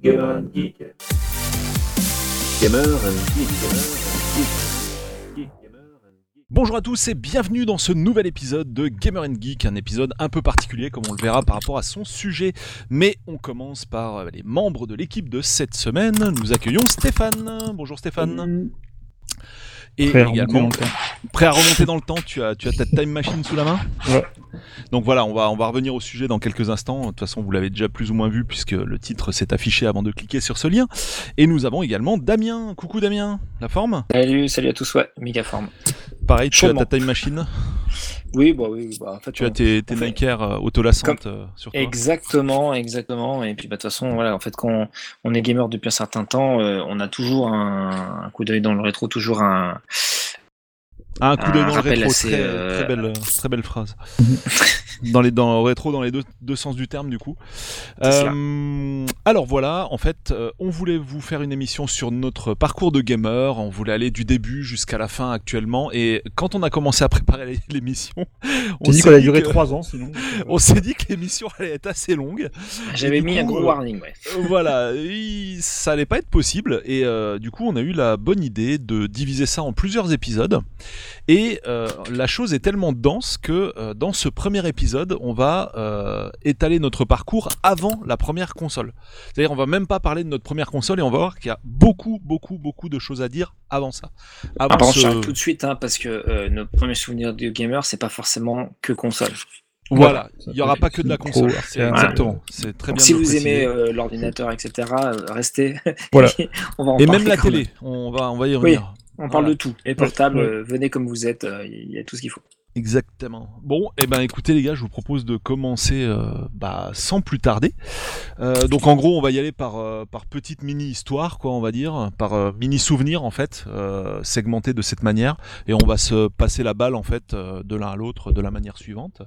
Gamer and Geek. Gamer and Geek. Gamer and Geek. Bonjour à tous et bienvenue dans ce nouvel épisode de Gamer and Geek, un épisode un peu particulier comme on le verra par rapport à son sujet. Mais on commence par les membres de l'équipe de cette semaine. Nous accueillons Stéphane. Bonjour Stéphane. Et Prêt à remonter également dans le temps. prêt à remonter dans le temps, tu as, tu as ta time machine sous la main Ouais. Donc voilà, on va, on va revenir au sujet dans quelques instants. De toute façon, vous l'avez déjà plus ou moins vu puisque le titre s'est affiché avant de cliquer sur ce lien. Et nous avons également Damien. Coucou Damien, la forme? Salut, salut à tous, ouais, méga forme. Pareil, tu as ta time machine? Oui, bah oui, bah en fait. Tu as tes, tes Nike Air euh, autolassantes euh, sur toi Exactement, exactement. Et puis bah, de toute façon, voilà, en fait, quand on, on est gamer depuis un certain temps, euh, on a toujours un, un coup d'œil dans le rétro, toujours un. Ah, un coup d'œil dans le rétro, assez, très, euh, très belle, très belle phrase. dans les dans rétro, dans les deux, deux sens du terme, du coup. Euh, alors voilà, en fait, euh, on voulait vous faire une émission sur notre parcours de gamer. On voulait aller du début jusqu'à la fin actuellement. Et quand on a commencé à préparer l'émission, on J'ai dit s'est qu'elle durer que- 3 ans sinon. On s'est dit que l'émission allait être assez longue. J'avais du mis un gros euh, warning, ouais. voilà, il- ça allait pas être possible et euh, du coup on a eu la bonne idée de diviser ça en plusieurs épisodes et euh, la chose est tellement dense que euh, dans ce premier épisode on va euh, étaler notre parcours avant la première console. C'est-à-dire on va même pas parler de notre première console et on va voir qu'il y a beaucoup beaucoup beaucoup de choses à dire avant ça. Avant contre, ce- tout de suite, hein, parce que euh, nos premiers souvenirs de gamer, c'est pas forcément que console. Voilà, il y aura pas que de la console. C'est exactement, c'est très Donc, bien. si vous préciser. aimez euh, l'ordinateur, etc., euh, restez. Voilà. on va en Et même la télé, on va on va y Oui. revenir. On parle Voilà. de tout. Les portables, Ouais. euh, venez comme vous êtes, euh, il y a tout ce qu'il faut. Exactement. Bon, et ben écoutez les gars, je vous propose de commencer euh, bah, sans plus tarder. Euh, donc en gros, on va y aller par euh, par petite mini histoire, quoi, on va dire, par euh, mini souvenir en fait, euh, segmenté de cette manière, et on va se passer la balle en fait euh, de l'un à l'autre de la manière suivante.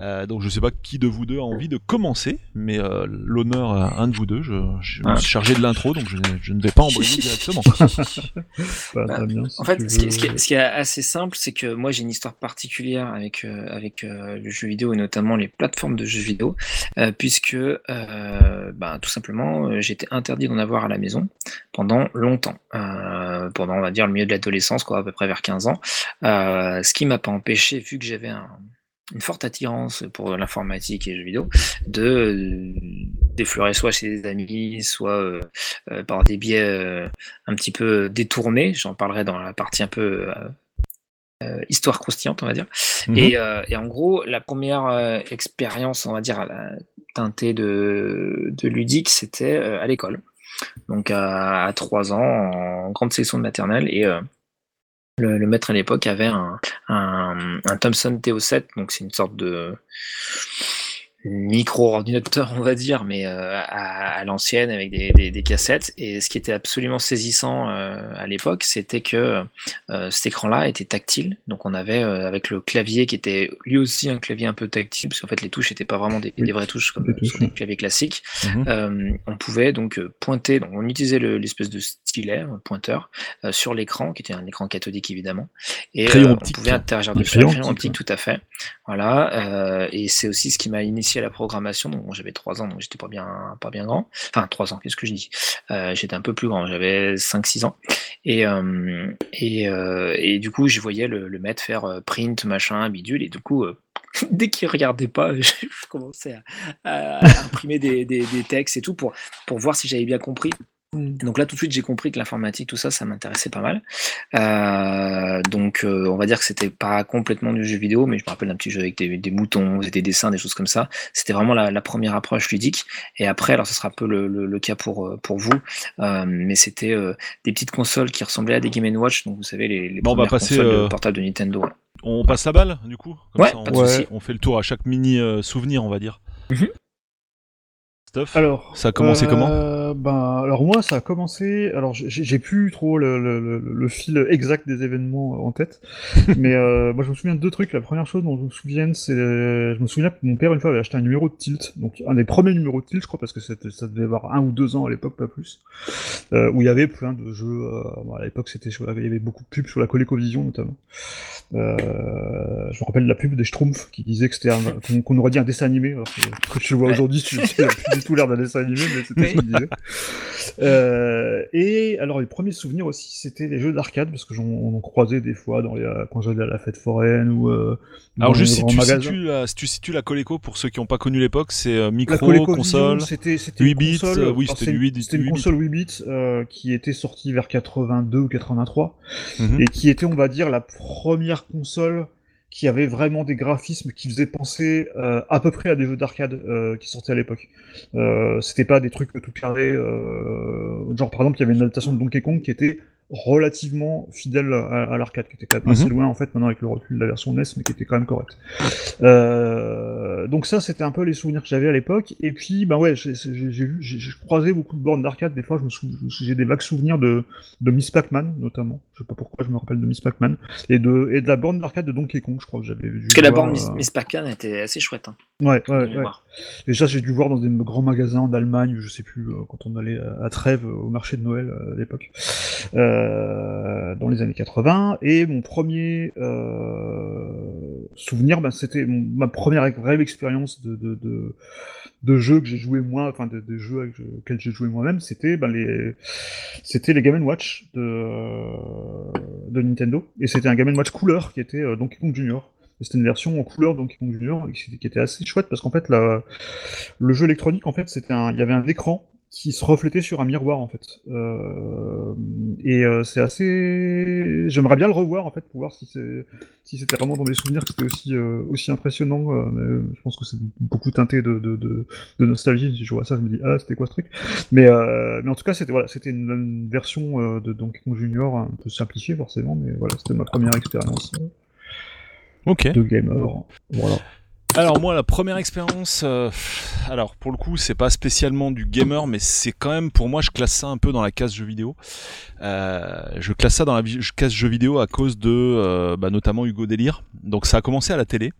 Euh, donc je sais pas qui de vous deux a envie de commencer, mais euh, l'honneur à un de vous deux. Je, je me Ah. suis chargé de l'intro, donc je, je ne vais pas embrayer directement. Bah, bien, si En fait, veux. ce qui est, ce qui est assez simple, c'est que moi j'ai une histoire particulière avec, euh, euh, le jeu vidéo et notamment les plateformes de jeux vidéo, euh, puisque ben, tout simplement j'étais interdit d'en avoir à la maison pendant longtemps, pendant on va dire le milieu de l'adolescence, quoi, à peu près vers 15 ans, ce qui m'a pas empêché, vu que j'avais un- une forte attirance pour l'informatique et les jeux vidéo, de d'effleurer soit chez des amis, soit par des biais un petit peu détournés. J'en parlerai dans la partie un peu euh, histoire croustillante, on va dire. Mhm. Et, euh, et en gros, la première euh, expérience, on va dire, à la teintée de, de ludique, c'était à l'école. Donc à, à 3 ans, en grande section de maternelle. Et le, le maître à l'époque avait un, un, un Thomson TO7, donc c'est une sorte de micro-ordinateur, on va dire, mais euh, à, à l'ancienne avec des, des, des cassettes. Et ce qui était absolument saisissant euh, à l'époque, c'était que euh, cet écran-là était tactile. Donc on avait avec le clavier qui était lui aussi un clavier un peu tactile, parce qu'en fait les touches n'étaient pas vraiment des, vraies touches comme les claviers classiques. Mhm. On pouvait donc pointer, donc on utilisait le- l'espèce de stylet, un pointeur, sur l'écran, qui était un écran cathodique évidemment, et on pouvait interagir dessus, crayon optique, tout à fait. Voilà, et c'est aussi ce qui m'a initié à la programmation. Bon, j'avais 3 ans, donc j'étais pas bien, pas bien grand. Enfin 3 ans, qu'est-ce que je dis? Euh, J'étais un peu plus grand, j'avais 5-6 ans. Et, euh, et, euh, et du coup, je voyais le, le maître faire print, machin, bidule, et du coup, dès qu'il regardait pas, je, commençais à, à imprimer des, des, des textes et tout pour, pour voir si j'avais bien compris. Donc là, tout de suite, j'ai compris que l'informatique, tout ça, ça m'intéressait pas mal. Euh, donc, euh, on va dire que c'était pas complètement du jeu vidéo, mais je me rappelle d'un petit jeu avec des, des moutons, des dessins, des choses comme ça. C'était vraiment la, la première approche ludique. Et après, alors, ce sera un peu le, le, le cas pour, euh, pour vous, euh, mais c'était euh, des petites consoles qui ressemblaient à des Game Watch. Donc, vous savez, les, les Bon, premières passer, consoles euh, de portables de Nintendo. On passe la balle, du coup Comme Ouais, ça, on, pas de Ouais. souci. on fait le tour à chaque mini euh, souvenir, on va dire. Mhm. Alors, Ça a commencé comment? euh, Ben, alors moi, ça a commencé. Alors, j'ai plus trop le, le, le, le fil exact des événements en tête, mais euh, moi, je me souviens de deux trucs. La première chose dont je me souviens, c'est, je me souviens que mon père une fois avait acheté un numéro de Tilt, donc un des premiers numéros de Tilt, je crois, parce que ça devait avoir un ou deux ans à l'époque, pas plus, euh, où il y avait plein de jeux. bon, à l'époque, c'était, il y avait beaucoup de pubs sur la ColecoVision notamment. Je me rappelle la pub des Schtroumpfs qui disait que c'était qu'on aurait dit un dessin animé, alors que, que je vois aujourd'hui, c'est c'est la pub des tout l'air d'un dessin animé, mais c'était ce qu'il disait. Euh, et alors, les premiers souvenirs aussi, c'était les jeux d'arcade, parce que j'en en croisais des fois dans les, quand j'allais à la fête foraine ou. Euh, alors, juste si tu, situes la, si tu situes la Coleco pour ceux qui n'ont pas connu l'époque, c'est euh, micro, console. c'était c'était 8 une bits, console, euh, oui, c'était du 8 C'était une 8 bits. console 8 bits euh, qui était sortie vers 82 ou 83 Mhm. et qui était, on va dire, la première console qui avait vraiment des graphismes qui faisaient penser euh, à peu près à des jeux d'arcade euh, qui sortaient à l'époque. Euh, C'était pas des trucs tout carrés. Euh, genre, par exemple, il y avait une adaptation de Donkey Kong qui était relativement fidèle à, à l'arcade, qui était quand même assez Mhm. loin en fait maintenant avec le recul de la version NES, mais qui était quand même correct. Euh, donc ça, c'était un peu les souvenirs que j'avais à l'époque. Et puis, bah ouais, j'ai croisé beaucoup de bornes d'arcade. Des fois, je me sou- j'ai des vagues souvenirs de, de Miss Pac-Man, notamment. Je sais pas pourquoi je me rappelle de Miss Pac-Man et de et de la borne d'arcade de Donkey Kong, je crois que j'avais vu. Parce que la borne Miss, euh, Miss Pac-Man était assez chouette. Hein, Ouais, ouais, ouais. mémoire. Et ça, j'ai dû voir dans des grands magasins en Allemagne, je sais plus, euh, quand on allait à Trèves, euh, au marché de Noël euh, à l'époque, dans les années 80. Et mon premier souvenir, bah, c'était ma première vraie expérience de, de, jeu que j'ai joué moi, enfin de, de jeux auxquels j'ai joué moi-même, c'était bah, les, Game Watch de, Nintendo. Et c'était un Game Watch couleur qui était Donkey Kong Junior. C'était une version en couleur Donkey Kong Junior qui était assez chouette parce qu'en fait la, le jeu électronique en fait c'était un, il y avait un écran qui se reflétait sur un miroir en fait. Euh, et euh, c'est assez, j'aimerais bien le revoir en fait pour voir si c'est si c'était vraiment dans mes souvenirs que c'était aussi euh, aussi impressionnant. je pense que c'est beaucoup teinté de, de, nostalgie. Si je vois ça, je me dis ah c'était quoi ce truc? Mais mais en tout cas c'était voilà c'était une, version de Donkey Kong Junior un peu simplifiée forcément, mais voilà c'était ma première expérience Ok. de gamer. Voilà. Alors moi, la première expérience, euh, alors pour le coup, c'est pas spécialement du gamer, mais c'est quand même pour moi, je classe ça un peu dans la case jeux vidéo. Euh, je classe ça dans la case jeux vidéo à cause de, euh, bah, notamment Hugo Délire. Donc ça a commencé à la télé.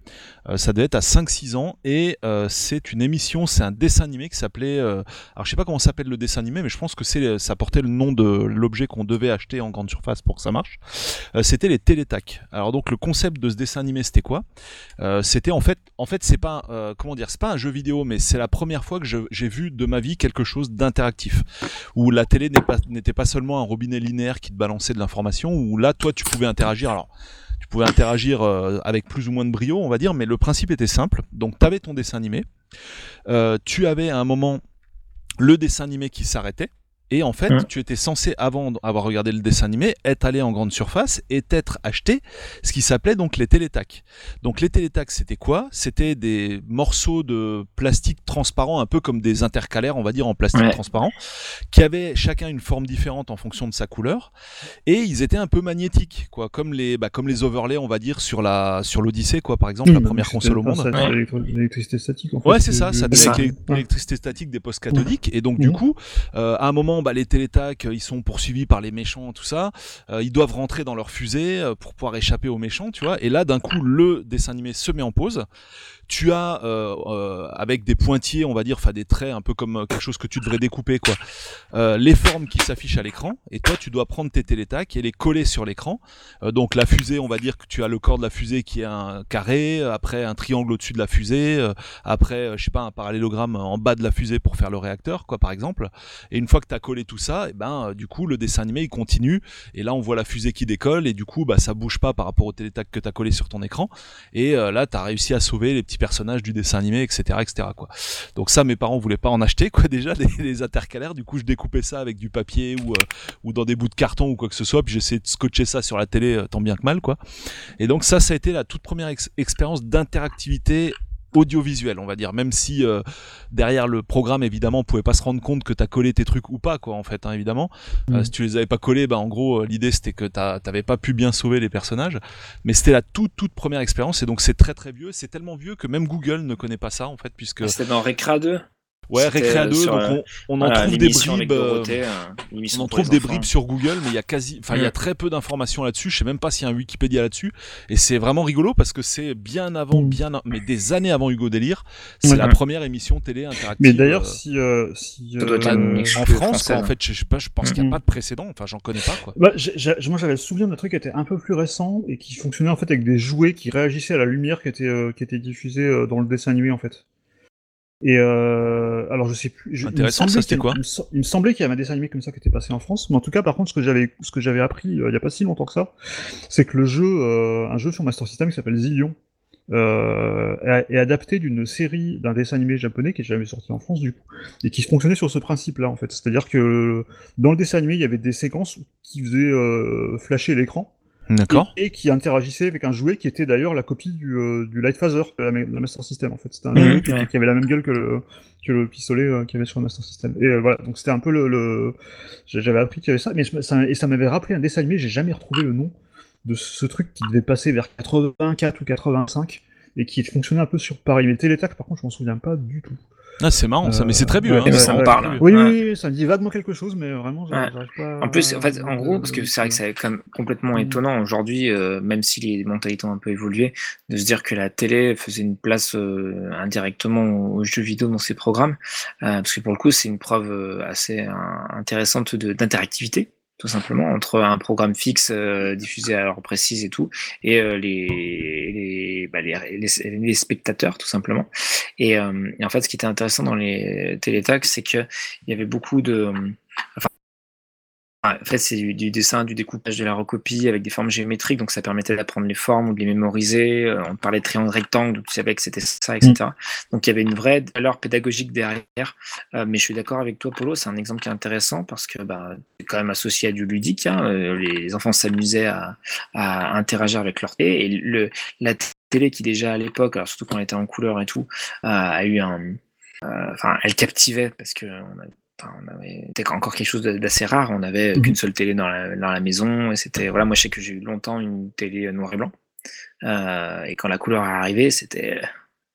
Ça devait être à 5-6 ans et c'est une émission, c'est un dessin animé qui s'appelait. alors je sais pas comment s'appelle le dessin animé, mais je pense que c'est ça portait le nom de l'objet qu'on devait acheter en grande surface pour que ça marche. C'était les télétacs. Alors donc le concept de ce dessin animé, c'était quoi? C'était en fait, en fait, c'est pas, euh, comment dire, pas un jeu vidéo, mais c'est la première fois que j'ai vu de ma vie quelque chose d'interactif, où la télé n'était pas seulement un robinet linéaire qui te balançait de l'information, où là, toi, tu pouvais interagir. Alors, tu pouvais interagir euh, avec plus ou moins de brio, on va dire, mais le principe était simple. Donc, tu avais ton dessin animé, euh, tu avais à un moment le dessin animé qui s'arrêtait. Et en fait, Hein. tu étais censé, avant d'avoir regardé le dessin animé, être allé en grande surface et t'être acheté ce qui s'appelait donc les télétacs. Donc les télétacs, c'était quoi? C'était des morceaux de plastique transparent, un peu comme des intercalaires, on va dire, en plastique Ouais. transparent, qui avaient chacun une forme différente en fonction de sa couleur, et ils étaient un peu magnétiques, quoi, comme les, bah, comme les overlays, on va dire, sur la, sur l'Odyssée, quoi, par exemple, la première console au monde. ça, Ouais. l'électro- L'électricité statique. En fait, Ouais, c'est ça, ça tenait avec l'électricité statique des postes cathodiques. Et donc, du coup, euh, à un moment, bah, les télétacs, euh, ils sont poursuivis par les méchants, tout ça. Euh, ils doivent rentrer dans leur fusée euh, pour pouvoir échapper aux méchants, tu vois. Et là, d'un coup, le dessin animé se met en pause. Tu as, euh, euh, avec des pointillés, on va dire, enfin des traits, un peu comme euh, quelque chose que tu devrais découper, quoi. les formes qui s'affichent à l'écran. Et toi, tu dois prendre tes télétacs et les coller sur l'écran. Donc, la fusée, on va dire que tu as le corps de la fusée qui est un carré, après un triangle au-dessus de la fusée, après, je sais pas, un parallélogramme en bas de la fusée pour faire le réacteur, quoi, par exemple. Et une fois que tu as collé tout ça, et ben, euh, du coup, le dessin animé, il continue. Et là, on voit la fusée qui décolle, et du coup, bah, ça bouge pas par rapport au télétac que tu as collé sur ton écran. Et là, tu as réussi à sauver les petits personnages du dessin animé, etc., etc., quoi. Donc ça, mes parents voulaient pas en acheter, quoi, déjà, des, des intercalaires. Du coup, je découpais ça avec du papier ou, euh, ou dans des bouts de carton ou quoi que ce soit, puis j'essayais de scotcher ça sur la télé, euh, tant bien que mal, quoi. Et donc ça, ça a été la toute première ex- expérience d'interactivité audiovisuelle, on va dire, même si euh, derrière le programme, évidemment, on pouvait pas se rendre compte que t'as collé tes trucs ou pas, quoi, en fait, hein, évidemment. Euh, Mm. si tu les avais pas collés, bah, en gros, euh, l'idée c'était que t'avais pas pu bien sauver les personnages. Mais c'était la toute, toute première expérience, et donc c'est très très vieux. C'est tellement vieux que même Google ne connaît pas ça, en fait, puisque C'était dans Recra 2. Ouais, Récréa euh, 2, sur, donc on, on en Voilà, trouve des bribes. euh, Dorothée, euh, on en trouve des enfants. bribes sur Google, mais il y a quasi, enfin, il y a Mm. très peu d'informations là-dessus. Je sais même pas s'il y a un Wikipédia là-dessus. Et c'est vraiment rigolo parce que c'est bien avant, Mm. bien, mais des années avant Hugo Délire. C'est la première émission télé interactive. Mais d'ailleurs, euh, si, euh, si Ça doit être euh, en France, quoi, en fait, je, sais pas, je pense qu'il n'y a Mm. pas de précédent. Enfin, j'en connais pas, quoi. Bah, j'ai- j'ai- moi j'avais le souvenir d'un truc qui était un peu plus récent et qui fonctionnait en fait avec des jouets qui réagissaient à la lumière qui était, euh, qui était diffusée euh, dans le dessin animé en fait. Et euh, alors je sais plus. je- il me Intéressant, semblait ça, c'était qu'il y a- quoi il me sem- Il me semblait qu'il y avait un dessin animé comme ça qui était passé en France, mais en tout cas, par contre, ce que j'avais, ce que j'avais appris euh, il y a pas si longtemps que ça, c'est que le jeu, euh, un jeu sur Master System qui s'appelle Zillion, euh, est, est adapté d'une série d'un dessin animé japonais qui est jamais sorti en France du coup, et qui fonctionnait sur ce principe-là en fait. C'est-à-dire que dans le dessin animé, il y avait des séquences qui faisaient euh, flasher l'écran D'accord. et, et qui interagissait avec un jouet qui était d'ailleurs la copie du, euh, du Light Phaser de la, de la Master System en fait. C'était un jouet qui, ouais. qui avait la même gueule que le, que le pistolet euh, qu'il y avait sur le Master System. Et euh, voilà, donc c'était un peu le, le... j'avais appris qu'il y avait ça, mais je- ça, et ça m'avait rappelé un dessin animé. J'ai jamais retrouvé le nom de ce truc qui devait passer vers 84 ou 85 et qui fonctionnait un peu sur Paris. Mais Télétac, par contre, je m'en souviens pas du tout. Ah, c'est marrant ça, mais c'est très vieux. ouais, hein, ça me parle. Oui, Ouais. oui, oui, ça me dit vaguement quelque chose, mais vraiment, j'arrive pas. En plus, en fait, en gros, parce que c'est vrai que c'est quand même complètement Mm. étonnant aujourd'hui, euh, même si les mentalités ont un peu évolué, de se dire que la télé faisait une place euh, indirectement aux jeux vidéo dans ses programmes, euh, parce que pour le coup, c'est une preuve euh, assez euh, intéressante de- d'interactivité tout simplement entre un programme fixe euh, diffusé à l'heure précise et tout et euh, les les, bah, les les spectateurs tout simplement. Et, euh, en fait ce qui était intéressant dans les télétacs c'est que il y avait beaucoup de enfin en fait, c'est du, dessin, du découpage, de la recopie avec des formes géométriques, donc ça permettait d'apprendre les formes ou de les mémoriser. Euh, on parlait de triangle rectangle, tu savais que c'était ça, etc. Donc il y avait une vraie valeur pédagogique derrière. Euh, mais je suis d'accord avec toi, Polo, c'est un exemple qui est intéressant parce que bah, c'est quand même associé à du ludique. Hein. Euh, Les enfants s'amusaient à, interagir avec leur télé. Et la télé qui déjà à l'époque, surtout quand elle était en couleur et tout, a eu un... Enfin, elle captivait parce que on a on avait c'était encore quelque chose d'assez rare. On n'avait Mhm. qu'une seule télé dans la, dans la maison et c'était voilà. Moi, je sais que j'ai eu longtemps une télé noir et blanc Euh, et quand la couleur est arrivée, c'était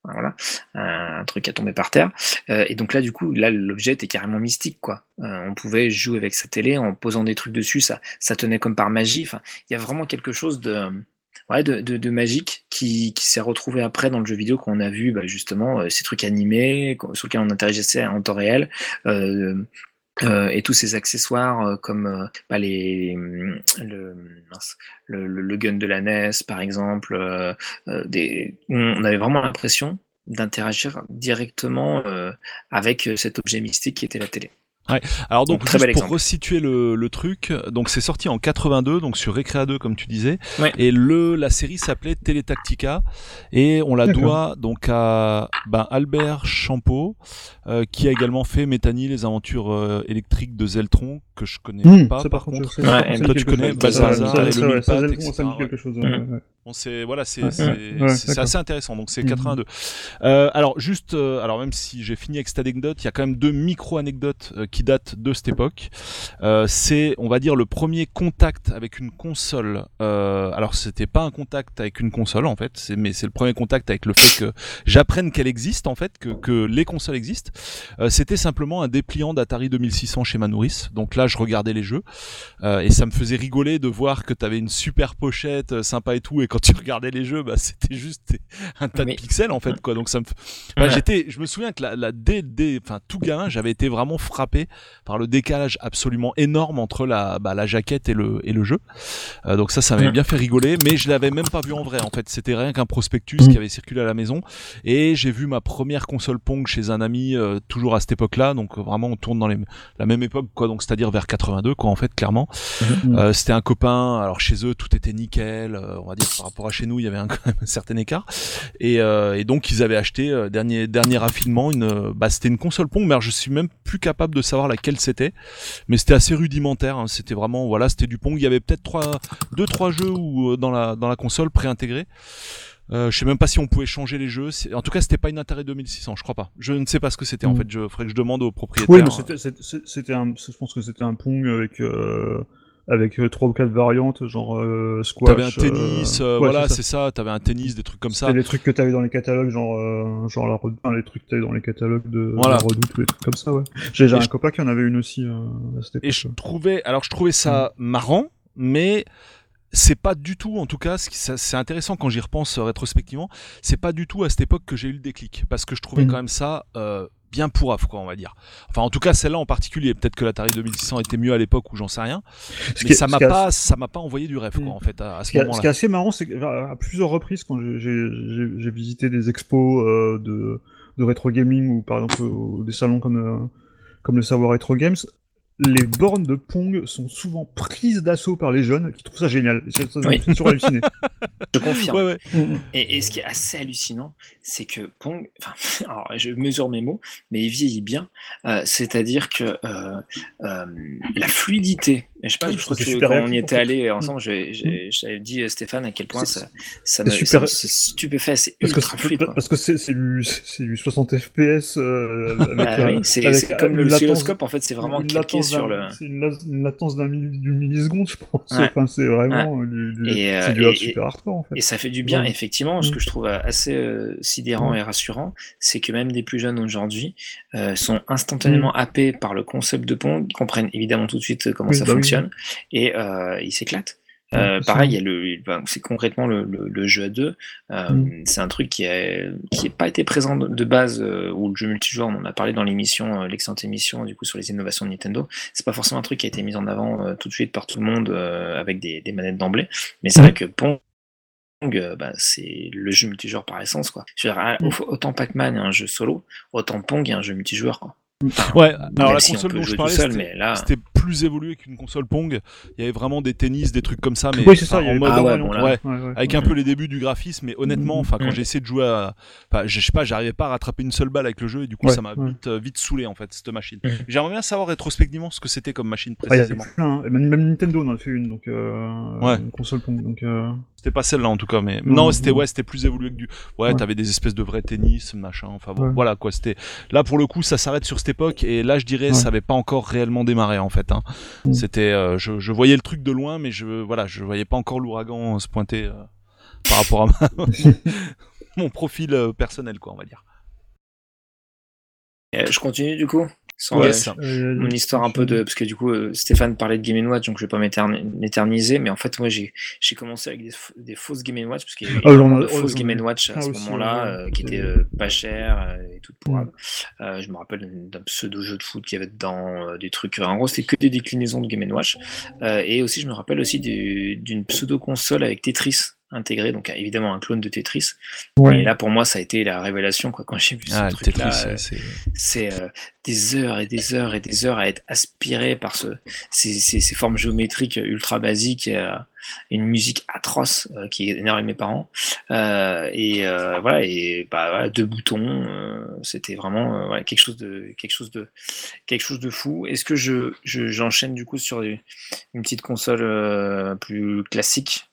voilà un truc à tomber par terre. Euh, et donc là, du coup, là, l'objet était carrément mystique, quoi. Euh, on pouvait jouer avec sa télé en posant des trucs dessus, ça, ça tenait comme par magie. Enfin, il y a vraiment quelque chose de de, de, magique qui, s'est retrouvé après dans le jeu vidéo qu'on a vu bah, justement euh, ces trucs animés sur lesquels on interagissait en temps réel euh, euh, et tous ces accessoires comme bah, les le, gun de la NES par exemple on avait vraiment l'impression d'interagir directement avec cet objet mystique qui était la télé. Alors donc, juste pour exemple. resituer le, le truc, donc c'est sorti en 82, donc sur Recrea 2 comme tu disais, Ouais. et le la série s'appelait Teletactica et on la doit donc à ben, Albert Champeau euh, qui a également fait Métanie les aventures euh, électriques de Zeltron que je connais Hmm, pas ça, par contre. Ouais, toi, tu connais. Balthazar et ça, le ça, ouais, ça, ça me dit etc., quelque chose. On sait, voilà, c'est Ouais, c'est- ouais, assez intéressant. Donc c'est Mhm. 82. Euh, alors juste, euh, alors même si j'ai fini avec cette anecdote, il y a quand même deux micro anecdotes euh, qui datent de cette époque. Euh, c'est, on va dire, le premier contact avec une console. Euh, alors c'était pas un contact avec une console en fait, mais c'est le premier contact avec le fait que j'apprenne qu'elle existe en fait, que, que les consoles existent. Euh, c'était simplement un dépliant d'Atari 2600 chez ma nourrice. Donc là, je regardais les jeux euh, et ça me faisait rigoler de voir que t'avais une super pochette sympa et tout, et quand tu regardais les jeux, bah c'était juste un tas de pixels en fait quoi. Donc ça me, Bah, Ouais. j'étais, je me souviens que la, la dès, dès- enfin tout gamin, j'avais été vraiment frappé par le décalage absolument énorme entre la, bah, la jaquette et le et le jeu. Euh, donc ça, ça m'avait bien fait rigoler, mais je l'avais même pas vu en vrai. En fait, c'était rien qu'un prospectus Mm. qui avait circulé à la maison, et j'ai vu ma première console Pong chez un ami, euh, toujours à cette époque-là. Donc vraiment, on tourne dans les, la même époque, quoi. Donc c'est-à-dire vers 82, quoi, en fait, clairement. Mhm. Euh, c'était un copain. Alors chez eux, tout était nickel. euh, on va dire par rapport à chez nous, il y avait un, quand même un certain écart. Et, euh, et donc ils avaient acheté euh, dernier dernier raffinement une, euh, bah c'était une console Pong. Mais alors, je suis même plus capable de savoir laquelle c'était. Mais c'était assez rudimentaire. hein. C'était vraiment voilà, c'était du Pong. Il y avait peut-être trois, deux trois jeux ou euh, dans la dans la console préintégrés. Euh, je sais même pas si on pouvait changer les jeux. C'est- En tout cas, c'était pas une Atari 2600, je crois pas. Je ne sais pas ce que c'était en Mm. fait. Je faudrait que je demande au propriétaire. Oui, mais c'était- c'était c'était un, je pense que c'était un Pong avec euh, avec euh, trois ou quatre variantes, genre euh, squash. T'avais un tennis, euh, euh, ouais, voilà, c'est ça. T'avais un tennis, des trucs comme ça. C'était les trucs que t'avais dans les catalogues, genre euh, genre la Redoute, enfin, les trucs que t'avais dans les catalogues de Voilà. la Redoute, ou les trucs comme ça, ouais. J'ai un je- copain qui en avait une aussi euh, à cette Et je trouvais, alors je trouvais ça marrant, mais c'est pas du tout, en tout cas, c'est intéressant quand j'y repense euh, rétrospectivement, c'est pas du tout à cette époque que j'ai eu le déclic, parce que je trouvais Mhm. quand même ça euh, bien pourrave, quoi, on va dire. Enfin, en tout cas, celle-là en particulier. Peut-être que l'Atari 2600 était mieux à l'époque ou j'en sais rien, Ce mais ça m'a pas, ça m'a pas envoyé du rêve, quoi, Mhm. en fait, à, à Ce ce qui, est, ce qui est moment-là. assez marrant, c'est qu'à à plusieurs reprises, quand j'ai- visité des expos euh, de, de rétro gaming ou par exemple euh, des salons comme, euh, comme le Savoir Retro Games, les bornes de Pong sont souvent prises d'assaut par les jeunes qui trouvent ça génial. Ça, ça, Oui. toujours halluciné. Je confirme. Ouais, ouais. Et, et ce qui est assez hallucinant, c'est que Pong, enfin, alors je mesure mes mots, mais il vieillit bien. Euh, C'est-à-dire que euh, euh, la fluidité, je sais pas, Oui, je crois que super quand on y était allés ensemble, j'ai- j'avais dit Stéphane à quel point ça, ça me super- stupéfait, c'est Parce que, ultra fluide. parce que c'est du, c'est du 60 FPS euh, avec, Bah euh, oui, c'est comme le oscilloscope, en fait, c'est vraiment calqué sur le. C'est une, la- une latence d'un milliseconde, je pense. Ouais. Enfin, c'est vraiment du, du- Et, euh, du et- super hardcore en fait. Et ça fait du bien, Ouais. effectivement. Ce Mm. que je trouve assez euh, sidérant Ouais. et rassurant, c'est que même des plus jeunes aujourd'hui euh, sont instantanément happés par le concept de Pong, ils comprennent évidemment tout de suite comment Oui, ça bah oui. Fonctionne, et euh, ils s'éclatent. Ouais, Euh, pareil, il y a le, ben, c'est concrètement le, le, le jeu à deux. Euh, Mm. C'est un truc qui n'a qui est pas été présent de, base, euh, ou le jeu multijoueur, on en a parlé dans l'émission, l'excellente émission du coup sur les innovations de Nintendo. C'est pas forcément un truc qui a été mis en avant tout de suite par tout le monde avec des, des manettes d'emblée, mais c'est Mm. vrai que Pong bah, c'est le jeu multijoueur par essence quoi. Je veux dire, ah, Mm. au- autant Pac-Man est un jeu solo, autant Pong est un jeu multijoueur quoi. Ouais, alors la si console dont je parlais, c'était mais là- c'était plus évolué qu'une console Pong. Il y avait vraiment des tennis, des trucs comme ça, mais oui, ça, en mode Ah ouais, d'orientation. bon, là. ouais, Ouais, ouais. avec un peu les débuts du graphisme, mais honnêtement, enfin quand Mm. j'ai essayé de jouer à, enfin, je sais pas, j'arrivais pas à rattraper une seule balle avec le jeu et du coup Ouais, ça m'a ouais. vite, euh, vite saoulé en fait cette machine. Mm. J'aimerais bien savoir rétrospectivement ce que c'était comme machine Ah, il y a précisément. plein, hein. même, même Nintendo en a fait une, donc euh, Ouais. une console Pong. Donc, euh, C'était pas celle-là en tout cas, mais Non, c'était ouais, c'était plus évolué que du. Ouais, Ouais. t'avais des espèces de vrais tennis, machin. Enfin bon, Ouais. voilà quoi. C'était là pour le coup, ça s'arrête sur cette époque et là, je dirais, Ouais. ça avait pas encore réellement démarré en fait. Hein. Mm. C'était, euh, je, je voyais le truc de loin, mais je, voilà, je voyais pas encore l'ouragan euh, se pointer euh, par rapport à ma- mon profil personnel quoi, on va dire. Je continue du coup? Sans Ouais, ça. mon histoire un peu de parce que du coup euh, Stéphane parlait de Game Watch donc je vais pas m'éterni- m'éterniser mais en fait moi j'ai j'ai commencé avec des, fausses Game Watch parce qu'il y avait de oh, fausses Game Watch à ah, ce aussi, moment-là ouais, euh, qui étaient euh, pas chères euh, et toutes pourrables Euh, je me rappelle d'un pseudo jeu de foot qu'il y avait dedans euh, des trucs en gros c'était que des déclinaisons de Game Watch. Euh, et aussi je me rappelle aussi du- d'une pseudo console avec Tetris intégré donc évidemment un clone de Tetris Ouais. et là pour moi ça a été la révélation quoi quand j'ai vu Ah, ce truc Tetris, c'est- euh, des heures et des heures et des heures à être aspiré par ce, ces, ces, ces formes géométriques ultra basiques et, euh, une musique atroce euh, qui énervait mes parents. Euh, et euh, voilà, et bah, voilà, deux boutons, euh, c'était vraiment euh, voilà, quelque chose de quelque chose de quelque chose de fou. Est-ce que je je- j'enchaîne du coup sur une une petite console euh, plus classique? euh,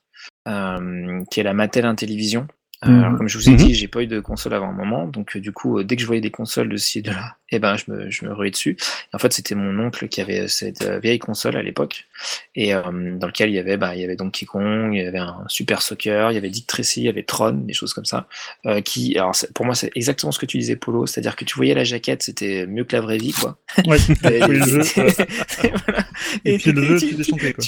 qui est la Mattel Intellivision. Euh, Mhm. alors, comme je vous ai Mhm. dit, j'ai pas eu de console avant un moment, donc euh, du coup, euh, dès que je voyais des consoles de ci et de là, eh ben, je me, je me ruais dessus. Et en fait, c'était mon oncle qui avait cette euh, vieille console à l'époque, et euh, dans lequel il y avait, bah, il y avait Donkey Kong, il y avait un Super Soccer, il y avait Dick Tracy, il y avait Tron, des choses comme ça, euh, qui, alors pour moi, c'est exactement ce que tu disais, Polo, c'est-à-dire que tu voyais la jaquette, c'était mieux que la vraie vie, quoi. Ouais, Et, oui, le jeu. Et puis le jeu,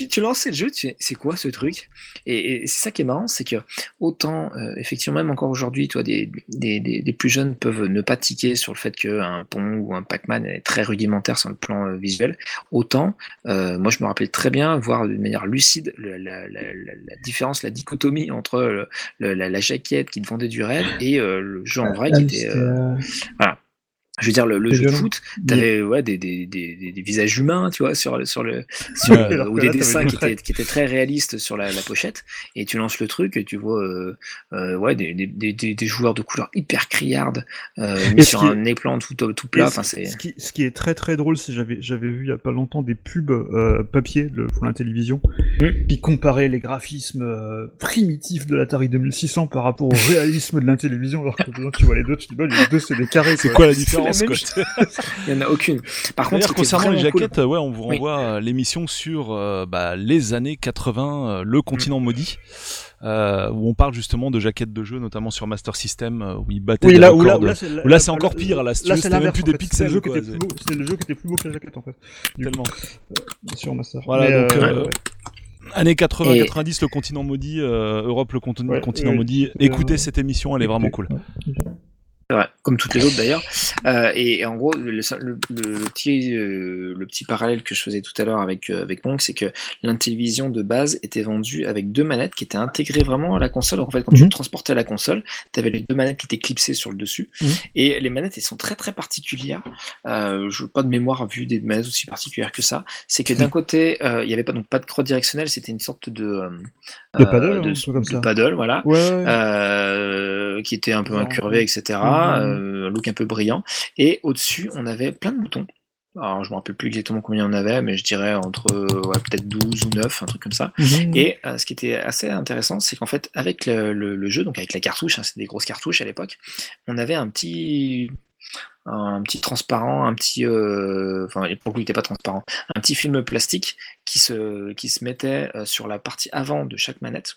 tu, lançais le jeu, c'est quoi ce truc? Et, c'est ça qui est marrant, c'est que autant, euh, effectivement, même encore aujourd'hui, toi, des, des, des, plus jeunes peuvent ne pas tiquer sur le fait qu'un Pong ou un Pac-Man est très rudimentaire sur le plan visuel, autant, moi, je me rappelle très bien voir d'une manière lucide la, la, la, la- la différence, la dichotomie entre le- la, jaquette qui te vendait du rêve et euh, le jeu en vrai qui était. euh, euh, je veux dire, le, jeu de foot, t'avais ouais, des, des, des, des, des visages humains, tu vois, sur, le- sur le, sur Ouais. ou des là, dessins des qui étaient, qui étaient très réalistes sur la, la pochette, et tu lances le truc et tu vois euh, euh, ouais, des, des, des, des- des joueurs de couleur hyper criardes euh, mis sur un écran tout, tout plat. Enfin, ce, c'est ce qui, ce qui est très très drôle, c'est j'avais j'avais vu il y a pas longtemps des pubs euh, papier de- pour la télévision Mm. qui comparaient les graphismes euh, primitifs de l'Atari 2600 par rapport au réalisme de la télévision. Alors que tu vois les deux, tu dis bah les deux c'est des carrés. C'est quoi la différence il y en a aucune. Par contre, concernant les cool- jaquettes, euh, ouais, on vous Oui. renvoie à l'émission sur euh, bah, les années 80, euh, le continent maudit, euh, où on parle justement de jaquettes de jeux, notamment sur Master System, euh, où ils battaient Oui des là où là, records de- là, c'est où là, c'est encore pire, là, si tu veux, c'est c'était même plus des pixels, C'est le jeu quoi, qui était c'est- plus beau. C'est le jeu qui était plus beau que la jaquette en fait. Du coup, tellement. sur Master. Voilà, Mais, donc, euh, euh, ouais. Années Et- 80-90, le continent maudit, euh, Europe, le conti- Ouais, continent ouais, maudit. Écoutez euh, cette émission, elle est vraiment cool. Ouais. Comme toutes les autres d'ailleurs. Euh, et, et en gros, le, le- le petit, euh, le petit parallèle que je faisais tout à l'heure avec, euh, avec Monk, c'est que l'Intellivision de base était vendue avec deux manettes qui étaient intégrées vraiment à la console. Donc en fait, quand tu Mhm. transportais à la console, tu avais les deux manettes qui étaient clipsées sur le dessus. Mhm. Et les manettes, elles sont très très particulières. Je n'ai pas de mémoire vu des manettes aussi particulières que ça. C'est que d'un côté, euh, il n'y avait pas, donc, pas de croix directionnelle, c'était une sorte de, De paddle, de, un truc comme de ça. paddle, voilà. Ouais, ouais. Qui était un peu incurvé, etc. Mhm. Euh, un look un peu brillant. Et au-dessus, on avait plein de boutons. Alors, je me rappelle plus exactement combien on avait, mais je dirais entre ouais, peut-être 12 ou 9, un truc comme ça. Mhm. Et euh, ce qui était assez intéressant, c'est qu'en fait, avec le, le- le jeu, donc avec la cartouche, hein, c'était des grosses cartouches à l'époque, on avait un petit, un petit transparent, un petit, euh, enfin, pour le coup, il n'était pas transparent, un petit film plastique qui se, qui se mettait sur la partie avant de chaque manette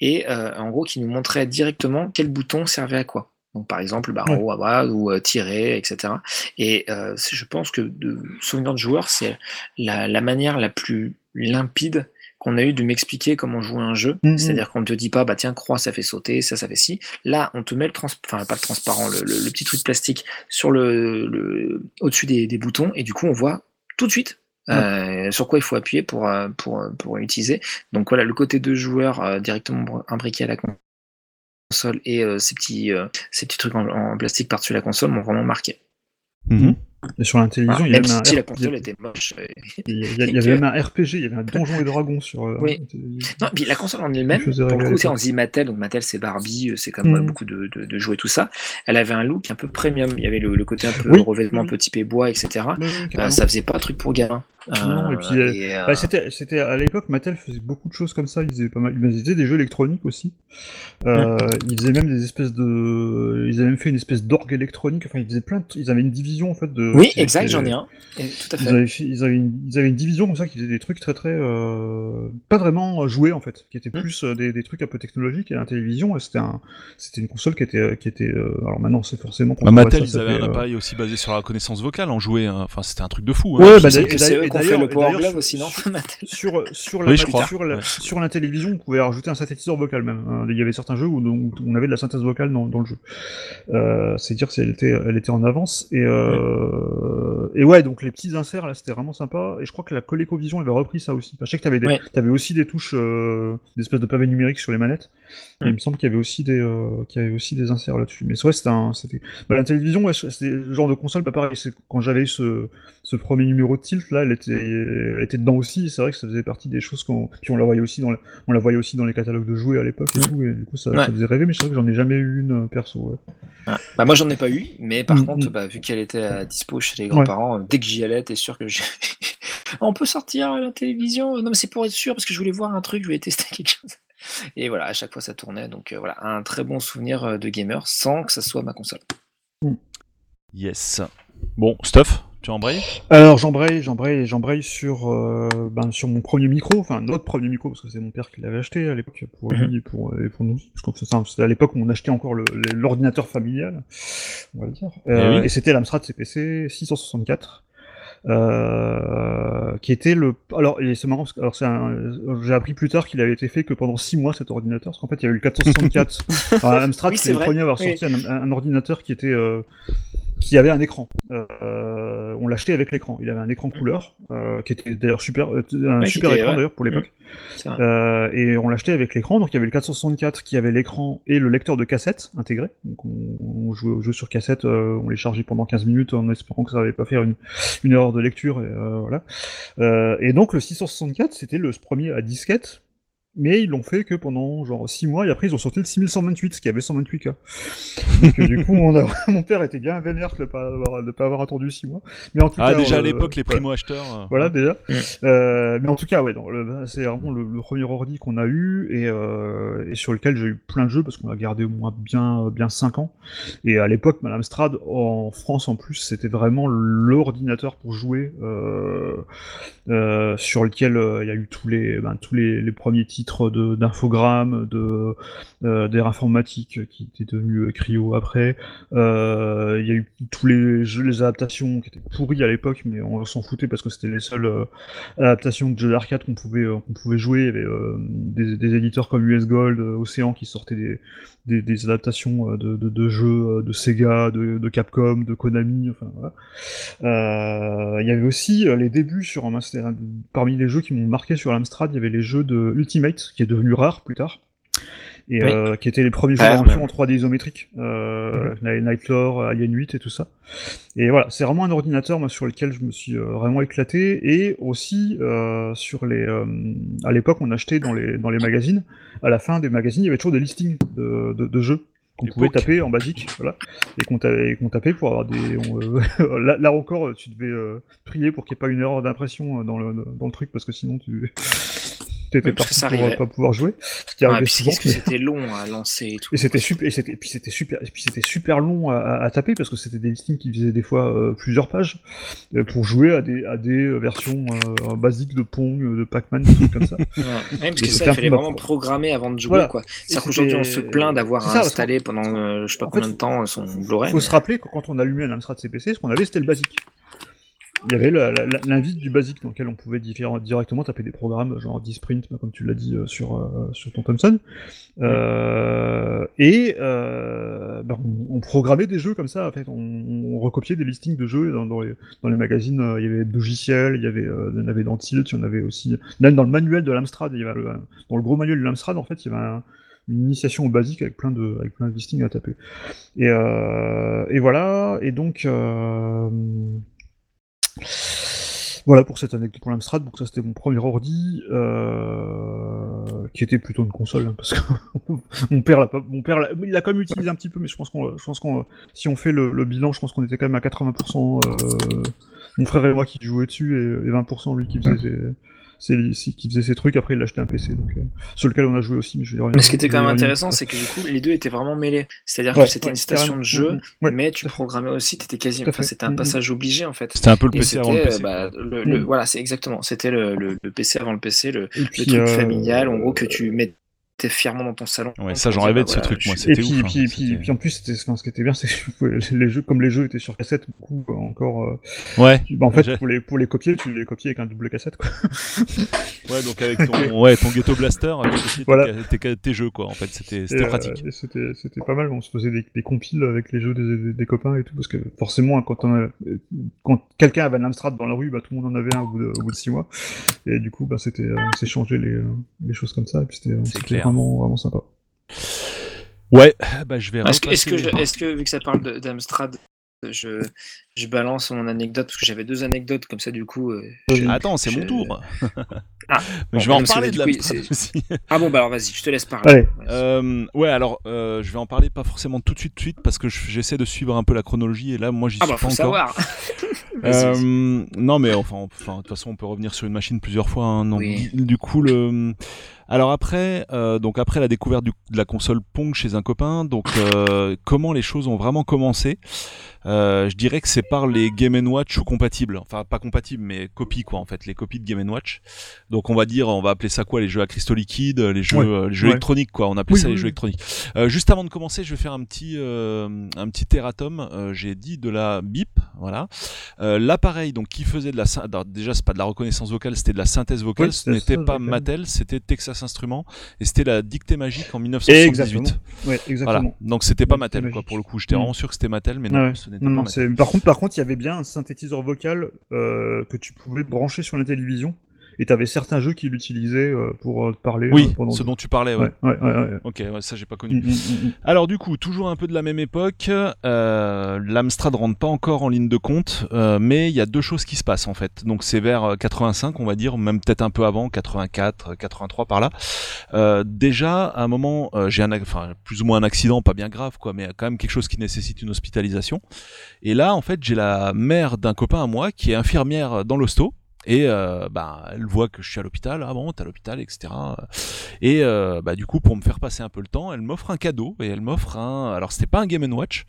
et euh, en gros qui nous montrait directement quel bouton servait à quoi. Donc par exemple, à bas ou euh, tirer, etc. Et euh, je pense que de souvenir de joueur, c'est la, la manière la plus limpide qu'on a eu de m'expliquer comment jouer un jeu. Mhm. C'est-à-dire qu'on ne te dit pas, bah tiens, croix, ça fait sauter, ça, ça fait ci. Là, on te met le enfin pas le transparent, le, le- le petit truc plastique sur le, le au-dessus des, des boutons, et du coup, on voit tout de suite. euh, sur quoi il faut appuyer pour, pour, pour l'utiliser. Donc voilà, le côté de joueur euh, directement imbriqué à la console et euh, ces, petits, euh, ces petits trucs en, en plastique par-dessus la console m'ont vraiment marqué. Mhm. Et sur l'Intellivision, il y Même avait un si la R- console était moche. il y il avait que- même un RPG, il y avait un Donjon et Dragons sur euh, Oui. Non, puis la console en elle-même, pour le coup, on dit Mattel, donc Mattel c'est Barbie, c'est comme Mhm. beaucoup de, de, de jeux et tout ça. Elle avait un look un peu premium, il y avait le, le côté un peu Oui, revêtement, un oui. peu typé bois, etc. Euh, ça faisait pas truc pour gamin. Non, et puis, euh, et, euh, Bah, c'était, c'était à l'époque, Mattel faisait beaucoup de choses comme ça. Ils faisaient pas mal, ils faisaient des jeux électroniques aussi. Euh, Ils faisaient même des espèces de, ils avaient même fait une espèce d'orgue électronique. Enfin, ils faisaient plein. De... Ils avaient une division en fait de. oui, qui exact, était- j'en ai un. Et tout à Ils fait. avaient, fait- ils, avaient une, ils avaient une division comme ça qui faisait des trucs très très euh, pas vraiment euh, joués en fait, qui étaient Mm. plus euh, des, des trucs un peu technologiques et la télévision. et C'était un, c'était une console qui était qui était. euh, alors maintenant c'est forcément. Bah, Mattel, ça, ils ça avaient fait, un euh, appareil aussi basé sur la reconnaissance vocale en jouet. hein. Enfin, c'était un truc de fou. hein. Ouais, bah, c'est fait le Power Glove aussi, non sur sur Oui, la, je crois, sur la, ouais. sur la télévision, on pouvait rajouter un synthétiseur vocal même. Euh, Il y avait certains jeux où, où on avait de la synthèse vocale dans, dans le jeu. Euh, c'est dire si elle était, elle était en avance. Et, euh, et ouais, donc les petits inserts là, c'était vraiment sympa. Et je crois que la ColecoVision avait repris ça aussi. Enfin, je sais que des, Ouais. t'avais aussi des touches, euh, des espèces de pavés numériques sur les manettes. Il me semble qu'il y avait aussi des, euh, qu'il y avait aussi des inserts là-dessus. Mais ouais, c'était un, c'était, bah, la télévision, ouais, c'était le genre de console, pas pareil. C'est quand j'avais eu ce, ce premier numéro de Tilt là, elle était, elle était dedans aussi. C'est vrai que ça faisait partie des choses qu'on, puis on la voyait aussi dans, le- on la voyait aussi dans les catalogues de jouets à l'époque et Mm. tout. Et du coup, ça, Ouais. ça faisait rêver. Mais c'est vrai que j'en ai jamais eu une euh, perso. Ouais. Ouais. Bah, moi, j'en ai pas eu, mais par Mm, contre, bah, vu qu'elle était à dispo chez les grands-parents, euh, dès que j'y allais, t'es sûr que j'ai. On peut sortir à la télévision? Non, mais c'est pour être sûr, parce que je voulais voir un truc, je voulais tester quelque chose. Et voilà, à chaque fois ça tournait. Donc euh, voilà, un très bon souvenir euh, de gamer sans que ça soit ma console. Yes. Bon, Stuff, tu embrayes? Alors j'embraye, j'embraye, j'embraye sur, euh, ben, sur mon premier micro, enfin notre premier micro parce que c'est mon père qui l'avait acheté à l'époque pour lui et pour, et pour nous. Je crois que c'est à l'époque où on achetait encore l'ordinateur familial, on va le dire. Euh, Eh oui. Et c'était l'Amstrad CPC 664. Euh, qui était le alors c'est marrant parce que alors c'est un... j'ai appris plus tard qu'il avait été fait que pendant six mois cet ordinateur parce qu'en fait il y a eu le 464 enfin, Amstrad Oui, c'est c'est le premier à avoir Oui. sorti un, un- un ordinateur qui était euh, qui avait un écran. Euh, on l'achetait avec l'écran. Il avait un écran couleur, euh, qui était d'ailleurs super, euh, un Ouais, super écran ouais. d'ailleurs pour l'époque. Vrai. Euh, et on l'achetait avec l'écran. Donc il y avait le 464 qui avait l'écran et le lecteur de cassette intégré. Donc on, on jouait aux jeux sur cassette, euh, on les chargeait pendant 15 minutes en espérant que ça n'allait pas faire une, une erreur de lecture. Et, euh, voilà. Euh, et donc le 664 c'était le premier à disquette. Mais ils l'ont fait que pendant genre 6 mois et après ils ont sorti le 6128 ce qui avait 128K. Donc euh, du coup on a... mon père était bien vénère de ne pas avoir, de pas avoir attendu 6 mois. Mais en tout Ah, cas, déjà à euh, l'époque, les primo-acheteurs. euh, Voilà déjà. Mm. Euh, mais en tout cas, ouais, le- c'est vraiment le, le premier ordi qu'on a eu et, euh, et sur lequel j'ai eu plein de jeux parce qu'on l'a gardé au moins bien bien 5 ans. Et à l'époque, Madame Strad en France en plus, c'était vraiment l'ordinateur pour jouer euh, euh, sur lequel euh, il y a eu tous les ben, tous les, les premiers titres titres d'infogrammes, de, euh, d'air informatique qui était devenu euh, Cryo après. Euh, Il y a eu tous les jeux, les adaptations qui étaient pourries à l'époque, mais on s'en foutait parce que c'était les seules adaptations de jeux d'arcade qu'on pouvait, qu'on pouvait jouer. Il y avait des, éditeurs comme US Gold, Océan qui sortaient des, adaptations de, jeux de Sega, de, Capcom, de Konami, enfin voilà. Il y avait aussi les débuts sur un- parmi les jeux qui m'ont marqué sur l'Amstrad, il y avait les jeux de Ultimate qui est devenu rare plus tard. Et Oui. euh, qui étaient les premiers jeux d'aventure ouais. en 3D isométrique, euh, Nightlore, Alien 8 et tout ça. Et voilà, c'est vraiment un ordinateur moi, sur lequel je me suis euh, vraiment éclaté. Et aussi, euh, sur les, euh, à l'époque, on achetait dans les, dans les magazines, à la fin des magazines, il y avait toujours des listings de, de, de jeux qu'on pouvait taper en basique, voilà, et qu'on tapait pour avoir des. on, euh, là, là encore, tu devais euh, prier pour qu'il n'y ait pas une erreur d'impression dans le, dans le truc, parce que sinon tu t'étais parce que parti pour euh, arrivait. pas pouvoir jouer. Ce qui Ouais, arrivait puis souvent. qu'est-ce que c'était long à lancer et tout. Et c'était super, et c'était, puis c'était super, et puis c'était super long à, taper parce que c'était des listings qui faisaient des fois euh, plusieurs pages euh, pour jouer à des, à des versions euh, basiques de Pong, de Pac-Man, des trucs comme ça. Ouais, Ouais, parce Et que c'était ça, il fallait vraiment pro- programmer avant de jouer, Voilà. quoi. C'est-à-dire qu'aujourd'hui, on se c'était- plaint d'avoir installé pendant, je sais pas en fait, combien de temps, son Blu-ray. Il faut mais- se rappeler que quand on allumait un Amstrad CPC, ce qu'on avait c'était le basique. Il y avait l'invite du basique dans lequel on pouvait directement taper des programmes genre Disprint, bah, comme tu l'as dit euh, sur, euh, sur ton Thomson. Euh, et euh, bah, on, programmait des jeux comme ça, en fait. On, recopiait des listings de jeux dans, les, dans les magazines. il y avait Logiciel, il y avait, il y en avait dans Tilt, il y en avait aussi. Même dans le manuel de l'Amstrad, il y avait dans le gros manuel de l'Amstrad, en fait, il y avait un- une initiation au basique avec plein de, avec plein de listings à taper. Et, et voilà, et donc voilà pour cette anecdote pour l'Amstrad. Donc ça c'était mon premier ordi, euh, qui était plutôt une console, hein, parce que mon père l'a pas, mon père il l'a quand même utilisé un petit peu, mais je pense qu'on, je pense qu'on, si on fait le, le bilan, je pense qu'on était quand même à 80%. Euh, mon frère et moi qui jouaient dessus et, et 20% lui qui faisait ses, ses- qui faisait ses trucs. Après il a acheté un PC, donc euh, sur lequel on a joué aussi. Mais, je vais Mais ce qui était quand même intéressant, c'est que du coup, les deux étaient vraiment mêlés. C'est-à-dire Ouais, que c'était ouais, une station de jeu, Mhm. Ouais, mais tu programmais aussi, t'étais quasi, enfin, c'était un Mhm. passage obligé en fait. C'était un peu le PC avant le PC. bah, quoi. le, le- voilà, c'est exactement. C'était le, le, le PC avant le PC, le puis, truc euh, familial, en gros, que tu mettais fièrement dans ton salon. Ouais, ça, j'en rêvais bah, de ce truc, moi. C'était puis, ouf. hein, puis, puis, en plus, ce qui était bien, c'est que les jeux, comme les jeux étaient sur cassette, du coup, euh, encore, euh, Ouais. bah, en fait, pour les, pour les copier, tu les copiais avec un double cassette, quoi. Ouais, donc avec ton, ouais, ton Ghetto Blaster, tes, tes- tes jeux, quoi. En fait, c'était euh, pratique. et c'était, pas mal, on se faisait des, des compiles avec les jeux des, des, des copains et tout, parce que forcément, quand on a- quand quelqu'un avait un Amstrad dans la rue, bah, tout le monde en avait un au bout de, au bout de six mois. Et du coup, bah, c'était, euh, on s'échangeait les, euh, les choses comme ça, et puis c'était, euh, c'était clair. Vraiment, vraiment sympa. Ouais, bah je vais. Est-ce que, est-ce que, je- est-ce que, vu que ça parle d'Amstrad, je, je balance mon anecdote, parce que j'avais deux anecdotes comme ça, du coup. euh, je- Attends, c'est je- mon tour. Ah, bon, je vais en parler de l'Amstrad aussi. Ah bon, bah alors vas-y, je te laisse parler. Allez. Euh, ouais, alors euh, je vais en parler pas forcément tout de suite, tout de suite, parce que je- j'essaie de suivre un peu la chronologie et là, moi, j'y ah suis bah pas faut encore. savoir. Euh, non, mais enfin, enfin, de toute façon, on peut revenir sur une machine plusieurs fois. hein, donc, Oui. du, du coup, le. Alors après, euh, donc après la découverte de la console Pong chez un copain, donc euh, comment les choses ont vraiment commencé? Je dirais que c'est par les Game Watch compatibles, enfin pas compatibles, mais copies quoi en fait, les copies de Game Watch. Donc on va dire, on va appeler ça quoi, les jeux à cristaux liquides, les jeux, Ouais. euh, les jeux Ouais. électroniques quoi. On appelait Oui, ça oui, les jeux électroniques. Euh, juste avant de commencer, je vais faire un petit, euh, un petit erratum. Euh, J'ai dit de la bip, voilà. Euh, L'appareil donc qui faisait de la alors, déjà c'est pas de la reconnaissance vocale, c'était de la synthèse vocale. Ce n'était pas vocale. Mattel, c'était Texas Instruments et c'était la dictée magique en 1978. Exactement. Ouais, exactement. Voilà. Donc c'était pas Mattel quoi pour le coup. J'étais Mm. vraiment sûr que c'était Mattel, mais non, ce Non, non, c'est- Par contre, par contre, il y avait bien un synthétiseur vocal euh, que tu pouvais brancher sur la télévision, et tu avais certains jeux qui l'utilisaient euh, pour euh, te parler. Oui, euh, pendant... ce dont tu parlais. Ouais. Ouais, ouais. Ok, ouais, ça j'ai pas connu. Mm, mm, mm. Alors du coup, toujours un peu de la même époque, euh, l'Amstrad rentre pas encore en ligne de compte, euh, mais il y a deux choses qui se passent en fait. Donc c'est vers euh, 85, on va dire, même peut-être un peu avant, 84, euh, 83 par là. Euh, déjà, à un moment, euh, j'ai un, enfin plus ou moins un accident, pas bien grave quoi, mais quand même quelque chose qui nécessite une hospitalisation. Et là, en fait, j'ai la mère d'un copain à moi qui est infirmière dans l'hosto. Et euh, bah, elle voit que je suis à l'hôpital, ah bon, t'es à l'hôpital, etc. Et euh, bah, du coup, pour me faire passer un peu le temps, elle m'offre un cadeau et elle m'offre un. Alors, c'était pas un Game Watch.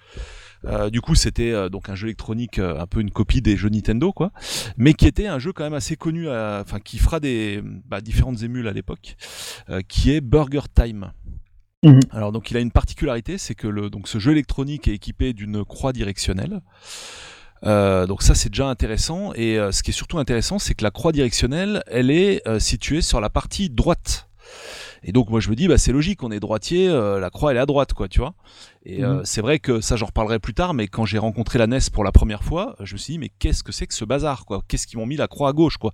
Euh, du coup, c'était donc un jeu électronique, un peu une copie des jeux Nintendo, quoi, mais qui était un jeu quand même assez connu, enfin qui fera des bah, différentes émules à l'époque, qui est Burger Time. Mhm. Alors donc il a une particularité, c'est que le, donc ce jeu électronique est équipé d'une croix directionnelle. Euh, donc ça c'est déjà intéressant. Et euh, ce qui est surtout intéressant c'est que la croix directionnelle elle est euh, située sur la partie droite. Et donc moi je me dis bah c'est logique on est droitier euh, la croix elle est à droite quoi tu vois et euh, Mhm. c'est vrai que ça j'en reparlerai plus tard mais quand j'ai rencontré la NES pour la première fois je me suis dit mais qu'est-ce que c'est que ce bazar quoi? Qu'est-ce qu'ils m'ont mis la croix à gauche quoi?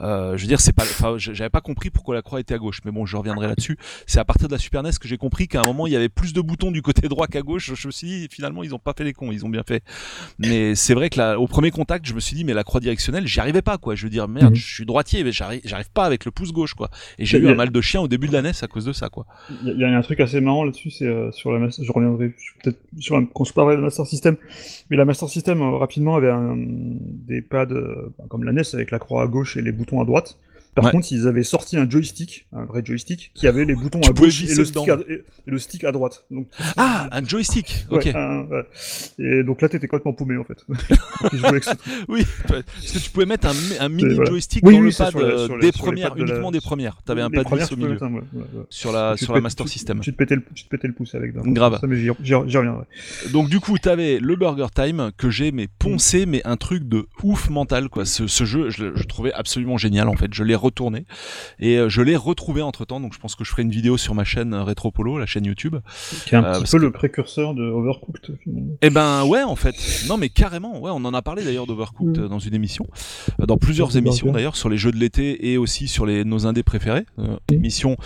Euh, je veux dire c'est pas j'avais pas compris pourquoi la croix était à gauche mais bon je reviendrai là-dessus. C'est à partir de la Super NES que j'ai compris qu'à un moment il y avait plus de boutons du côté droit qu'à gauche. Je me suis dit finalement ils ont pas fait les cons ils ont bien fait. Mais c'est vrai que là, au premier contact je me suis dit mais la croix directionnelle j'y arrivais pas quoi. Je veux dire merde Mhm. je suis droitier mais j'arrive j'arrive pas avec le pouce gauche quoi. Et j'ai eu a- un mal de chien au début de la NES à cause de ça quoi. Il y, a- il y a un truc assez marrant là-dessus, c'est euh, sur la Master- je peut-être sur la, quand je parlerai de Master System, mais la Master System euh, rapidement avait un, des pads comme la NES avec la croix à gauche et les boutons à droite. Par Ouais. contre, ils avaient sorti un joystick, un vrai joystick, qui avait les boutons Tu à gauche et le, stick à, et- et le stick à droite. Donc, ah un joystick ouais, ok un- ouais. Et donc là, t'étais complètement paumé en fait. Oui parce que tu pouvais mettre un, un mini voilà. joystick Oui, dans oui, le pad les- euh, les- des premières de la- uniquement des premières t'avais un les pad glisse au milieu mettre sur la sur la Master tu- System Tu te pétais le, tu te pétais le pouce avec. Grave. Ça, mais j'y reviendrai. Donc du coup, t'avais le Burger Time que j'ai mais poncé, mais un truc de ouf mental quoi. Ce, ce jeu, je, je trouvais absolument génial en fait. Je l'ai retourné et euh, je l'ai retrouvé entre temps. Donc je pense que je ferai une vidéo sur ma chaîne euh, Retropolo, la chaîne YouTube. Qui est un Euh, petit peu que- le précurseur de Overcooked. finalement. Eh ben ouais en fait. Non mais carrément. Ouais, on en a parlé d'ailleurs d'Overcooked Mm. dans une émission, dans plusieurs émissions d'ailleurs sur les jeux de l'été et aussi sur les nos indés préférés. Euh, Mm. émission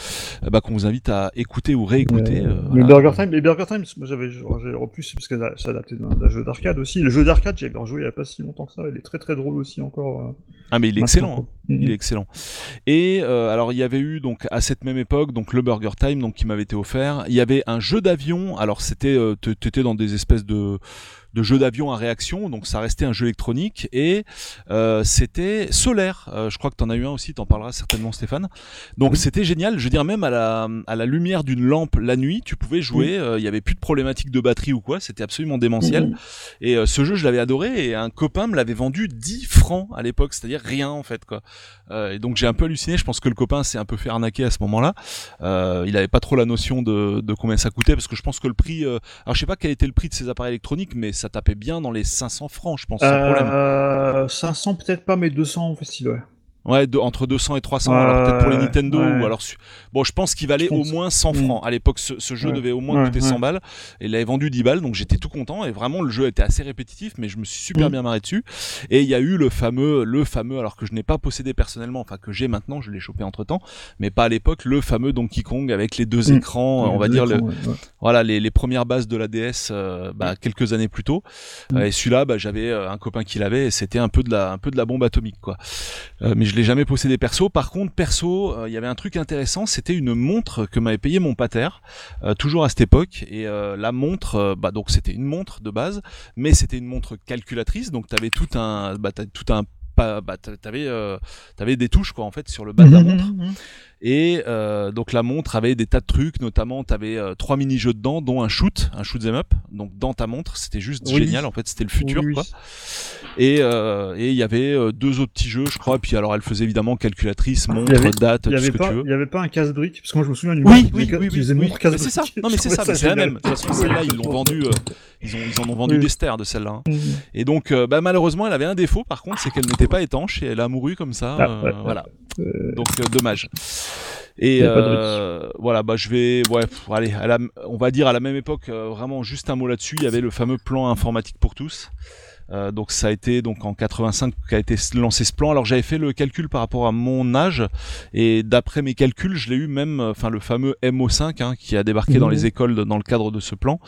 bah, qu'on vous invite à écouter ou réécouter. Euh, euh, le voilà. Burger Time, les Burger Time, moi j'avais, j'ai repris parce que c'est adapté d'un jeu d'arcade aussi. Le jeu d'arcade, j'avais rejoué il y a pas si longtemps que ça. Il est très très drôle aussi encore. Ah mais il est maintenant, excellent. hein. Il est excellent. Et euh, alors il y avait eu donc à cette même époque donc le Burger Time donc qui m'avait été offert. Il y avait un jeu d'avion. Alors c'était euh, t'étais dans des espèces de de jeux d'avion à réaction, donc ça restait un jeu électronique et euh, c'était solaire. Euh, je crois que t'en as eu un aussi, t'en parleras certainement Stéphane. Donc Oui. c'était génial. Je veux dire même à la à la lumière d'une lampe la nuit, tu pouvais jouer. euh, Il y avait plus de problématique de batterie ou quoi. C'était absolument démentiel. Et euh, ce jeu, je l'avais adoré et un copain me l'avait vendu 10 francs à l'époque, c'est-à-dire rien en fait quoi. Euh, et donc j'ai un peu halluciné. Je pense que le copain s'est un peu fait arnaquer à ce moment-là. Euh, il avait pas trop la notion de, de combien ça coûtait parce que je pense que le prix. euh, alors je sais pas quel était le prix de ces appareils électroniques, mais ça tapait bien dans les 500 francs, je pense, sans problème. Euh, 500 peut-être pas, mais 200 facile, ouais. Ouais, de- entre 200 et 300. Ouais, alors peut-être pour les Nintendo ouais. ou alors bon, je pense qu'il valait au moins 100 Mm. francs. À l'époque, ce, ce jeu Ouais. devait au moins Ouais, coûter 100 ouais. balles. Et il avait vendu 10 balles, donc j'étais tout content. Et vraiment, le jeu était assez répétitif, mais je me suis super Mm. bien marré dessus. Et il y a eu le fameux, le fameux, alors que je n'ai pas possédé personnellement, enfin que j'ai maintenant, je l'ai chopé entre temps, mais pas à l'époque, le fameux Donkey Kong avec les deux Mm. écrans, on va dire le, écrans, voilà les, les premières bases de la DS euh, bah, quelques années plus tôt Mm. Euh, et celui-là bah, j'avais euh, un copain qui l'avait et c'était un peu de la un peu de la bombe atomique quoi Euh, mais je l'ai jamais possédé perso. Par contre perso euh, il y avait un truc intéressant c'était une montre que m'avait payé mon pater euh, toujours à cette époque. Et euh, la montre bah donc c'était une montre de base mais c'était une montre calculatrice. Donc t'avais tout un bah tout un bah, t'a- t'avais euh, t'avais des touches quoi en fait sur le bas de la montre. Mhm. Et euh, donc la montre avait des tas de trucs, notamment tu avais trois mini-jeux dedans, dont un shoot, un shoot 'em up. Donc dans ta montre, c'était juste Oui. génial. En fait, c'était le futur, Oui, quoi. Et euh, et il y avait euh, deux autres petits jeux, je crois. Puis alors, elle faisait évidemment calculatrice, montre, avait- date, tout ce que pas, tu veux. il y avait pas un casse-brique, parce que moi je me souviens du Oui, oui, oui, oui, oui. c'est ça. Non, mais c'est ça. C'est la même. De toute façon, celle-là, ils l'ont vendue. euh, ils ont ils en ont vendu Oui. des stères de celle-là. hein. Mhm. Et donc, euh, bah, malheureusement, elle avait un défaut. Par contre, c'est qu'elle n'était pas étanche et elle a mouru comme ça. Ah, euh, ouais. voilà. Euh, Donc euh, dommage. Et euh, voilà, bah je vais, ouais, pff, allez, à la, on va dire à la même époque, euh, vraiment juste un mot là-dessus. Il y avait le fameux plan informatique pour tous. Euh, donc ça a été donc en 85 qu'a été lancé ce plan. Alors j'avais fait le calcul par rapport à mon âge et d'après mes calculs, je l'ai eu même, euh, enfin le fameux MO5 hein, qui a débarqué dans Mhm. les écoles de- dans le cadre de ce plan.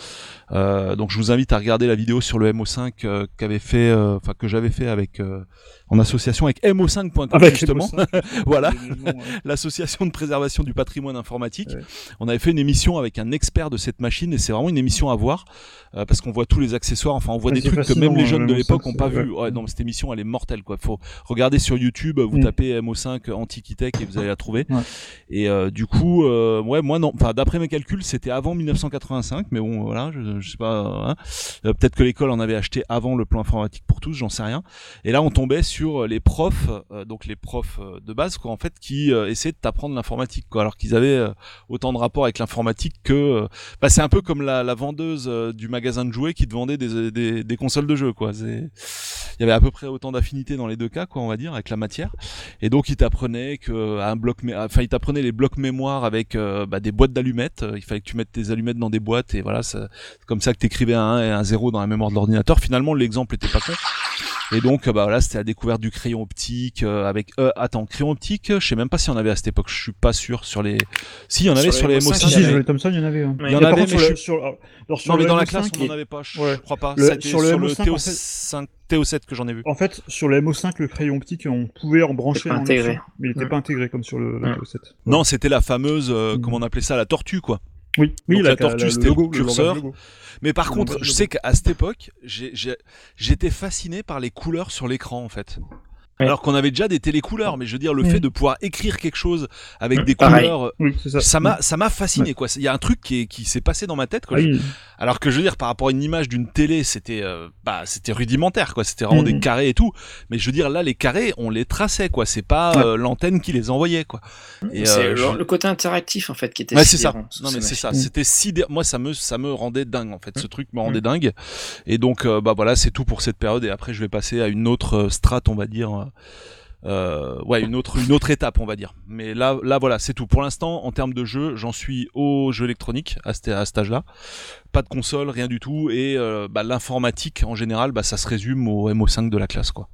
Euh, donc je vous invite à regarder la vidéo sur le MO5 euh, qu'avait fait, euh, enfin que j'avais fait avec euh, en association avec MO5.com Avec justement. voilà l'association de préservation du patrimoine informatique. Ouais. On avait fait une émission avec un expert de cette machine et c'est vraiment une émission à voir euh, parce qu'on voit tous les accessoires. Enfin, on voit des trucs que même les jeunes jeunes de MO5, l'époque n'ont pas vu. Ouais, non, cette émission, elle est mortelle, quoi. Faut regarder sur YouTube, vous Mm. tapez MO5 Antiquitech et vous allez la trouver. Ouais. Et euh, du coup, euh, ouais, moi non. Enfin, d'après mes calculs, c'était avant 1985, mais bon, voilà, je, je sais pas. hein. Euh, Peut-être que l'école en avait acheté avant le plan informatique pour tous, j'en sais rien. Et là, on tombait sur les profs, euh, donc les profs euh, de base, quoi, en fait, qui euh, essayaient de t'apprendre l'informatique, quoi, alors qu'ils avaient euh, autant de rapport avec l'informatique que. euh, bah, c'est un peu comme la, la vendeuse euh, du magasin de jouets qui te vendait des, des, des consoles de jeux, quoi. C'est, il y avait à peu près autant d'affinité dans les deux cas, quoi, on va dire, avec la matière. Et donc, il t'apprenait que un bloc, mé- enfin, il t'apprenait les blocs mémoire avec euh, bah, des boîtes d'allumettes. Euh, Il fallait que tu mettes tes allumettes dans des boîtes et voilà, ça- c'est comme ça que t'écrivais un 1 et un 0 dans la mémoire de l'ordinateur. Finalement, l'exemple était pas con. Et donc, euh, bah voilà, c'était la découverte du crayon optique euh, avec. Euh, attends, crayon optique, je sais même pas si on avait à cette époque. Je suis pas sûr sur les. Si, il y en avait Sur sur les les MO5, MO5. Si, il y si, avait- sur les Thomson, il y en avait. hein. Il y en avait, mais sur, je- le, sur, alors, alors, sur Non, mais le dans la MO5, classe, on en avait pas. Je Ouais. je crois pas. Le- C'était sur le MO5, en fait- TO5, TO7 que j'en ai vu. En fait, sur le MO5, le crayon optique, on pouvait en brancher intégré. mais il n'était Ouais. pas intégré comme sur le, le Ouais. TO7. Non, c'était la fameuse, euh, Mm. comment on appelait ça, la tortue, quoi. Oui, oui, Donc la, la tortue, c'était le curseur. Mais par Le contre, je sais qu'à cette époque, j'étais fasciné par les couleurs sur l'écran, en fait. Ouais. Alors qu'on avait déjà des télécouleurs, mais je veux dire, le Mm. fait de pouvoir écrire quelque chose avec Mm, des pareil. couleurs, Oui, c'est ça. m'a, ça m'a fasciné, quoi. Il y a un truc qui, est- qui s'est passé dans ma tête, quoi. Ah oui. Alors que je veux dire, par rapport à une image d'une télé, c'était, euh, bah, c'était rudimentaire, quoi. C'était vraiment Mm. des carrés et tout. Mais je veux dire, là, les carrés, on les traçait, quoi. C'est pas Ouais. euh, l'antenne qui les envoyait, quoi. Et, C'est euh, le, je- le côté interactif en fait qui était Ouais, c'est ça. Non, mais ces c'est ça. machines. C'était sidé... Moi, ça me, ça me rendait dingue, en fait. Ce Mm. truc me rendait dingue. Et donc, euh, bah voilà, c'est tout pour cette période. Et après, je vais passer à une autre euh, strate, on va dire. Euh, euh, ouais, une autre, une autre étape, on va dire. Mais là, là, voilà, c'est tout. Pour l'instant, en termes de jeu, j'en suis au jeu électronique à, cet- à cet âge-là. Pas de console, rien du tout. Et euh, bah, l'informatique, en général, bah, ça se résume au MO5 de la classe, quoi.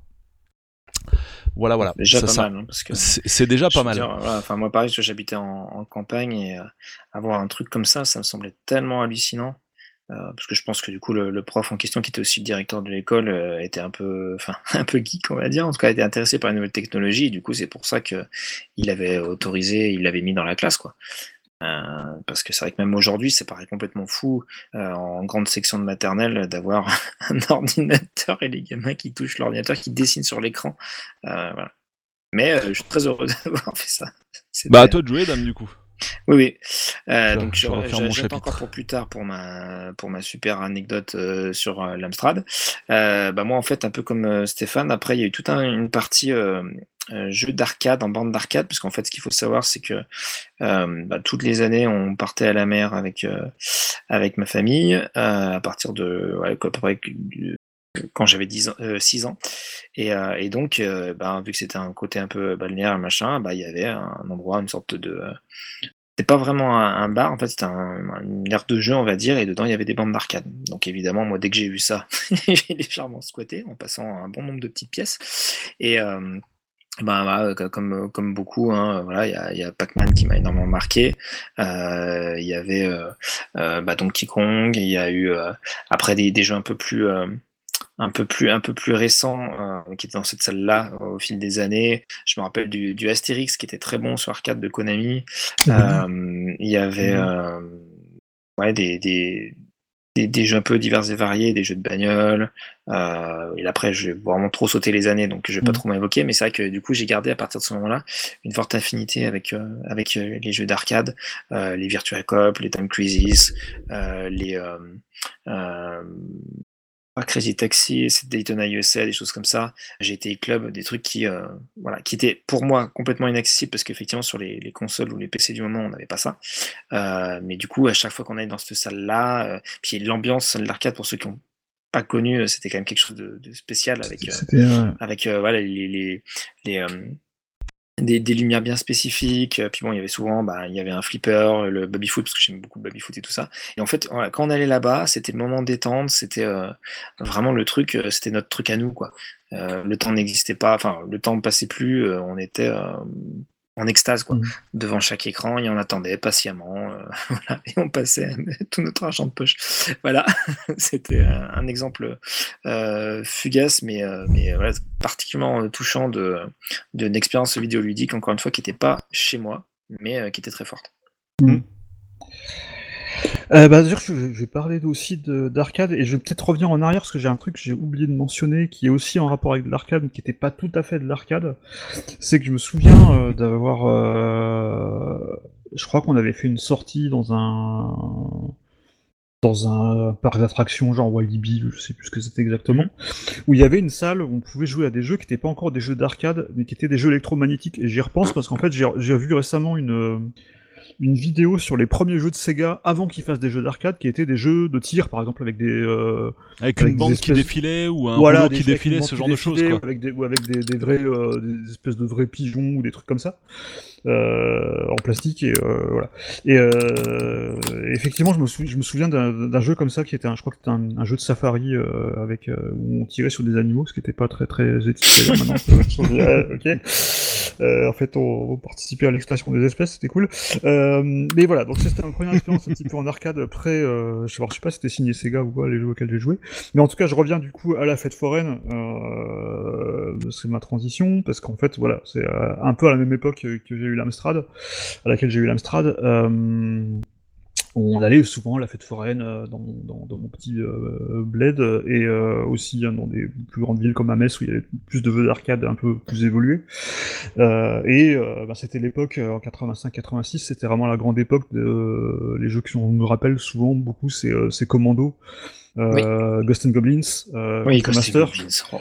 Voilà, voilà. Déjà Ça, pas ça- mal hein, parce que C'est déjà pas mal. dire, voilà, enfin moi pareil, j'habitais en, en campagne et euh, avoir un truc comme ça, ça me semblait tellement hallucinant. Euh, parce que je pense que du coup le, le prof en question, qui était aussi le directeur de l'école, euh, était un peu, enfin un peu geek on va dire, en tout cas était intéressé par les nouvelles technologies. Et du coup c'est pour ça que il avait autorisé, il l'avait mis dans la classe quoi. Euh, parce que c'est vrai que même aujourd'hui, ça paraît complètement fou euh, en grande section de maternelle d'avoir un ordinateur et les gamins qui touchent l'ordinateur, qui dessinent sur l'écran. Euh, voilà. Mais euh, je suis très heureux d'avoir fait ça. Bah, à toi de jouer, dame, du coup. Oui, oui. Euh, Je- donc j'attends encore pour plus tard pour ma pour ma super anecdote euh, sur euh, l'Amstrad. Euh, bah moi en fait un peu comme Stéphane. Après il y a eu toute un- une partie jeu d'arcade en bande d'arcade parce qu'en fait ce qu'il faut savoir c'est que bah, toutes les années on partait à la mer avec avec ma famille à partir de ouais, à peu près du- quand j'avais 10 ans, euh, 6 ans. Et, euh, donc, euh, bah, vu que c'était un côté un peu balnéaire, machin, bah, il y avait un endroit, une sorte de. c'était pas vraiment un, bar, en fait, c'était un, une aire de jeu, on va dire, et dedans, il y avait des bandes d'arcade. Donc, évidemment, moi, dès que j'ai vu ça, j'ai légèrement squatté en passant un bon nombre de petites pièces. Et. ben, comme, beaucoup, hein, voilà, il y a, Pac-Man qui m'a énormément marqué. Il y avait euh, euh, Donkey Kong. Il y a eu après des, jeux un peu plus un peu plus un peu plus récents euh, qui étaient dans cette salle-là euh, au fil des années. Je me rappelle du, du Astérix qui était très bon sur arcade de Konami. Euh, il y avait euh, ouais des, des des, des jeux un peu divers et variés, des jeux de bagnole. Euh, et après, je vais vraiment trop sauter les années, donc je vais pas Mhm. trop m'évoquer. Mais c'est vrai que du coup, j'ai gardé à partir de ce moment-là une forte affinité avec euh, avec euh, les jeux d'arcade, euh, les Virtua Cop, les Time Crisis, euh, les Crazy Taxi, c'est Daytona USA, des choses comme ça. GT Club, des trucs qui, euh, voilà, qui étaient pour moi complètement inaccessibles parce qu'effectivement sur les, les consoles ou les PC du moment, on n'avait pas ça. Euh, mais du coup, à chaque fois qu'on allait dans cette salle-là, euh, puis l'ambiance salle d'arcade pour ceux qui n'ont pas connu, c'était quand même quelque chose de, de spécial avec avec voilà les les, les des, lumières bien spécifiques. euh, Puis bon, il y avait souvent, bah, il y avait un flipper, le baby foot parce que j'aime beaucoup le baby foot et tout ça. Et en fait, quand on allait là-bas, c'était le moment détente, c'était euh, vraiment le truc, euh, c'était notre truc à nous quoi. Euh, le temps n'existait pas, enfin le temps ne passait plus, euh, on était euh, en extase quoi, Mhm. devant chaque écran et on attendait patiemment, euh, voilà, et on passait tout notre argent de poche. Voilà, c'était un, un exemple euh, fugace, mais, euh, mais voilà, particulièrement touchant de d'une expérience vidéoludique, encore une fois, qui n'était pas chez moi, mais euh, qui était très forte. Euh, bah, je, je vais parler aussi de- d'arcade et je vais peut-être revenir en arrière parce que j'ai un truc que j'ai oublié de mentionner qui est aussi en rapport avec de l'arcade, mais qui n'était pas tout à fait de l'arcade. C'est que je me souviens euh, d'avoir, euh, je crois qu'on avait fait une sortie dans un dans un parc d'attractions genre Walibi, je sais plus ce que c'était exactement, où il y avait une salle où on pouvait jouer à des jeux qui n'étaient pas encore des jeux d'arcade, mais qui étaient des jeux électromagnétiques. Et j'y repense parce qu'en fait, j'ai vu récemment une, une vidéo sur les premiers jeux de Sega avant qu'ils fassent des jeux d'arcade, qui étaient des jeux de tir, par exemple, avec des... euh, Avec, Avec une bande qui défilait ou un voilà, des qui défilait, ce genre de choses, quoi. Avec des, ou avec des, des vrais, euh, des espèces de vrais pigeons ou des trucs comme ça, euh, en plastique et euh, voilà. Et euh, effectivement, je me, sou- je me souviens d'un jeu comme ça qui était, un, je crois que c'était un, un jeu de safari euh, avec où on tirait sur des animaux, ce qui n'était pas très très éthique maintenant. ok. Euh, en fait, on, on participait à l'extraction des espèces, c'était cool. Euh, mais voilà, donc c'était ma première expérience un petit peu en arcade. Après, euh, je sais pas, je sais pas si c'était signé Sega ou quoi, les jeux auxquels j'ai joué. Mais en tout cas, je reviens du coup à la fête foraine. C'est ma transition parce qu'en fait, voilà, c'est un peu à la même époque que j'ai eu l'Amstrad, à laquelle j'ai eu l'Amstrad. Euh, on allait souvent à la fête foraine euh, dans, mon- petit euh, bled et euh, aussi hein, dans des plus grandes villes comme à où il y avait plus de jeux d'arcade un peu plus évolués. Euh, et euh, bah, c'était l'époque euh, en 85-86, c'était vraiment la grande époque de euh, les jeux qui on me rappelle souvent beaucoup, euh, c'est Commando. Euh, Ghost and Goblins, euh, Oui, Ghost Master, Goblins. Oh.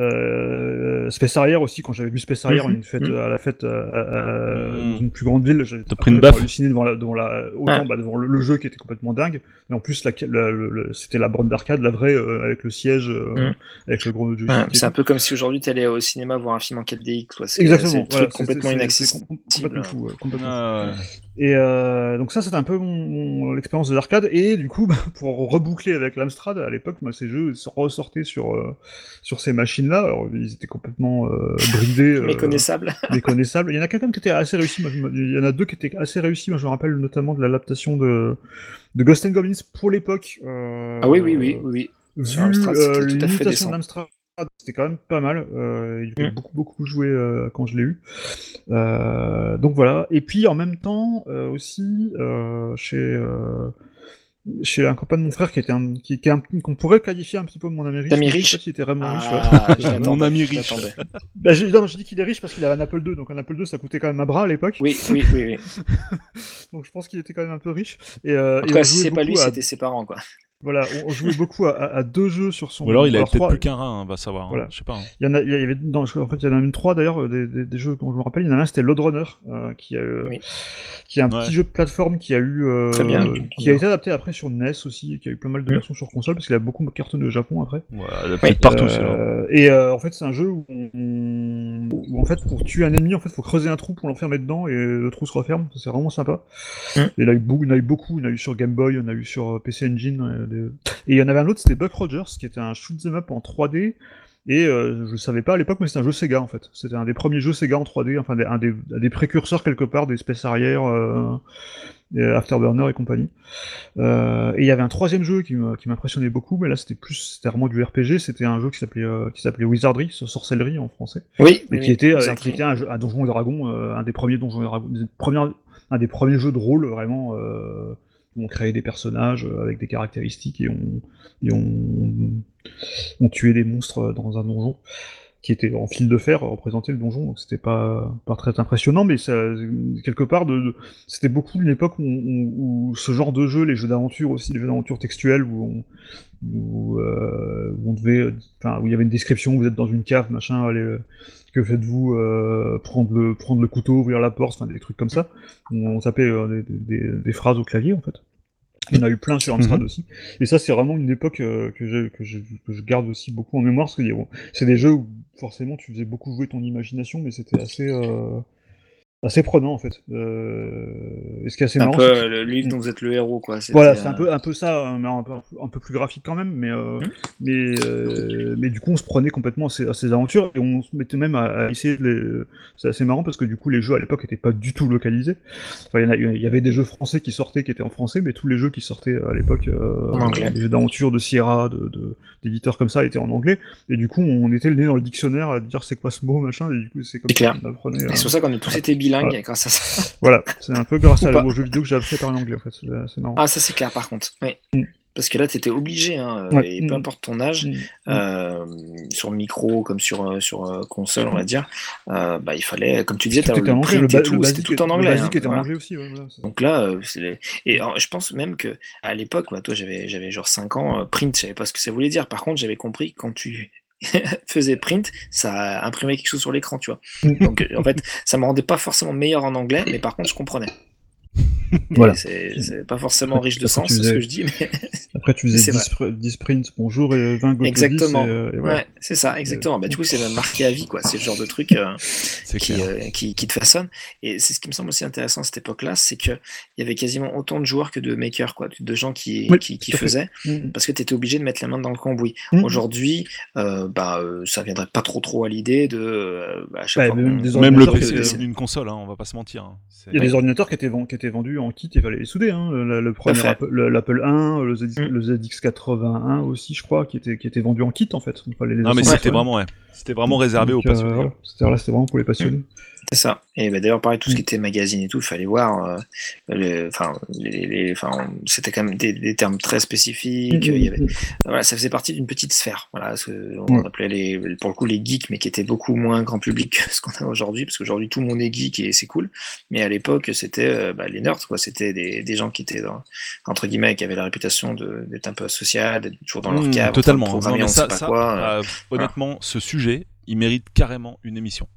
euh, Space Harrier aussi, quand j'avais vu Space Harrier à une fête, mhm. à la fête euh, euh, Mhm. dans une plus grande ville, j'ai T'as pris une baffe halluciné devant la, devant la, autant Ouais. bah, devant le, le jeu qui était complètement dingue, mais en plus la, la- le- le- c'était la bande d'arcade, la vraie, euh, avec le siège, euh, Mhm. avec le gros et c'est un peu comme si aujourd'hui tu allais au cinéma voir un film en 4DX. Quoi. C'est, Exactement, c'est voilà, complètement inaccessible. com- complètement fou, ouais, complètement fou. Ah, ouais. Et euh, donc ça, c'était un peu mon, mon- l'expérience de l'arcade. Et du coup, bah, pour reboucler avec l'Amstrad, à l'époque, moi, ces jeux ressortaient sur euh, sur ces machines-là. Alors, ils étaient complètement euh, bridés, Méconnaissable. méconnaissables. Il y en a quelqu'un qui était assez réussi. Moi, je me- il y en a deux qui étaient assez réussis. Moi, je me rappelle notamment de l'adaptation de de Ghost and Goblins pour l'époque. Ah oui, oui, oui. oui, Vu l'imitation d'Amstrad, c'était quand même pas mal. Euh, j'ai Mm. beaucoup, beaucoup joué euh, quand je l'ai eu. Euh, donc voilà. Et puis en même temps, euh, aussi, euh, chez, euh, chez un copain de mon frère qui était un, qui, qui est un- qu'on pourrait qualifier un petit peu mon ami riche. Ami mais je sais riche pas était vraiment riche. ouais. Ah, j'attendais, Mon ami riche. non, je dis qu'il est riche parce qu'il avait un Apple II, donc un Apple II ça coûtait quand même un bras à l'époque. Oui, oui, oui. oui. Donc je pense qu'il était quand même un peu riche. Et, euh, En et tout cas, si c'est pas lui, à- c'était ses parents. Quoi. Voilà, on, on jouait beaucoup à, à- à deux jeux sur son. Ou alors il avait alors, peut-être trois- plus qu'un rein, hein, va savoir. hein. Voilà. Je sais pas. hein. Il y en a, il y avait, non, en fait, il y en a même trois d'ailleurs, euh, des, des, des jeux dont je me rappelle. Il y en a un, c'était Load Runner, euh, qui, a, euh, Oui. qui est un Ouais. petit jeu de plateforme qui a eu, euh, Très bien. qui a été adapté après sur NES aussi, qui a eu pas mal de versions sur console parce qu'il a beaucoup cartonné au Japon après. Voilà, il y a peut-être partout, c'est là. Euh, et euh, en fait, c'est un jeu où, on- où, en fait, pour tuer un ennemi, en fait, faut creuser un trou pour l'enfermer dedans et le trou se referme. C'est vraiment sympa. Mm. Et il y en a eu beaucoup, il y en a eu beaucoup. Il y en a eu sur Game Boy, il y en a eu sur PC Engine. Et il y en avait un autre, c'était Buck Rogers, qui était un shoot 'em up en 3D. Et euh, je savais pas à l'époque, mais c'était un jeu Sega en fait. C'était un des premiers jeux Sega en 3D, enfin des- un des, un des précurseurs quelque part des Space Harrier, euh, et Afterburner et compagnie. Euh, et il y avait un troisième jeu qui m'impressionnait beaucoup, mais là c'était plus, c'était vraiment du RPG. C'était un jeu qui s'appelait qui s'appelait Wizardry, sorcellerie en français, Oui, oui, qui était, oui, qui était un, jeu, un donjon et dragon, un des premiers donjons et dragons, un des premiers jeux de rôle vraiment. Euh, où on créait des personnages euh, avec des caractéristiques et on, et on, on tuait des monstres dans un donjon qui était en fil de fer représentait le donjon. Donc c'était pas très impressionnant mais quelque part de, de- c'était beaucoup une époque où, ce genre de jeu les jeux d'aventure aussi les jeux d'aventure textuels où on euh, devait enfin où il y avait une description vous êtes dans une cave machin allez euh, que faites-vous euh, prendre le prendre le couteau ouvrir la porte enfin des trucs comme ça. On, on tapait euh, des, des- des phrases au clavier en fait. Il y en a eu plein sur Amstrad Mhm. aussi. Et ça c'est vraiment une époque euh, que, je, que, je, que je garde aussi beaucoup en mémoire parce que bon, c'est des jeux où forcément tu faisais beaucoup jouer ton imagination mais c'était assez assez prenant en fait euh, et ce qui est assez un marrant peu que- euh, le livre dont vous êtes le héros. Quoi. Voilà, c'est un euh, peu, un peu ça, hein, mais un peu, un peu plus graphique quand même, mais, euh, Mhm. mais, euh, mais du coup, on se prenait complètement à ces, à ces aventures et on se mettait même à, à essayer de les. C'est assez marrant parce que du coup, les jeux à l'époque n'étaient pas du tout localisés. Enfin, il y, en avait des jeux français qui sortaient qui étaient en français, mais tous les jeux qui sortaient à l'époque, euh, anglais. les jeux d'aventure de Sierra, de, d'éditeurs comme ça, étaient en anglais. Et du coup, on était le nez dans le dictionnaire à dire c'est quoi ce mot, machin, et du coup, c'est comme C'est ça C'est pour ça qu'on a tous été bilingues bilingue Voilà. grâce à ça. Voilà, c'est un peu grâce à aux jeux vidéo que j'ai appris à parler anglais en fait. C'est marrant. Ah, ça c'est clair par contre. Oui. Mm. Parce que là, tu étais obligé, hein, Ouais. et peu Mm. importe ton âge, Mm. euh, sur micro comme sur, euh, sur euh, console, on va dire, euh, bah, il fallait, comme tu disais, Tout était le anglais, le, ba- et le tout, basique, tout en anglais. Le basique hein, était en anglais aussi. Ouais, voilà, c'est- Donc là, euh, c'est les- et alors, je pense même que à l'époque, bah, toi, j'avais j'avais genre 5 ans, euh, print, je savais pas ce que ça voulait dire. Par contre, j'avais compris quand tu faisais print, ça imprimait quelque chose sur l'écran, tu vois. Donc euh, en fait, ça me rendait pas forcément meilleur en anglais, mais par contre, je comprenais. Voilà. C'est pas forcément riche de sens, c'est ce faisais- que je dis, mais Après, tu faisais vrai. 10, pr- 10 sprints, bonjour, et 20 go Exactement. Euh, ouais, c'est ça, exactement. Bah, du coup, c'est même marqué à vie, quoi. C'est le genre de truc. euh, qui, euh, qui, qui te façonne. Et c'est ce qui me semble aussi intéressant à cette époque-là, c'est qu'il y avait quasiment autant de joueurs que de makers, quoi, de gens qui, Oui, qui, faisaient, Mm. parce que tu étais obligé de mettre la main dans le cambouis. Mm. Aujourd'hui, euh, bah, ça viendrait pas trop trop à l'idée de. euh, bah, à chaque Bah, fois même le PC c'est une console, hein, on va pas se mentir. hein. C'est- Il y a des ordinateurs qui étaient, ven- qui étaient vendus en kit et fallait les souder. Hein. Le, le premier. Apple- l'Apple 1, le, ZX, Mm. le ZX81 aussi, je crois, qui était, qui était vendu en kit en fait. Fallait les Non mais c'était vraiment, ouais. C'était vraiment réservé Donc, aux euh, passionnés. voilà. C'était là, c'était vraiment pour les passionnés. C'est ça. Et bah, d'ailleurs, pareil, tout ce Mm. qui était magazine et tout, il fallait voir. euh, Enfin, c'était quand même des, des termes très spécifiques. Il y avait, voilà, ça faisait partie d'une petite sphère. Voilà, ce appelait les, pour le coup les geeks, mais qui étaient beaucoup moins grand public que ce qu'on a aujourd'hui, parce qu'aujourd'hui tout le monde est geek et c'est cool. Mais à l'époque, c'était euh, bah, les nerds, quoi. C'était des, des gens qui étaient dans, entre guillemets, qui avaient la réputation d'être un peu asocial, d'être toujours dans leur cave, totalement. Non, mais on ça, sait pas ça, quoi. euh. euh, honnêtement, ce sujet, il mérite carrément une émission.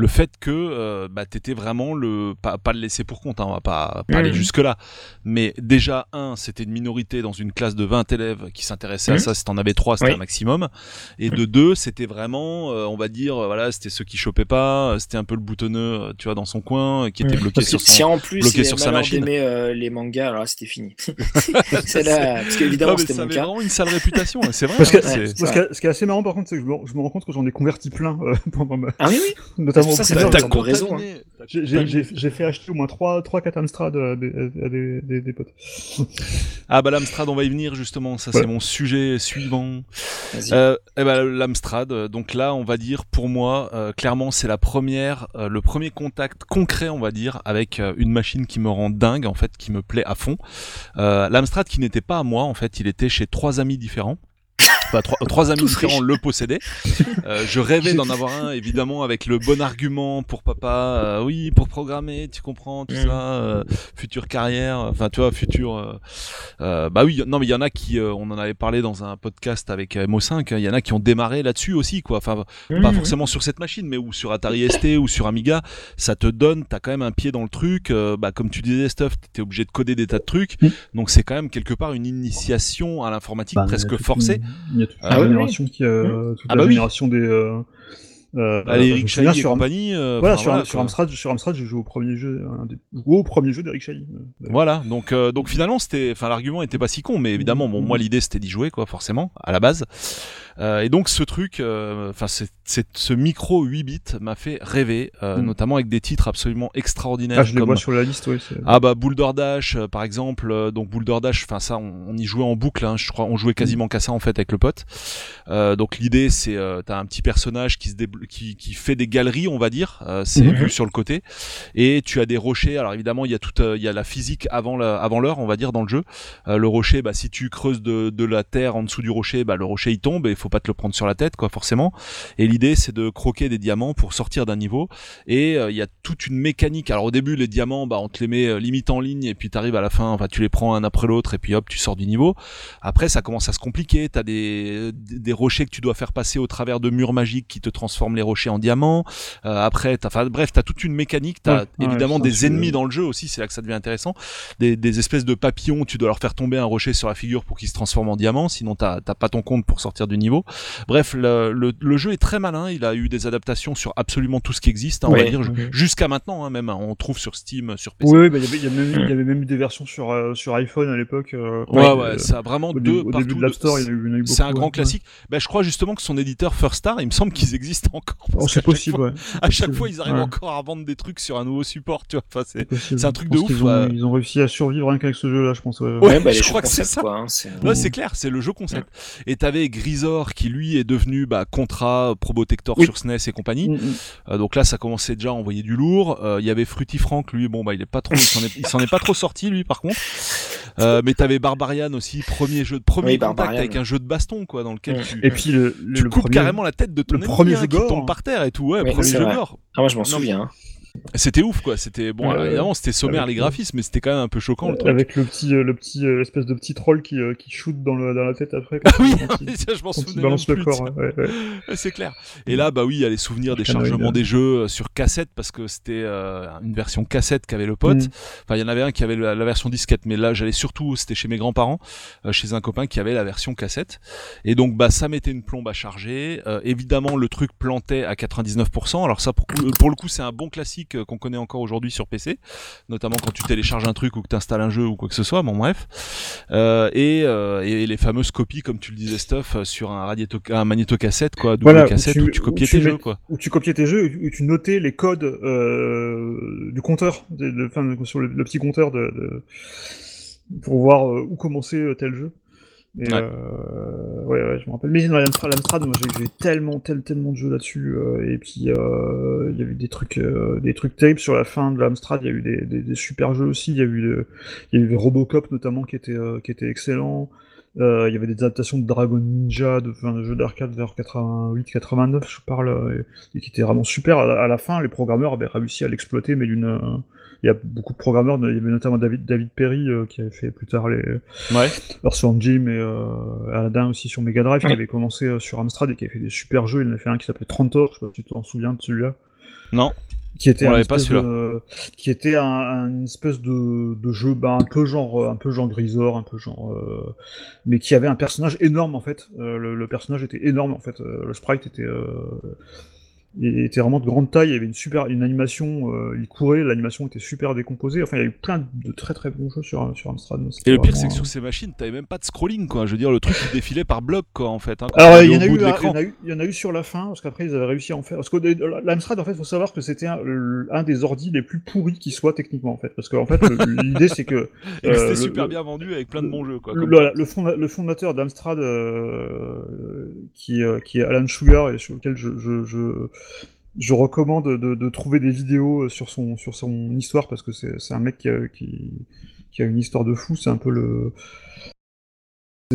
Le fait que euh, bah, t'étais vraiment le pas, pas le laisser pour compte, hein, on va pas, pas aller jusque là. Mais déjà un, c'était une minorité dans une classe de 20 élèves qui s'intéressaient à Mhm. ça. Si t'en avais trois, c'était Oui. un maximum. Et de deux, c'était vraiment, euh, on va dire, euh, voilà, c'était ceux qui chopaient pas. euh, C'était un peu le boutonneux, tu vois, dans son coin, qui était Mhm. bloqué Parce sur son. si en plus bloqué il sur avait sa machine. d'aimer euh, les mangas, alors là c'était fini. c'est là, parce qu'évidemment c'était ça mon cas. vraiment une sale réputation. C'est vrai. Parce que, hein, parce que ce qui est assez marrant par contre, c'est que je me, je me rends compte que j'en ai converti plein euh, pendant ma... Ah oui, oui. notamment au primaire, la- T'as contaminé. T'as J'ai- fait acheter au moins 3, 3 4 Amstrad à des, à des, des, des potes. Ah bah l'Amstrad, on va y venir justement. Ça c'est mon sujet suivant. Euh, eh ben, l'Amstrad, euh, donc là, on va dire, pour moi, euh, clairement, c'est la première, euh, le premier contact concret, on va dire, avec euh, une machine qui me rend dingue, en fait, qui me plaît à fond. Euh, L'Amstrad qui n'était pas à moi, en fait, il était chez trois amis différents. Enfin, trois, trois amis Tous différents riches. le possédaient. Euh, je rêvais d'en avoir un, évidemment, avec le bon argument pour papa. euh, oui, pour programmer, tu comprends, tout Mm. ça, euh, future carrière, enfin, tu vois, futur. euh, euh, bah oui, non, mais il y en a qui, euh, on en avait parlé dans un podcast avec euh, MO5, il y en a qui ont démarré là-dessus aussi, quoi. Enfin, pas forcément sur cette machine, mais ou sur Atari ST ou sur Amiga, ça te donne, t'as quand même un pied dans le truc. euh, bah, comme tu disais, Stuff, t'es obligé de coder des tas de trucs. Mm. Donc c'est quand même quelque part une initiation à l'informatique Bah, presque forcée. une- Il y a toute Ah oui, génération qui, euh, toute Ah la bah oui. génération des. Euh, me Eric Chahi sur, compagnie. euh, voilà, sur, voilà, sur quoi. Amstrad, sur Amstrad, j'ai joué au premier jeu, un des, au premier jeu d'Eric Chahi. euh, Voilà, donc euh, donc finalement c'était, enfin l'argument était pas si con, mais évidemment bon moi l'idée c'était d'y jouer quoi forcément à la base. Euh, et donc ce truc, euh, enfin ce micro 8 bits m'a fait rêver, euh, Mm. notamment avec des titres absolument extraordinaires. Ah, je les vois sur la liste, oui. Ah bah Boulder Dash par exemple, euh, donc Boulder Dash, enfin ça on, on y jouait en boucle, hein, je crois, on jouait quasiment qu'à ça en fait avec le pote. Euh, donc l'idée c'est euh, t'as un petit personnage qui se débl- qui, qui fait des galeries on va dire, euh, c'est Mhm. vu sur le côté, et tu as des rochers. Alors évidemment il y a toute il y a la physique avant la, avant l'heure on va dire dans le jeu. Euh, le rocher, bah si tu creuses de, de la terre en dessous du rocher, bah le rocher il tombe et il faut pas te le prendre sur la tête quoi forcément. Et l'idée c'est de croquer des diamants pour sortir d'un niveau. Et euh, il y a toute une mécanique. Alors au début les diamants, bah on te les met euh, limite en ligne et puis t'arrives à la fin, enfin tu les prends un après l'autre et puis hop tu sors du niveau. Après ça commence à se compliquer. T'as des des rochers que tu dois faire passer au travers de murs magiques qui te transforment les rochers en diamants. Euh, après t'as, enfin bref t'as toute une mécanique. T'as Ouais, évidemment des ennemis dans le jeu aussi. C'est là que ça devient intéressant. Des, des espèces de papillons. Tu dois leur faire tomber un rocher sur la figure pour qu'ils se transforment en diamant. Sinon t'as t'as pas ton compte pour sortir du niveau. Bref le, le, le jeu est très malin. Il a eu des adaptations sur absolument tout ce qui existe. hein, on va dire jusqu'à maintenant hein, même hein, on trouve sur Steam sur PC Oui, bah, il y avait- y, même- il y avait même eu des versions sur, euh, sur iPhone à l'époque. euh, ouais euh, ouais ça a vraiment Au, deux début, au partout début de l'App Store, il y en a eu, il y en a eu beaucoup. c'est un grand ouais. classique ben, je crois justement que son éditeur First Star il me semble qu'ils existent encore Oh, c'est possible, fois- ouais. à chaque possible. fois ils arrivent Ouais. encore à vendre des trucs sur un nouveau support tu vois enfin, c'est un truc de ouf, Ont, euh. Ils ont réussi à survivre rien qu'avec ce jeu-là, je pense. ouais. Ouais, bah, je crois que c'est ça. c'est clair, c'est le jeu concept. Et t'avais Grisor, Qui lui est devenu bah, Contra, Probotector Oui. sur SNES et compagnie. Mm, mm. Euh, donc là, ça commençait déjà à envoyer du lourd. Euh, Il y avait Fruity Frank, lui, bon bah il est pas trop, il s'en est, pas trop sorti lui par contre. Euh, mais t'avais Barbarian aussi, premier jeu, premier Oui, contact Barbarian. avec un jeu de baston quoi, dans lequel tu, Et puis le, le, tu le coupes premier- carrément la tête de ton le premier hein, jeu qui gore, tombe par terre et tout. Ouais, Oui, premier jeu gore. Ah, moi, je m'en souviens. hein. C'était ouf quoi. C'était bon, évidemment c'était sommaire les le- graphismes, mais c'était quand même un peu choquant le truc. avec le petit, euh, le petit, euh, l'espèce de petit troll qui, euh, qui shoot dans, le, dans la tête après. Ah oui, quand il- ça, je m'en balance le plus, corps. ouais, ouais, c'est clair. Et là, bah oui, il y a les souvenirs des chargements des jeux sur cassette parce que c'était euh, une version cassette qu'avait le pote. Mm. Enfin, il y en avait un qui avait la, la version disquette, mais là, j'allais surtout, c'était chez mes grands-parents, euh, chez un copain qui avait la version cassette. Et donc, bah, ça mettait une plombe à charger. Évidemment, le truc plantait à 99%. Alors ça, pour, pour le coup, c'est un bon classique euh, qu'on connaît encore aujourd'hui sur PC, notamment quand tu télécharges un truc ou que tu installes un jeu ou quoi que ce soit. Bon, bref. Euh, et, euh, et les fameuses copies, comme tu le disais, Stuff, sur un, magnétocassette, quoi, double Voilà, où cassette, tu- où tu, où copiais tu tes mets- jeux, quoi. Où tu copiais tes jeux, où tu notais les codes euh, du compteur, de, de- enfin, sur le, le petit compteur de, de- pour voir où commencer tel jeu. Et, Ouais. euh, ouais, ouais, je me rappelle. Mais dans l'Amstrad, l'Amstrad, moi j'ai eu tellement, tel, tellement de jeux là-dessus. euh, et puis euh, il y a eu des trucs, des trucs terribles sur la fin de l'Amstrad. Il y a eu des, des, des super jeux aussi. Il y a eu, il y a eu Robocop notamment qui était, qui était excellent. Il y avait des adaptations de Dragon Ninja, de, enfin, de jeux d'arcade vers 88-89, je parle, et qui étaient vraiment super. À la, à la fin, les programmeurs avaient réussi à l'exploiter, mais d'une. Euh, il y a beaucoup de programmeurs, il y avait notamment David, David Perry euh, qui avait fait plus tard les Ouais. Earthworm Jim et euh, Aladdin aussi sur Mega Drive, qui avait commencé euh, sur Amstrad et qui avait fait des super jeux. Il en a fait un qui s'appelait Trantor, je sais pas si tu t'en souviens de celui-là Non. qui était On un pas, de- qui était un, espèce de, de jeu bah, un peu genre un peu genre Grisor un peu genre euh, mais qui avait un personnage énorme en fait Euh, le, le personnage était énorme en fait Euh, le sprite était euh, il était vraiment de grande taille, il y avait une super une animation, euh, il courait, l'animation était super décomposée. Enfin, il y a eu plein de très très bons jeux sur, sur Amstrad. Et le pire, c'est que sur euh, ces machines, t'avais même pas de scrolling, quoi. Je veux dire, le truc il défilait par bloc, quoi, en fait. Hein, Alors, il y, en a eu, il y en a en sur la fin, parce qu'après ils avaient réussi à en faire. Parce que euh, l'Amstrad, en fait, faut savoir que c'était un, un des ordis les plus pourris qui soit techniquement, en fait. Parce qu'en fait, le- l'idée c'est que. Et euh, c'était super bien vendu avec plein de bons jeux, quoi. Le, comme le- le fonda- le fondateur d'Amstrad, euh, qui, euh, qui est Alan Sugar, et sur lequel je, je, je, je recommande de, trouver des vidéos sur son, sur son histoire, parce que c'est un mec qui a, une histoire de fou, c'est un peu le...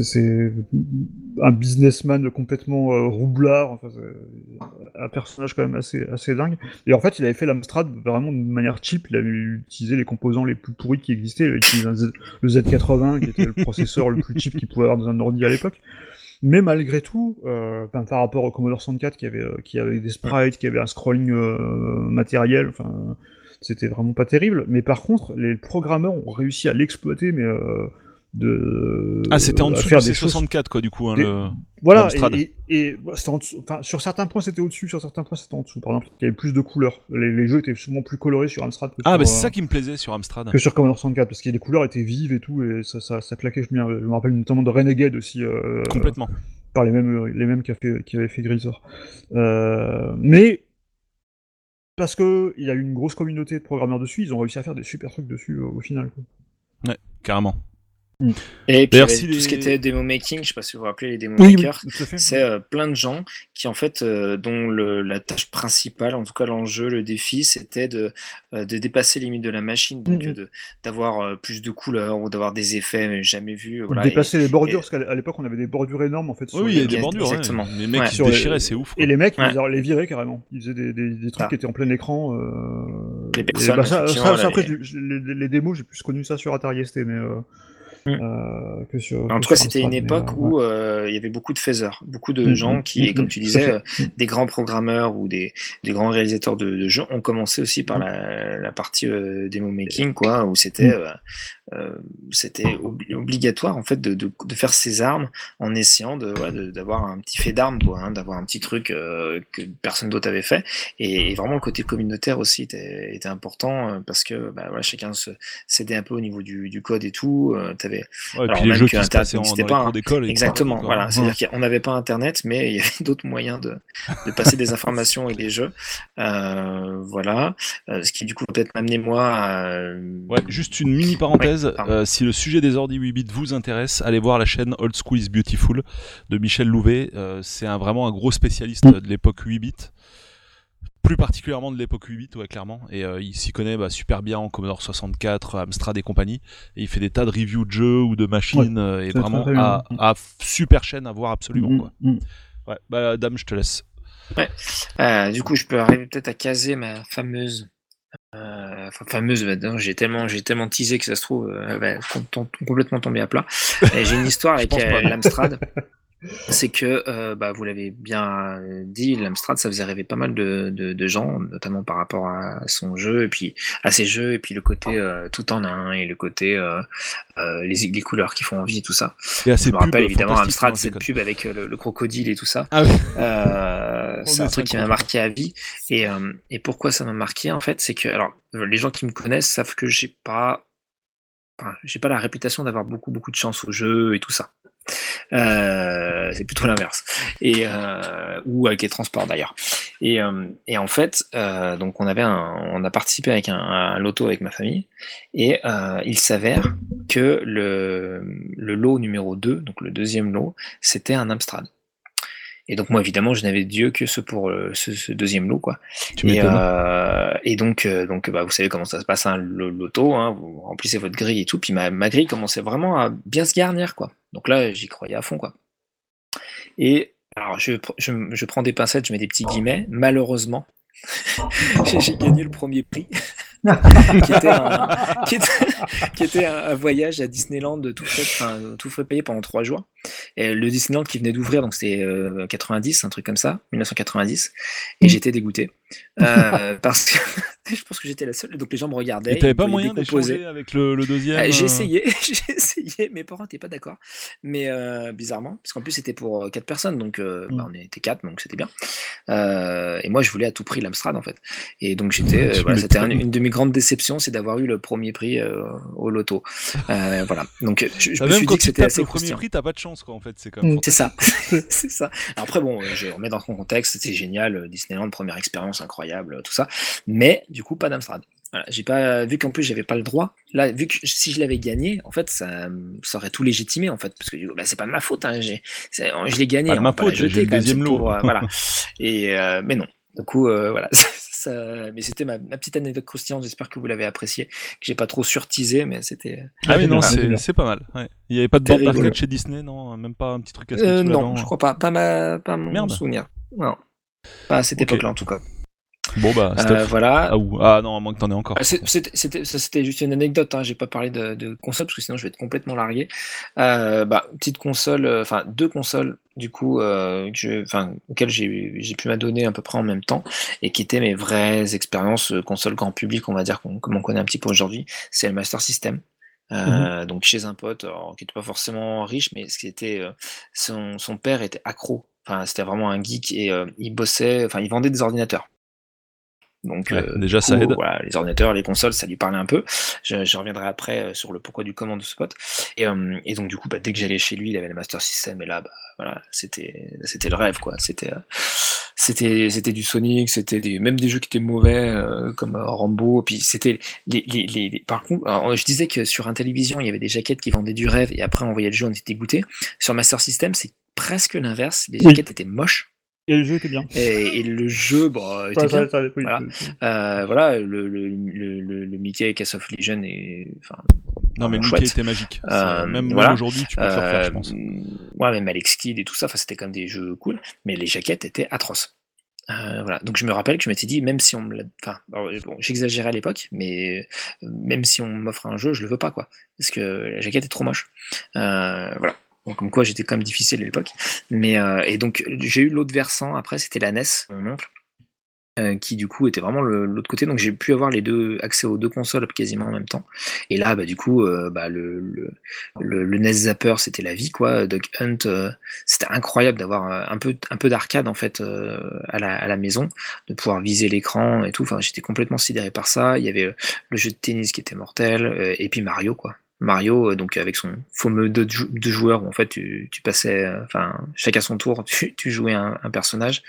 c'est- un businessman complètement euh, roublard, un personnage quand même assez, assez dingue. Et en fait, il avait fait l'Amstrad vraiment de manière cheap, il avait utilisé les composants les plus pourris qui existaient, il avait utilisé le Z80, qui était le processeur le plus cheap qu'il pouvait avoir dans un ordi à l'époque. Mais malgré tout, euh, par rapport au Commodore 64 qui avait, euh, qui avait des sprites, qui avait un scrolling euh, matériel, c'était vraiment pas terrible. Mais par contre, les programmeurs ont réussi à l'exploiter, mais euh, de. Ah, c'était en dessous du des choses C64, quoi, du coup. Hein, Des- le... voilà, et, et, c'était en dessous- enfin, sur certains points c'était au-dessus, sur certains points c'était en dessous. Par exemple, il y avait plus de couleurs. Les, les jeux étaient souvent plus colorés sur Amstrad que, Ah, sur, bah c'est euh, ça qui me plaisait sur Amstrad. que sur Commodore 64, parce que les couleurs étaient vives et tout, et ça, ça, ça claquait. Je me, je me rappelle notamment de Renegade aussi, euh, Complètement. par les mêmes, les mêmes qui, fait, qui avaient fait Grisor. Euh, mais parce que il y a eu une grosse communauté de programmeurs dessus, ils ont réussi à faire des super trucs dessus euh, au final. quoi. Carrément. Et puis, avait si tout ce qui était démo making, je sais pas si vous vous rappelez les démo Oui, makers. C'est euh, plein de gens qui, en fait, euh, dont le, la tâche principale, en tout cas l'enjeu, le défi, c'était de, euh, de dépasser les limites de la machine, donc de- d'avoir euh, plus de couleurs ou d'avoir des effets jamais vus. Ou Voilà, et- dépasser les bordures, et- parce qu'à l'époque on avait des bordures énormes en fait. Oui, sur oui, il y les- a des bordures. exactement. Les mecs Ouais. qui Sur les- déchiraient, c'est ouf. quoi. Et les mecs, Ouais. ils les, viraient carrément. Ils faisaient des, des, des trucs Ah. qui étaient en plein écran. Euh... Les et personnes, bah, ça, ça- ça, après, les- je- les, les démos, j'ai plus connu ça sur Atari ST, mais euh, Mm. euh, que sur. En tout cas, c'était une mais, époque euh, où euh, il y avait beaucoup de faiseurs, beaucoup de Mm, gens mm, qui, mm, et comme mm, tu disais, euh, des grands programmeurs ou des, des grands réalisateurs de, de jeux ont commencé aussi par la, la partie euh, démo making, quoi, où c'était Mm. euh, euh, c'était obli- obligatoire en fait de, de, de faire ses armes en essayant de ouais, de- d'avoir un petit fait d'armes, quoi, hein, d'avoir un petit truc euh, que personne d'autre avait fait. Et, et vraiment le côté communautaire aussi était, était important euh, parce que bah, voilà, chacun se s'aidait un peu au niveau du, du code et tout. Euh, t'avais Ouais, alors, puis les jeux qui se passaient en, pas, d'école. Exactement, voilà. Ouais. C'est-à-dire qu'on n'avait pas Internet, mais il y avait d'autres moyens de, de passer des informations et des jeux. Euh, voilà. Euh, ce qui, du coup, peut-être m'amener moi à... Ouais, juste une mini parenthèse. Parenthèse, euh, si le sujet des ordi 8 bits vous intéresse, allez voir la chaîne Old School is Beautiful de Michel Louvet. Euh, c'est un, vraiment un gros spécialiste Mm. de l'époque 8 bits. Plus particulièrement de l'époque 8 bits, ouais, clairement. Et euh, il s'y connaît bah, super bien en Commodore 64, Amstrad et compagnie. Et il fait des tas de reviews de jeux ou de machines. et vraiment très, très à, super chaîne à voir absolument. Mm, Quoi. mm. Ouais, bah, dame, je te laisse. Euh, du coup, je peux arriver peut-être à caser ma fameuse. Euh, enfin, fameuse, bah, j'ai tellement, j'ai tellement teasé que ça se trouve, euh, complètement tomber à plat. J'ai une histoire avec euh, l'Amstrad. C'est que, euh, bah, vous l'avez bien dit, l'Amstrad, ça faisait rêver pas mal de, de, de gens, notamment par rapport à son jeu, et puis à ses jeux, et puis le côté euh, tout en un, et le côté euh, les, les couleurs qui font envie, et tout ça. Et à Je me rappelle évidemment Amstrad, cette pub avec le, le crocodile et tout ça. Ah oui. C'est un truc qui m'a marqué à vie. Et, et pourquoi ça m'a marqué en fait, c'est que alors les gens qui me connaissent savent que j'ai pas, enfin, j'ai pas la réputation d'avoir beaucoup beaucoup de chance au jeu et tout ça. Euh, c'est plutôt l'inverse. Et euh, ou avec les transports d'ailleurs. Et, euh, et en fait, euh, donc on avait un, on a participé avec un, un loto avec ma famille et euh, il s'avère que le, le lot numéro 2, donc le deuxième lot, c'était un Amstrad. Et donc moi évidemment je n'avais Dieu que ce pour euh, ce, ce deuxième lot quoi. Tu Et, euh, et donc euh, donc bah, vous savez comment ça se passe un loto, hein, vous remplissez votre grille et tout, puis ma, ma grille commençait vraiment à bien se garnir quoi. Donc là j'y croyais à fond quoi. Et alors je, je, je prends des pincettes, je mets des petits guillemets. Malheureusement, j'ai gagné le premier prix, qui était un, qui était, qui était un, un voyage à Disneyland tout frais, enfin, tout frais payé pendant trois jours. Et le Disneyland qui venait d'ouvrir, donc c'était euh, 90, un truc comme ça, 1990, et Mm. j'étais dégoûté euh, parce que je pense que j'étais la seule. Donc les gens me regardaient. Et t'avais pas moyen décomposer. d'échanger avec le, le deuxième Euh, J'ai essayé, j'ai essayé, mes parents n'étaient pas d'accord, mais euh, bizarrement, parce qu'en plus c'était pour euh, quatre personnes, donc euh, Mm. bah, on était quatre, donc c'était bien. Euh, et moi je voulais à tout prix l'Amstrad en fait. Et donc j'étais, euh, voilà, c'était un- une de mes grandes déceptions, c'est d'avoir eu le premier prix euh, au loto. Euh, voilà, donc je, je Ah, me même suis quand dit que c'était assez le premier prix, t'as pas de chance, quoi, en fait. C'est Mm. C'est ça, c'est ça. Alors après, bon, je remets dans son contexte, c'était génial, Disneyland, première expérience incroyable, tout ça. Mais du coup, pas d'Amstrad. Voilà, j'ai pas vu qu'en plus j'avais pas le droit. Là, vu que si je l'avais gagné, en fait, ça, ça aurait tout légitimé en fait, parce que bah, c'est pas de ma faute. Hein, j'ai, c'est- je l'ai gagné. Pas de ma faute, j'ai le deuxième lot. euh, voilà. Et euh, mais non. Du coup, euh, voilà. Ça- mais c'était ma, ma petite anecdote croustillante. J'espère que vous l'avez apprécié, que j'ai pas trop surtisé, mais c'était. Ah oui, non, c'est c'est pas mal. ouais. Il y avait pas de bande d'arcade chez Disney, non? Même pas un petit truc à se Euh, non, je crois pas. Pas ma, pas mon Merde. souvenir. Non, pas à cette époque-là en tout cas. Bon, bah, Euh, Steph. voilà. Ah, ou- ah non, à moins que t'en aies encore. Ah, C'était c'était- ça, c'était juste une anecdote, hein. j'ai pas parlé de, de console parce que sinon je vais être complètement largué. Euh, bah, petite console, euh, enfin deux consoles du coup, euh, je- enfin, j'ai j'ai pu m'adonner à peu près en même temps et qui étaient mes vraies expériences console grand public, on va dire, qu'on- comme on connaît un petit peu aujourd'hui. C'est le Master System. Euh, Donc chez un pote alors, qui n'était pas forcément riche, mais ce qui était euh, son, son père était accro. Enfin, c'était vraiment un geek et il bossait, enfin, il vendait des ordinateurs. Donc, Ouais, euh, déjà, ça aide. Voilà, les ordinateurs, les consoles, ça lui parlait un peu. Je, je reviendrai après euh, sur le pourquoi du comment de ce pote. Et, euh, et donc, du coup, bah, dès que j'allais chez lui, il avait le Master System. Et là, bah, voilà, c'était, c'était le rêve, quoi. C'était, euh, c'était, c'était du Sonic, c'était des, même des jeux qui étaient mauvais, euh, comme Rambo. Puis c'était les, les, les, les- par contre, alors, je disais que sur un télévision, il y avait des jaquettes qui vendaient du rêve. Et après, on voyait le jeu, on était dégoûté. Sur Master System, c'est presque l'inverse. Les Oui. jaquettes étaient moches. Et le jeu était bien. Et, et le jeu, bon, était Ouais, bien. ça- ça- oui, Voilà. Euh, voilà, le, le, le, le, le Mickey Cast of Legion est, enfin, Non, mais vraiment Mickey était magique. Euh, même voilà. aujourd'hui, tu peux le faire faire, je Euh, pense. ouais, même Alex Kidd et tout ça, enfin, c'était quand même des jeux cool, mais les jaquettes étaient atroces. Euh, voilà. Donc je me rappelle que je m'étais dit, même si on me l'a. Enfin, bon, j'exagérais à l'époque, mais euh, même si on m'offre un jeu, je le veux pas, quoi. Parce que la jaquette est trop moche. Euh, voilà. Comme quoi, j'étais quand même difficile à l'époque. Mais, euh, et donc, j'ai eu l'autre versant, après, c'était la NES, mon oncle, euh, qui du coup était vraiment l'autre côté. Donc, j'ai pu avoir les deux, accès aux deux consoles quasiment en même temps. Et là, bah, du coup, euh, bah, le, le, le, NES Zapper, c'était la vie, quoi. Duck Hunt, euh, c'était incroyable d'avoir euh, un peu, un peu d'arcade, en fait, euh, à, la, à la maison, de pouvoir viser l'écran et tout. Enfin, j'étais complètement sidéré par ça. Il y avait euh, le jeu de tennis qui était mortel, euh, et puis Mario, quoi. Mario, euh, donc avec son fameux deux, deux joueurs où en fait tu, tu passais, euh, enfin chacun son tour, tu, tu jouais un, un personnage.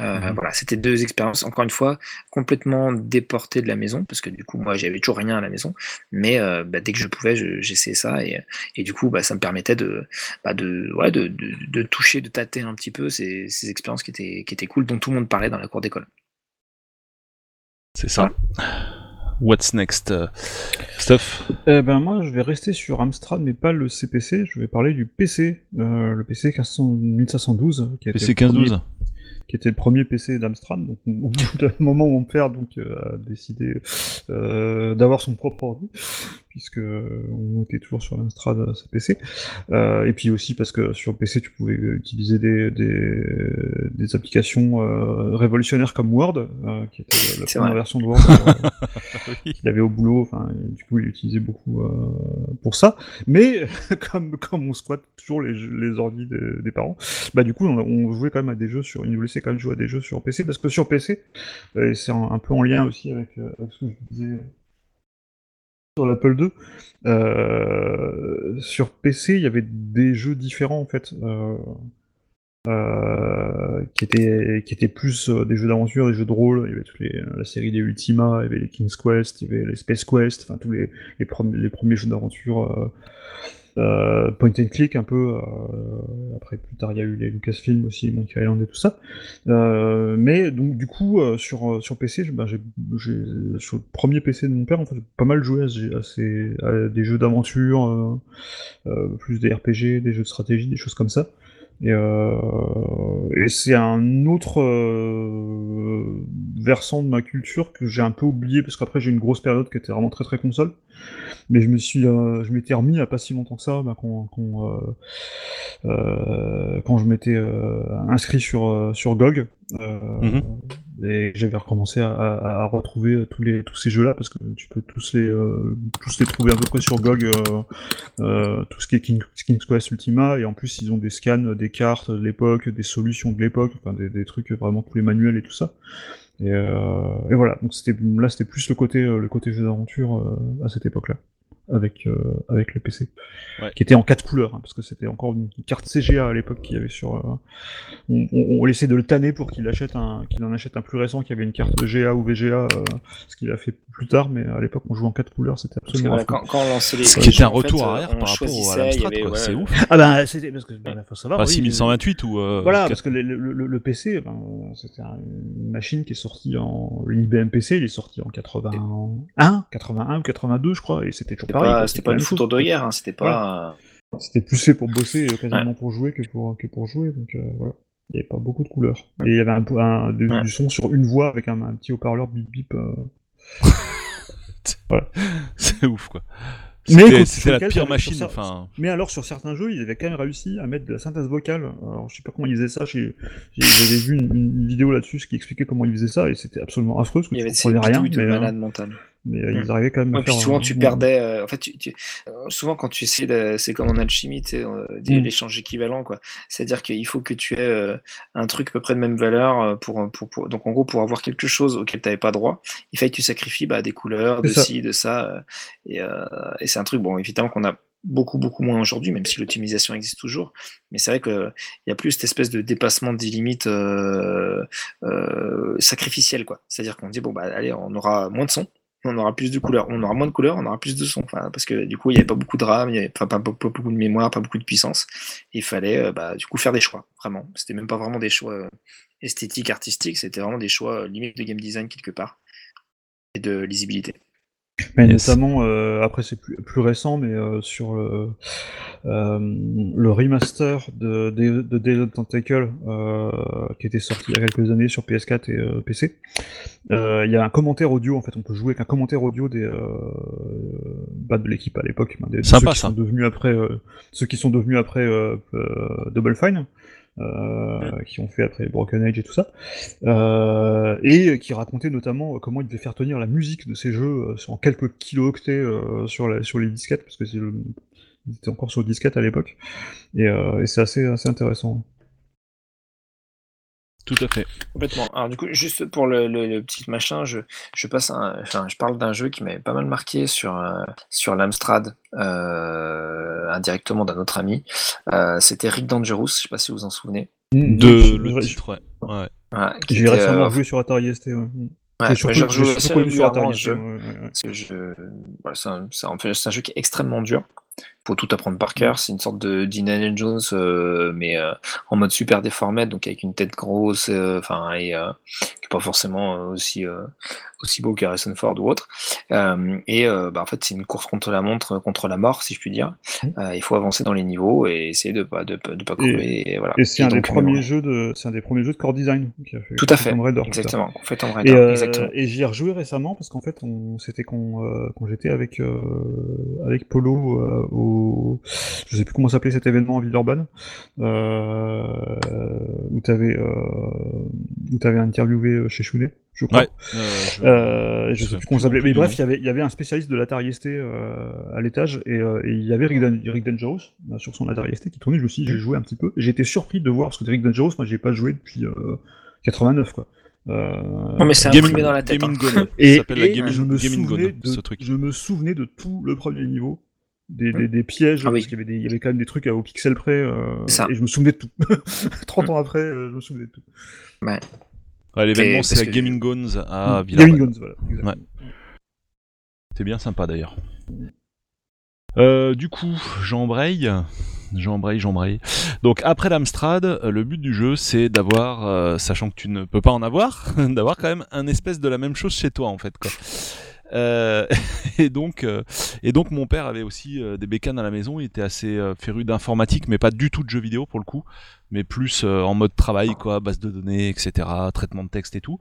Euh, Mhm. Voilà, c'était deux expériences encore une fois complètement déportées de la maison parce que du coup moi j'avais toujours rien à la maison, mais euh, bah, dès que je pouvais, je- j'essayais ça et, et du coup bah, ça me permettait de, bah, de, ouais, de, de, de toucher, de tâter un petit peu ces, ces expériences qui étaient, qui étaient cool, dont tout le monde parlait dans la cour d'école. C'est ça. What's next euh, Stuff Eh ben moi, je vais rester sur Amstrad, mais pas le CPC. Je vais parler du PC, euh, le PC 1500 1512, qui a été PC le premier- 15-12 qui était le premier PC d'Amstrad. Donc, au bout d'un moment, mon père donc euh, a décidé euh, d'avoir son propre ordi, puisque euh, on était toujours sur l'Amstrad euh, CPC. Euh, et puis aussi parce que sur PC, tu pouvais utiliser des, des, des applications euh, révolutionnaires comme Word, euh, qui était la première vrai. version de Word. euh, Oui. qu'il avait au boulot, du coup, il l'utilisait beaucoup euh, pour ça. Mais comme, comme on squatte toujours les, les ordi des, des parents, bah du coup, on, on jouait quand même à des jeux sur, il nous laissait quand même jouer à des jeux sur PC, parce que sur PC, euh, c'est un, un peu en lien aussi avec, euh, avec ce que je disais sur l'Apple II, euh, sur PC, il y avait des jeux différents en fait. Euh, euh, qui étaient plus euh, des jeux d'aventure, des jeux de rôle. Il y avait toute la série des Ultima, il y avait les King's Quest, il y avait les Space Quest, enfin tous les premiers jeux d'aventure euh, point and click un peu. euh, après plus tard il y a eu les Lucasfilm aussi, Monkey Island et tout ça. Euh, mais donc du coup euh, sur euh, sur PC, ben, j'ai j'ai sur le premier PC de mon père en fait pas mal joué à, ce- à ces à des jeux d'aventure, euh, plus des RPG, des jeux de stratégie, des choses comme ça. Et, euh, et c'est un autre euh, versant de ma culture que j'ai un peu oublié parce qu'après j'ai une grosse période qui était vraiment très très console. Mais je me suis, euh, je m'étais remis à pas si longtemps que ça, bah, quand, quand, quand je m'étais inscrit sur sur GOG. Euh, Mhm. Et j'avais recommencé à, à- retrouver tous les tous ces jeux-là parce que tu peux tous les euh, tous les trouver à peu près sur GOG. euh, euh, tout ce qui est King, King's Quest Ultima, et en plus ils ont des scans des cartes de l'époque, des solutions de l'époque, enfin des, des trucs vraiment tous les manuels et tout ça. Et, euh, et voilà, donc c'était là c'était plus le côté euh, le côté jeu d'aventure euh, à cette époque-là, avec euh, avec le PC, Ouais. qui était en quatre couleurs, hein, parce que c'était encore une carte CGA à l'époque qu'il y avait sur. euh, on, on, on essaie de le tanner pour qu'il achète un qu'il en achète un plus récent qui avait une carte GA ou VGA, euh, ce qu'il a fait plus tard, mais à l'époque on jouait en quatre couleurs, c'était Parce que absolument. voilà, affreux. quand, quand on lançait les Ce qui était un fait, retour arrière par rapport à l'Amstrad, ouais, C'est ouais. ouf. Ah bah c'était parce que bah, faut savoir. Pas oui, 6128 ou. euh, Voilà, parce que le, le- le- le PC, ben, c'était un- une machine qui est sortie en. L'IBM PC, il est sorti en 81, 81 ou 82, je crois, et c'était toujours pareil. Pas, quoi, c'était c'était pas une photo de guerre, hein, c'était pas. C'était plus fait pour bosser euh, quasiment pour jouer que pour, que pour jouer, donc euh, voilà. Il n'y avait pas beaucoup de couleurs. Et il y avait un, un- du, Ouais. du son sur une voix avec un, un petit haut-parleur bip bip. euh. C'est ouf, quoi. Mais C'était c'était la pire machine. ça- Enfin, Mais alors sur certains jeux, ils avaient quand même réussi à mettre de la synthèse vocale. Alors je sais pas comment ils faisaient ça. J'avais vu une, une vidéo là-dessus qui expliquait comment ils faisaient ça et c'était absolument affreux parce que Il y tu avait comprenais rien. de Mais, euh, malade mental. Mais euh, ils Hmm. arrivaient quand même à Ouais, puis faire. souvent un- tu perdais. euh, en fait, tu, tu- euh, souvent quand tu essaies, de- c'est comme en alchimie, tu sais, euh, des- Mm. l'échange équivalent, quoi. C'est-à-dire qu'il faut que tu aies euh, un truc à peu près de même valeur euh, pour, pour, pour- donc en gros pour avoir quelque chose auquel tu n'avais pas droit, il fallait que tu sacrifies bah, des couleurs, de C'est ça. ci, de ça, euh, et, euh, et c'est un truc bon évidemment qu'on a beaucoup beaucoup moins aujourd'hui, même si l'optimisation existe toujours, mais c'est vrai que il y a plus cette espèce de dépassement des limites euh, euh, sacrificielles, quoi. C'est-à-dire qu'on dit bon bah allez, on aura moins de son, on aura plus de couleurs, on aura moins de couleurs, on aura plus de son. Parce que du coup, il n'y avait pas beaucoup de RAM, il n'y avait pas, beaucoup de mémoire, pas beaucoup de puissance. Il fallait euh, bah, du coup faire des choix, vraiment. C'était même pas vraiment des choix euh, esthétiques, artistiques, c'était vraiment des choix euh, limite de game design quelque part et de lisibilité. Mais Yes. notamment, euh, après c'est plus, plus récent, mais euh, sur le, euh, le remaster de, de, de Day of the Tentacle, qui était sorti il y a quelques années sur PS4 et PC, il y a un commentaire audio, en fait, on peut jouer avec un commentaire audio des, bah, de l'équipe à l'époque, des, de Sympa, ceux qui ça. sont devenus après, ceux qui sont devenus après Double Fine. Euh, qui ont fait après Broken Age et tout ça, euh, et qui racontait notamment euh, comment ils devaient faire tenir la musique de ces jeux sur- en quelques kilooctets sur, la, sur les disquettes, parce que c'est le- ils étaient encore sur disquette à l'époque, et, euh, et c'est assez, assez intéressant. Tout à fait. Complètement. Alors du coup, juste pour le, le- le petit machin, je, je passe un- enfin, je parle d'un jeu qui m'avait pas mal marqué sur, euh, sur l'Amstrad, euh, indirectement d'un autre ami. Euh, C'était Rick Dangerous, je sais pas si vous vous en souvenez. Mm, De je- le je- titre, ouais. ouais. Voilà, J'ai récemment euh, joué sur Atari ST. Ouais. Ouais, surtout, rejoué surtout assez sur Atari ST. jeu. ouais, ouais, ouais. Parce que je, voilà, c'est un, c'est un peu- c'est un jeu qui est extrêmement dur. Faut tout apprendre par cœur. C'est une sorte de d'Indiana Jones, euh, mais euh, en mode super déformé, donc avec une tête grosse, euh, enfin et euh, qui est pas forcément euh, aussi euh, aussi beau qu'Harrison Ford ou autre. Euh, et euh, bah, en fait, c'est une course contre la montre, contre la mort, si je puis dire. Euh, il faut avancer dans les niveaux et essayer de pas de, pas- de pas crever. Et, voilà. Et c'est un des premiers jeux de, c'est un des premiers jeux de core design. qui a fait Tout à fait. Raider. Exactement. Qu'on fait Et, Raider. Exactement. et j'y ai rejoué récemment parce qu'en fait, on, c'était quand, euh, quand j'étais avec, euh, avec Polo euh, au, je sais plus comment s'appelait cet événement en Villeurbanne, euh, où t'avais, euh, où t'avais interviewé euh, chez Chounet, je crois. Ouais. Euh, je- Euh, sais plus comment s'appelait. Mais bref, il y avait, il y avait un spécialiste de l'Atari ST euh, à l'étage et, euh, il y avait Rick, Dan- Rick Dangerous euh, sur son Atari ST qui tournait. Je me suis j'ai joué un petit peu. J'ai été surpris de voir parce que Rick Dangerous, moi, j'ai pas joué depuis euh, 89 quoi. Euh, Non, mais c'est imprimé dans la tête. Hein. Et, la Gaming, je me Gaming souvenais Gone, de, ce truc. je me souvenais de tout le premier niveau. Des, des, des pièges, Ah oui. parce qu'il y, avait des- il y avait quand même des trucs à- au pixel près, euh, ça. et je me souvenais de tout. 30 ans après, euh, je me souvenais de tout. Ouais, L'événement, Et c'est la que- Gaming Gones à Mm. Villeurbanne. Gaming Guns, voilà. exactement. Ouais. C'est bien sympa d'ailleurs. Euh, du coup, j'embraye. J'embraye, j'embraye. Donc après l'Amstrad, le but du jeu c'est d'avoir, euh, sachant que tu ne peux pas en avoir, d'avoir quand même un espèce de la même chose chez toi en fait quoi. Euh, et donc, euh, et donc mon père avait aussi euh, des bécanes à la maison. Il était assez féru d'informatique, mais pas du tout de jeux vidéo pour le coup, mais plus en mode travail quoi, base de données, etc., traitement de texte et tout.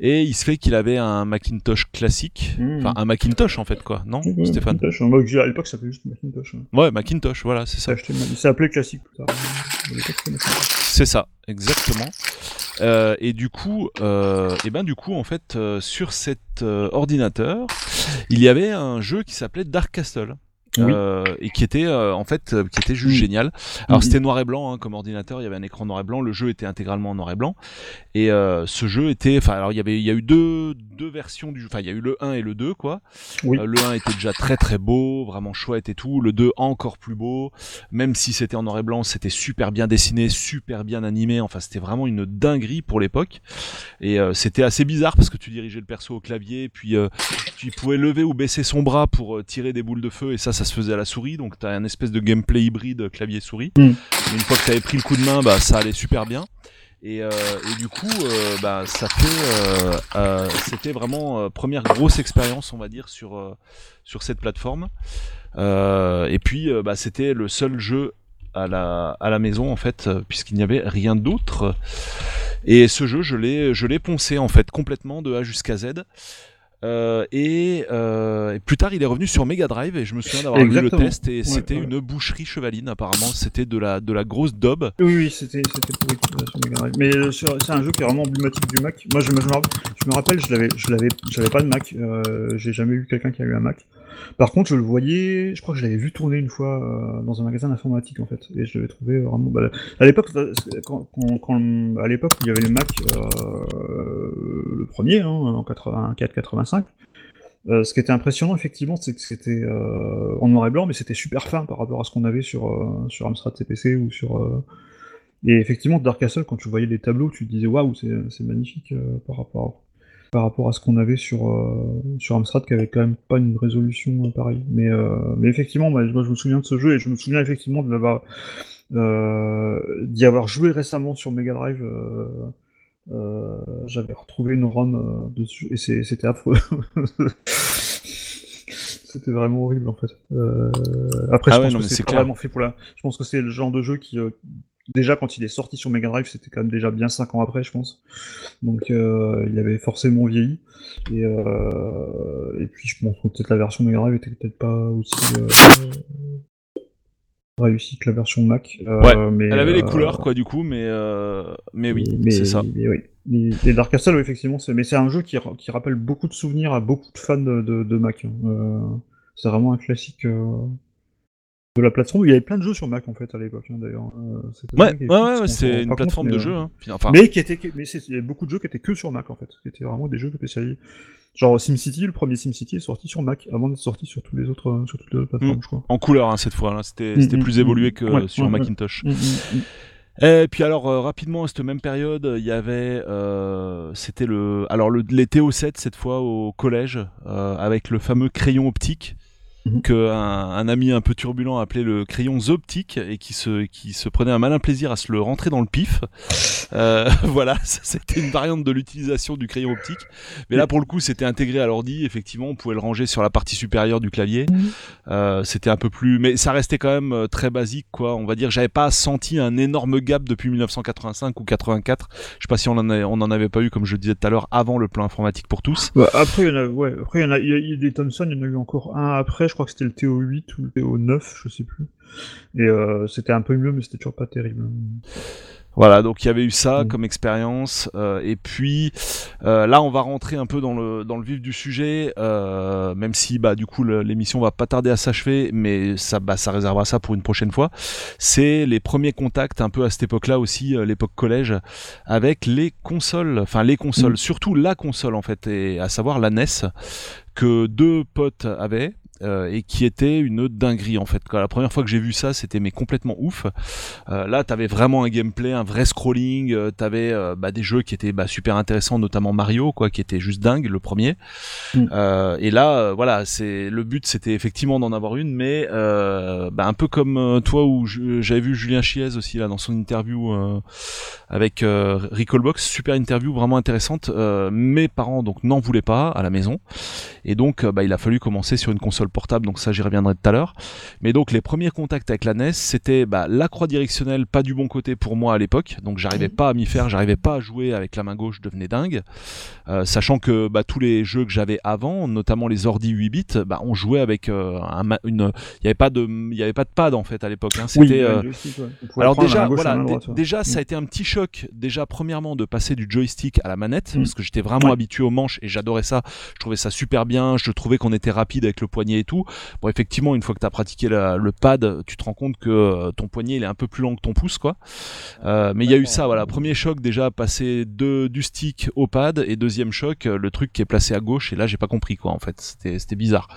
Et il se fait qu'il avait un Macintosh classique, Mmh. enfin un Macintosh en fait quoi, non, Ouais, Stéphane Macintosh. Moi, à l'époque, ça s'appelait juste Macintosh. hein. Ouais, Macintosh, voilà, c'est Ça ça. appelé classique plus tard. C'est ça, exactement. Euh, et du coup, euh, et ben du coup, en fait, euh, sur cet ordinateur, il y avait un jeu qui s'appelait Dark Castle. Oui. euh, et qui était euh, en fait euh, qui était juste génial. Alors c'était noir et blanc hein, comme ordinateur, il y avait un écran noir et blanc, le jeu était intégralement en noir et blanc et ce jeu était enfin alors il y avait il y a eu deux deux versions du jeu, enfin il y a eu le 1 et le 2 quoi. Oui. Le 1 était déjà très très beau, vraiment chouette et tout, le 2 encore plus beau, même si c'était en noir et blanc, c'était super bien dessiné, super bien animé, enfin c'était vraiment une dinguerie pour l'époque. Et euh, c'était assez bizarre parce que tu dirigeais le perso au clavier, puis euh, tu pouvais lever ou baisser son bras pour euh, tirer des boules de feu, et ça, ça se faisait à la souris, donc t'as un espèce de gameplay hybride clavier-souris. Mm. Une fois que t'avais pris le coup de main, bah ça allait super bien. Et, euh, et du coup, euh, bah, ça fait, euh, c'était vraiment première grosse expérience, on va dire, sur sur cette plateforme. Et puis, bah, c'était le seul jeu à la à la maison en fait, puisqu'il n'y avait rien d'autre. Et ce jeu, je l'ai je l'ai poncé en fait complètement de A jusqu'à Z. Euh, et, euh, et plus tard, il est revenu sur Mega Drive et je me souviens d'avoir vu le test et c'était ouais. une boucherie chevaline apparemment. C'était de la de la grosse daube. Oui, oui, c'était c'était pourri euh, sur Mega Drive. Mais euh, c'est un jeu qui est vraiment emblématique du Mac. Moi, je me, je me rappelle, je me rappelle, je l'avais, je l'avais, j'avais pas de Mac. Euh, J'ai jamais eu quelqu'un qui a eu un Mac. Par contre, je le voyais, je crois que je l'avais vu tourner une fois euh, dans un magasin d'informatique en fait, et je l'avais trouvé vraiment. À l'époque, où il y avait le Mac, euh, le premier, hein, en 84-85. Euh, ce qui était impressionnant, effectivement, c'est que c'était en noir et blanc, mais c'était super fin par rapport à ce qu'on avait sur, Amstrad CPC ou sur. Et effectivement, Dark Castle, quand tu voyais les tableaux, tu te disais waouh, c'est magnifique par, rapport, par rapport à ce qu'on avait sur, euh, sur Amstrad, qui avait quand même pas une résolution euh, pareille. Mais, euh, mais effectivement, moi, je me souviens de ce jeu et je me souviens effectivement de l'avoir. d'y avoir joué récemment sur Mega Drive. J'avais retrouvé une ROM dessus et c'était affreux. C'était vraiment horrible en fait. Après, Ah je ouais, pense non, que c'est c'est pas clair. vraiment fait pour la. Je pense que c'est le genre de jeu qui, déjà quand il est sorti sur Mega Drive, c'était quand même déjà bien 5 ans après, je pense. Donc euh, il avait forcément vieilli. Et, euh, et puis je pense que peut-être la version Mega Drive était peut-être pas aussi euh, réussie que la version Mac. Euh, Ouais, mais, Elle avait les couleurs quoi du coup, mais euh, mais oui, mais, c'est ça. Mais oui. Et Dark Castle, oui, effectivement, c'est mais c'est un jeu qui, ra- qui rappelle beaucoup de souvenirs à beaucoup de fans de, de, de Mac. hein. Euh, c'est vraiment un classique. Euh, de la plateforme. Il y avait plein de jeux sur Mac en fait à l'époque hein, d'ailleurs. Euh, c'était Ouais, ouais, c'est une plateforme de mais, euh, Hein. Enfin, Mais qui était, mais il y a beaucoup de jeux qui étaient que sur Mac en fait. Qui étaient vraiment des jeux spécialisés. Genre SimCity, le premier SimCity est sorti sur Mac avant d'être sorti sur tous les autres, euh, sur toutes les autres plateformes, Mm. je crois. en couleur hein, cette fois. Là, c'était Mm, c'était mm, plus mm, évolué que sur. Macintosh. Et puis alors euh, rapidement à cette même période, il y avait euh, c'était le alors le les TO7 cette fois au collège euh, avec le fameux crayon optique Mhm. que un, un ami un peu turbulent appelait le crayon optique et qui se qui se prenait un malin plaisir à se le rentrer dans le pif. Euh, voilà, c'était une variante de l'utilisation du crayon optique. Mais là pour le coup, c'était intégré à l'ordi, effectivement, on pouvait le ranger sur la partie supérieure du clavier. Mhm. Euh, c'était un peu plus mais ça restait quand même euh, très basique quoi on va dire j'avais pas senti un énorme gap depuis 1985 ou 84 je sais pas si on en, avait, on en avait pas eu comme je le disais tout à l'heure avant le plan informatique pour tous Bah, après, il y en a, ouais, après, il y en a, il y a, il y a des Thomson, il y en a eu encore un après, je crois que c'était le TO8 ou le TO9, je sais plus. Et euh, c'était un peu mieux, mais c'était toujours pas terrible. voilà donc il y avait eu ça Mm. comme expérience euh, et puis euh, là on va rentrer un peu dans le dans le vif du sujet euh, même si bah du coup l'émission va pas tarder à s'achever mais ça bah ça réservera ça pour une prochaine fois c'est les premiers contacts un peu à cette époque-là aussi l'époque collège avec les consoles enfin les consoles Mm. surtout la console en fait et à savoir la NES que deux potes avaient euh, et qui était une dinguerie en fait. Quand la première fois que j'ai vu ça, c'était mais complètement ouf. Euh, là, t'avais vraiment un gameplay, un vrai scrolling. Euh, t'avais euh, bah, des jeux qui étaient bah, super intéressants, notamment Mario, quoi, qui était juste dingue le premier. Mm. Euh, et là, euh, voilà, c'est le but, c'était effectivement d'en avoir une, mais euh, bah, un peu comme toi où j'avais vu Julien Chiez aussi là dans son interview euh, avec euh, Recallbox, super interview vraiment intéressante. Euh, mes parents donc n'en voulaient pas à la maison. Et donc, euh, bah, il a fallu commencer sur une console portable, donc ça j'y reviendrai tout à l'heure. Mais donc, les premiers contacts avec la NES, c'était bah, la croix directionnelle, pas du bon côté pour moi à l'époque, donc j'arrivais pas à m'y faire, j'arrivais pas à jouer avec la main gauche, je devenais dingue. Euh, sachant que bah, tous les jeux que j'avais avant, notamment les ordi 8 bits, bah, on jouait avec euh, un une, il y avait pas de, il y avait pas de pad en fait à l'époque. Hein, c'était euh, ouais. Alors déjà, gauche, voilà, ouais. déjà ça a été un petit choc. Déjà, premièrement, de passer du joystick à la manette, Mm. parce que j'étais vraiment Ouais. habitué aux manches et j'adorais ça. Je trouvais ça super bien. Je trouvais qu'on était rapide avec le poignet et tout. Bon, effectivement, une fois que tu as pratiqué le pad, tu te rends compte que euh, ton poignet il est un peu plus long que ton pouce, quoi. Euh, mais il y a eu ça, voilà. Premier choc déjà, passer du stick au pad, et deuxième choc, euh, le truc qui est placé à gauche. Et là, j'ai pas compris quoi. En fait, c'était bizarre.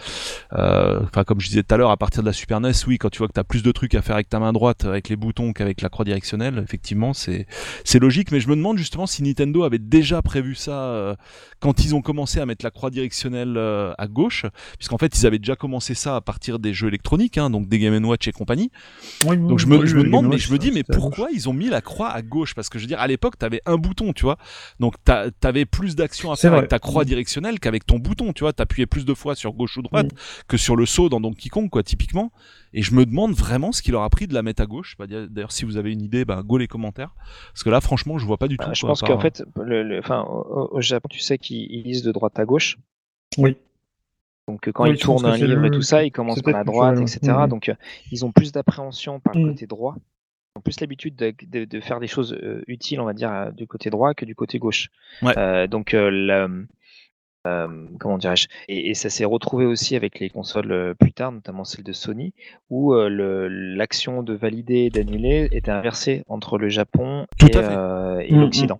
Enfin, comme je disais tout à l'heure, à partir de la Super NES, oui, quand tu vois que tu as plus de trucs à faire avec ta main droite, avec les boutons qu'avec la croix directionnelle, effectivement, c'est logique. Mais je me demande justement si Nintendo avait déjà prévu ça quand ils ont commencé à mettre la croix directionnelle euh, à gauche, puisqu'en fait, ils avaient déjà commencé ça à partir des jeux électroniques, hein, donc des Game Watch et compagnie. Oui, oui, Donc je oui, me, oui, je me demande, mais Watch, je me dis, mais pourquoi ils ont mis la croix à gauche? Parce que je veux dire, à l'époque, t'avais un bouton, tu vois. Donc t'a- t'avais plus d'action à faire vrai. avec ta croix directionnelle qu'avec ton bouton, tu vois. T'appuyais plus de fois sur gauche ou droite que sur le saut dans Donkey Kong, quoi, typiquement. Et je me demande vraiment ce qu'il leur a pris de la mettre à gauche. Bah, D'ailleurs, si vous avez une idée, bah, go les commentaires. Parce que là, franchement, je vois pas du tout. Euh, je quoi, pense qu'en fait, le, au, au Japon, tu sais qu'ils ils lisent de droite à gauche. Oui. Donc euh, quand Oui, ils tournent un livre et tout ça, ils commencent par la droite, etc. Donc euh, ils ont plus d'appréhension par le Mm. côté droit. Ils ont plus l'habitude de, de- de faire des choses euh, utiles, on va dire, euh, du côté droit que du côté gauche. Ouais. Euh, donc euh, la- euh, comment dirais-je et, et ça s'est retrouvé aussi avec les consoles euh, plus tard, notamment celle de Sony, où euh, le- l'action de valider et d'annuler était inversée entre le Japon Tout et, euh, Mm, mm. l'Occident.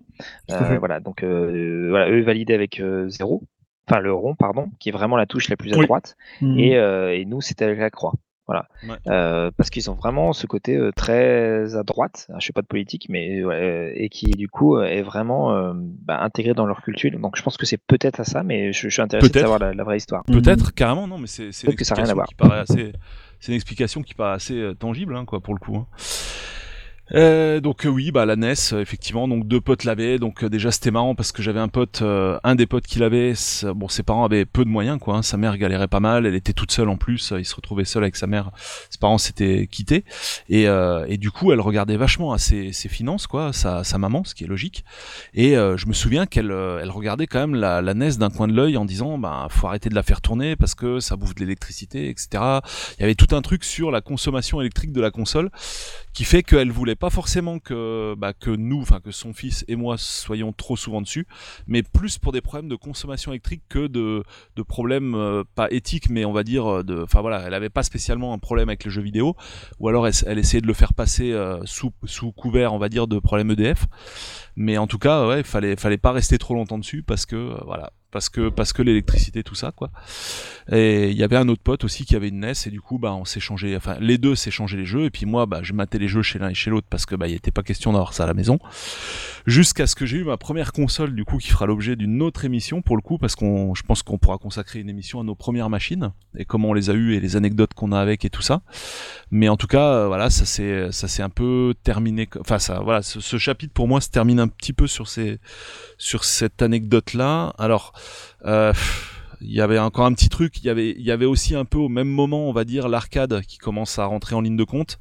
Euh, voilà, donc euh, voilà, eux validaient avec euh, zéro, enfin le rond, pardon, qui est vraiment la touche la plus à Oui. droite, Mhm. et, euh, et nous c'était avec la croix. Voilà, Ouais. Euh, parce qu'ils ont vraiment ce côté euh, très à droite. Je suis pas de politique, mais ouais, et qui du coup est vraiment euh, bah, intégré dans leur culture. Donc je pense que c'est peut-être à ça, mais je, je suis intéressé de savoir la, la vraie histoire. Peut-être, carrément, non, mais c'est c'est une assez. Une explication qui paraît assez tangible, hein, quoi, pour le coup. hein. Euh, donc euh, oui, bah la NES, euh, effectivement, donc deux potes l'avaient, donc euh, déjà c'était marrant parce que j'avais un pote, un des potes qui l'avait, bon ses parents avaient peu de moyens quoi, hein, sa mère galérait pas mal, elle était toute seule en plus, il se retrouvait seul avec sa mère, ses parents s'étaient quittés. Et, et du coup elle regardait vachement à ses, ses finances quoi, sa, sa maman, ce qui est logique, et je me souviens qu'elle elle regardait quand même la, la NES d'un coin de l'œil en disant bah faut arrêter de la faire tourner parce que ça bouffe de l'électricité, etc. Il y avait tout un truc sur la consommation électrique de la console qui fait qu'elle voulait pas forcément que, bah, que nous, enfin que son fils et moi soyons trop souvent dessus, mais plus pour des problèmes de consommation électrique que de, de problèmes euh, pas éthiques, mais on va dire de, enfin voilà, elle avait pas spécialement un problème avec les jeux vidéo, ou alors elle, essayait de le faire passer euh, sous, sous couvert, on va dire, de problèmes EDF. Mais en tout cas, ouais, fallait, fallait pas rester trop longtemps dessus parce que, euh, voilà, parce que parce que l'électricité tout ça quoi. Et il y avait un autre pote aussi qui avait une NES et du coup bah on s'est changé enfin les deux changé les jeux et puis moi bah je matais les jeux chez l'un et chez l'autre parce que bah il était pas question d'avoir ça à la maison. Jusqu'à ce que j'ai eu ma première console du coup qui fera l'objet d'une autre émission pour le coup parce qu'on je pense qu'on pourra consacrer une émission à nos premières machines et comment on les a eues et les anecdotes qu'on a avec et tout ça. Mais en tout cas euh, voilà ça c'est ça s'est un peu terminé enfin ça voilà ce, ce chapitre pour moi se termine un petit peu sur ces sur cette anecdote là alors euh, il y avait encore un petit truc, il y avait, il y avait aussi un peu au même moment, on va dire, l'arcade qui commence à rentrer en ligne de compte.